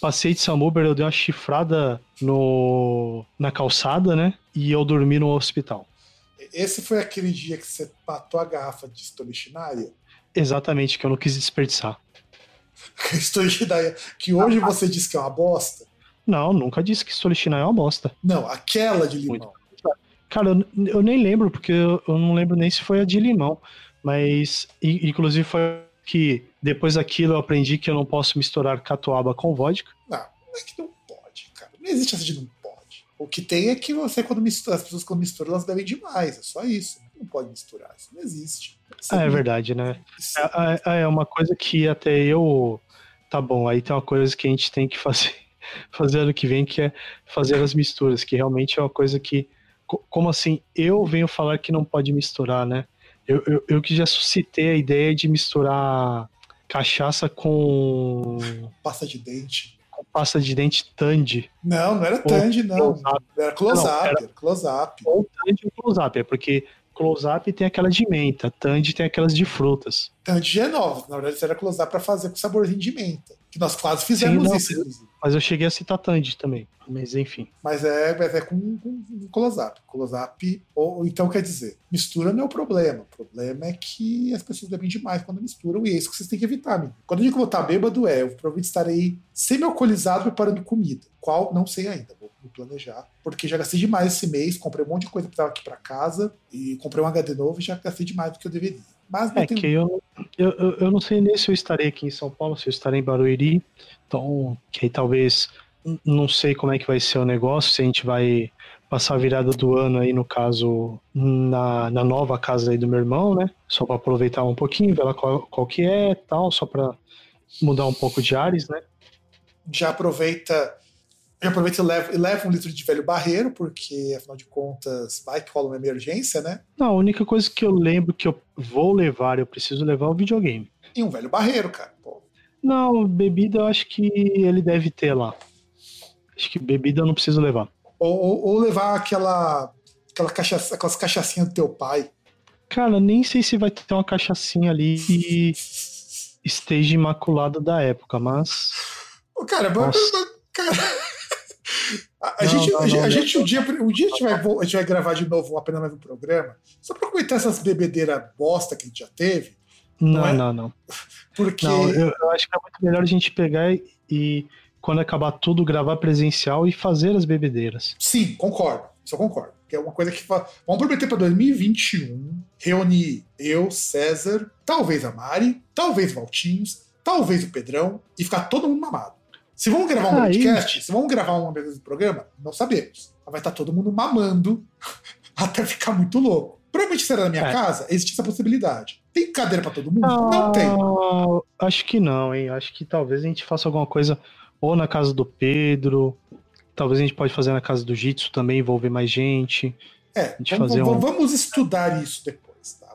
Passei de Samuber, eu dei uma chifrada no, na calçada, né? E eu dormi no hospital. Esse foi aquele dia que você matou a garrafa de Stolichnaya? Exatamente, que eu não quis desperdiçar. <laughs> Stolichnaya, que hoje você diz que é uma bosta? Não, nunca disse que Stolichnaya é uma bosta. Não, aquela de limão. Cara, eu, eu, nem lembro, porque eu, eu, não lembro nem se foi a de limão. Mas, inclusive, foi que depois daquilo eu aprendi que eu não posso misturar catuaba com vodka. Não, é que não pode, cara. Não existe essa de não o que tem é que você, quando mistura, as pessoas quando misturam, elas bebem demais. É só isso. Não pode misturar. Isso não existe. Isso ah, é, é verdade, né? É, é, é uma coisa que até eu. Tá bom, aí tem uma coisa que a gente tem que fazer, <laughs> fazer ano que vem, que é fazer as misturas, que realmente é uma coisa que. Como assim? Eu venho falar que não pode misturar, né? Eu, eu, eu que já suscitei a ideia de misturar cachaça com. Pasta de dente pasta de dente Tandy. Não, não era Tandy, não. Era close-up. Era close-up. Ou Tandy ou close-up. É porque close-up tem aquela de menta, Tandy tem aquelas de frutas. Tandy é nova. Na verdade, era close-up pra fazer com saborzinho de menta. Que nós quase fizemos Sim, não, isso, inclusive. Mas eu cheguei a citar Tandy também. Mas enfim. Mas é, mas é com, com, com close-up. Close-up, ou, então quer dizer, mistura não é o problema. O problema é que as pessoas bebem demais quando misturam, e é isso que vocês têm que evitar, amigo. Quando eu digo que vou estar bêbado, é, eu provavelmente estarei semi-alcoolizado preparando comida. Qual? Não sei ainda. Vou me planejar. Porque já gastei demais esse mês, comprei um monte de coisa que estava aqui para casa, e comprei um HD novo e já gastei demais do que eu deveria. Mas é tenho... que eu, eu, eu não sei nem se eu estarei aqui em São Paulo, se eu estarei em Barueri. Então, que aí talvez não sei como é que vai ser o negócio, se a gente vai passar a virada do ano aí, no caso, na, na nova casa aí do meu irmão, né? Só para aproveitar um pouquinho, ver lá qual, qual que é tal, só para mudar um pouco de ares, né? Já aproveita já aproveita e leva, e leva um litro de velho barreiro, porque afinal de contas vai que rola uma emergência, né? Não, a única coisa que eu lembro que eu vou levar, eu preciso levar é o videogame. E um velho barreiro, cara. Pô. Não, bebida eu acho que ele deve ter lá. Acho que bebida eu não preciso levar. Ou, ou, ou levar aquela, aquela cachaça, aquelas cachaçinhas do teu pai. Cara, nem sei se vai ter uma cachaçinha ali e esteja imaculada da época, mas. Cara, cara, A, Não, gente, não, a, não, a gente um dia, um dia a, gente vai, a gente vai gravar de novo apenas mais um programa, só pra comentar essas bebedeiras bosta que a gente já teve, Não, é? não, não. porque. Não, eu, eu acho que é muito melhor a gente pegar e, e, quando acabar tudo, gravar presencial e fazer as bebedeiras. Sim, concordo. Isso eu concordo. Que é uma coisa que. Vamos prometer pra 2021 reunir eu, César, talvez a Mari, talvez o Valtinhos, talvez o Pedrão, e ficar todo mundo mamado. Se vamos gravar um Aí- podcast, se vamos gravar uma vez do programa, não sabemos. Mas vai estar todo mundo mamando <laughs> até ficar muito louco. Provavelmente será na minha É. casa, existe essa possibilidade. Tem cadeira pra todo mundo? Não tem. Ah, Acho que não, hein? Acho que talvez a gente faça alguma coisa ou na casa do Pedro, talvez a gente pode fazer na casa do Jitsu também, envolver mais gente. É, vamos, vamos- um- vamos estudar isso depois, tá?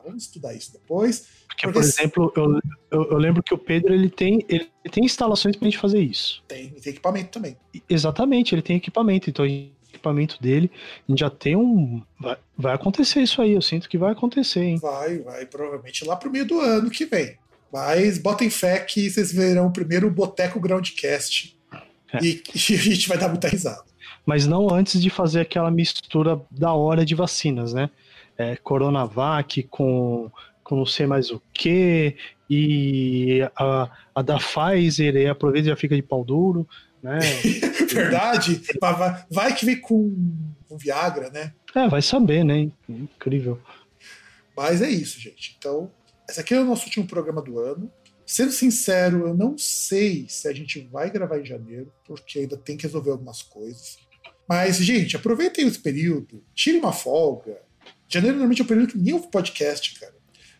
Vamos estudar isso depois. Porque, Porque por se- exemplo, eu, eu, eu lembro que o Pedro ele tem, ele tem instalações pra gente fazer isso. Tem, tem equipamento também. E- Exatamente, ele tem equipamento, então o equipamento dele, a gente já tem um. Vai, vai acontecer isso aí, eu sinto que vai acontecer, hein? Vai, vai, provavelmente lá pro meio do ano que vem. Mas botem fé que vocês verão primeiro o Boteco Groundcast. É. E, <laughs> e a gente vai dar muita risada. Mas não antes de fazer aquela mistura da hora de vacinas, né? É, Coronavac com, com não sei mais o que, e a, a da Pfizer, e aproveita e já fica de pau duro, né? <laughs> Verdade? Vai- vai, vai que vem com, com Viagra, né? É, vai saber, né? Incrível. Mas é isso, gente. Então, esse aqui é o nosso último programa do ano. Sendo sincero, eu não sei se a gente vai gravar em janeiro, porque ainda tem que resolver algumas coisas. Mas, gente, aproveitem esse período, tire uma folga. Janeiro normalmente é um período que nem ouve podcast, cara.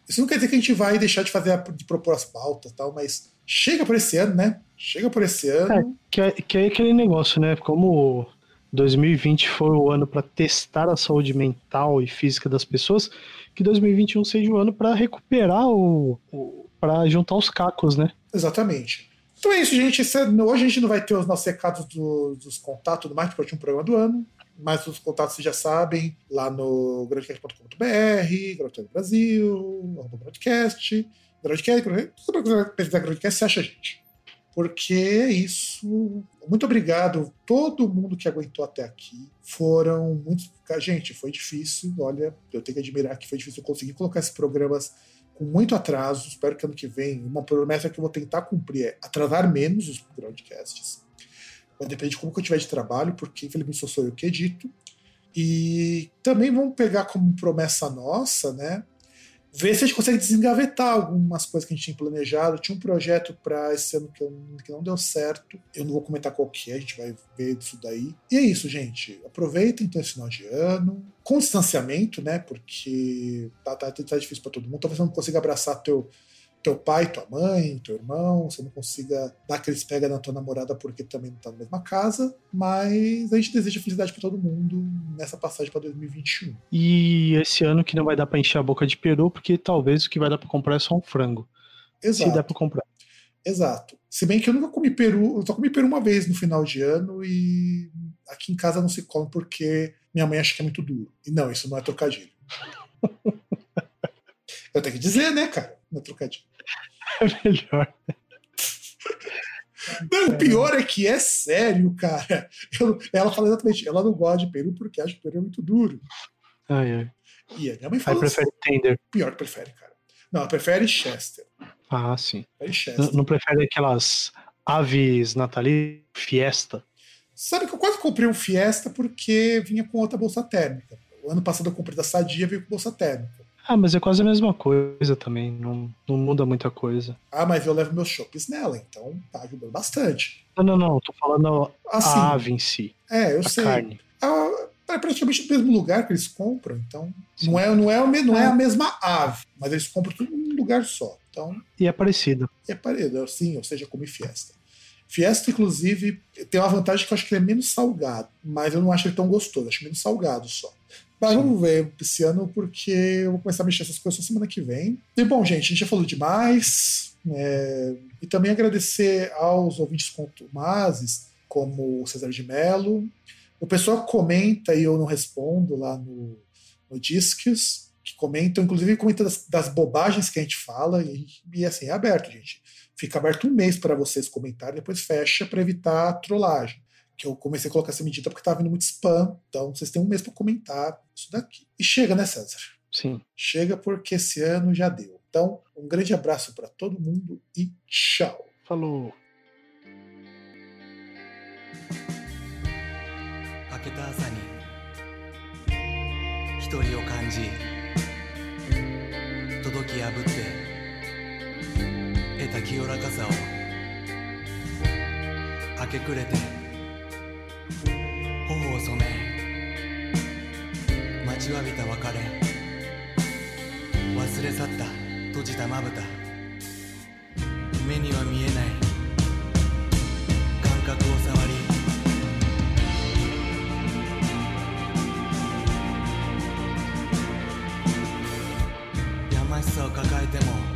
Isso não quer dizer que a gente vai deixar de fazer a- de propor as pautas e tal, mas chega por esse ano, né? Chega por esse ano. Que é, que é aquele negócio, né? Como 2020 foi o ano para testar a saúde mental e física das pessoas, que 2021 seja o ano para recuperar o, o para juntar os cacos, né? Exatamente. Então é isso, gente. É- hoje a gente não vai ter os nossos recados do- dos contatos do mais porque é o último programa do ano. Mas os contatos vocês já sabem, lá no grandcast.com.br, Grandcast Brasil, arroba Grandcast, Grandcast, Grandcast, tudo você pesquisar Grandcast, você acha a gente. Porque é isso. Muito obrigado todo mundo que aguentou até aqui. Foram muitos. Gente, foi difícil. Olha, eu tenho que admirar que foi difícil eu conseguir colocar esses programas com muito atraso. Espero que ano que vem, uma promessa que eu vou tentar cumprir é atrasar menos os broadcasts. Vai depender de como eu tiver de trabalho, porque infelizmente só sou eu que edito. E também vamos pegar como promessa nossa, né? Ver se a gente consegue desengavetar algumas coisas que a gente tinha planejado. Tinha um projeto para esse ano que, eu- que não deu certo. Eu não vou comentar qual que é, a gente vai ver isso daí. E é isso, gente. Aproveitem então esse final de ano. Com distanciamento, né? Porque tá, tá, tá difícil para todo mundo. Talvez você não consiga abraçar teu, teu pai, tua mãe, teu irmão, você não consiga dar aqueles pega na tua namorada porque também não tá na mesma casa, mas a gente deseja felicidade para todo mundo nessa passagem para 2021. E esse ano que não vai dar para encher a boca de peru, porque talvez o que vai dar para comprar é só um frango. Se der Exato, para comprar. exato. Se bem que eu nunca comi peru, eu só comi peru uma vez no final de ano e aqui em casa não se come porque minha mãe acha que é muito duro. E não, isso não é trocadilho. <laughs> eu tenho que dizer, né, cara? Não é trocadilho. <laughs> É melhor. Não, o pior é que é sério, cara. Eu- ela fala exatamente, ela não gosta de peru porque acha que peru é muito duro. Ai, ai. E a minha mãe fala prefere tender. assim, pior que prefere, cara. Não, ela prefere Chester. Ah, sim. Prefere Não, Chester. não prefere aquelas aves natalinas, fiesta. Sabe que eu quase comprei um Fiesta porque vinha com outra bolsa térmica. O ano passado eu comprei da Sadia veio com bolsa térmica. Ah, mas é quase a mesma coisa também. Não, não muda muita coisa. Ah, mas eu levo meus chopps nela, então tá ajudando bastante. Não, não, não. Tô falando Assim, a ave em si. é, eu a sei. carne. Ah, é praticamente no mesmo lugar que eles compram, então Sim. não é, não, é, não é É. a mesma ave, mas eles compram tudo num lugar só. Então E é parecido. é parecido, sim, ou seja, come Fiesta. Fiesta, inclusive, tem uma vantagem que eu acho que ele é menos salgado, mas eu não acho ele tão gostoso, acho menos salgado só. Mas Sim. vamos ver esse ano, porque eu vou começar a mexer essas coisas semana que vem. E bom, gente, a gente já falou demais. é, E também agradecer aos ouvintes contumazes, como o Cesar de Mello. O pessoal comenta e eu não respondo lá no, no Disques, que comentam, inclusive comenta das, das bobagens que a gente fala, e, e assim, é aberto, gente. Fica aberto um mês para vocês comentarem, depois fecha para evitar trollagem que eu comecei a colocar essa medida porque estava vindo muito spam. Então vocês têm um mês para comentar isso daqui. E chega, né, César? Sim. Chega porque esse ano já deu. Então, um grande abraço para todo mundo e tchau. Falou. 明けた朝に一人を感じ届き破って得た清らかさを明け暮れて ちわびた別れ。忘れ去った。閉じたまぶた。目には見えない。感覚を触り。やましさを抱えても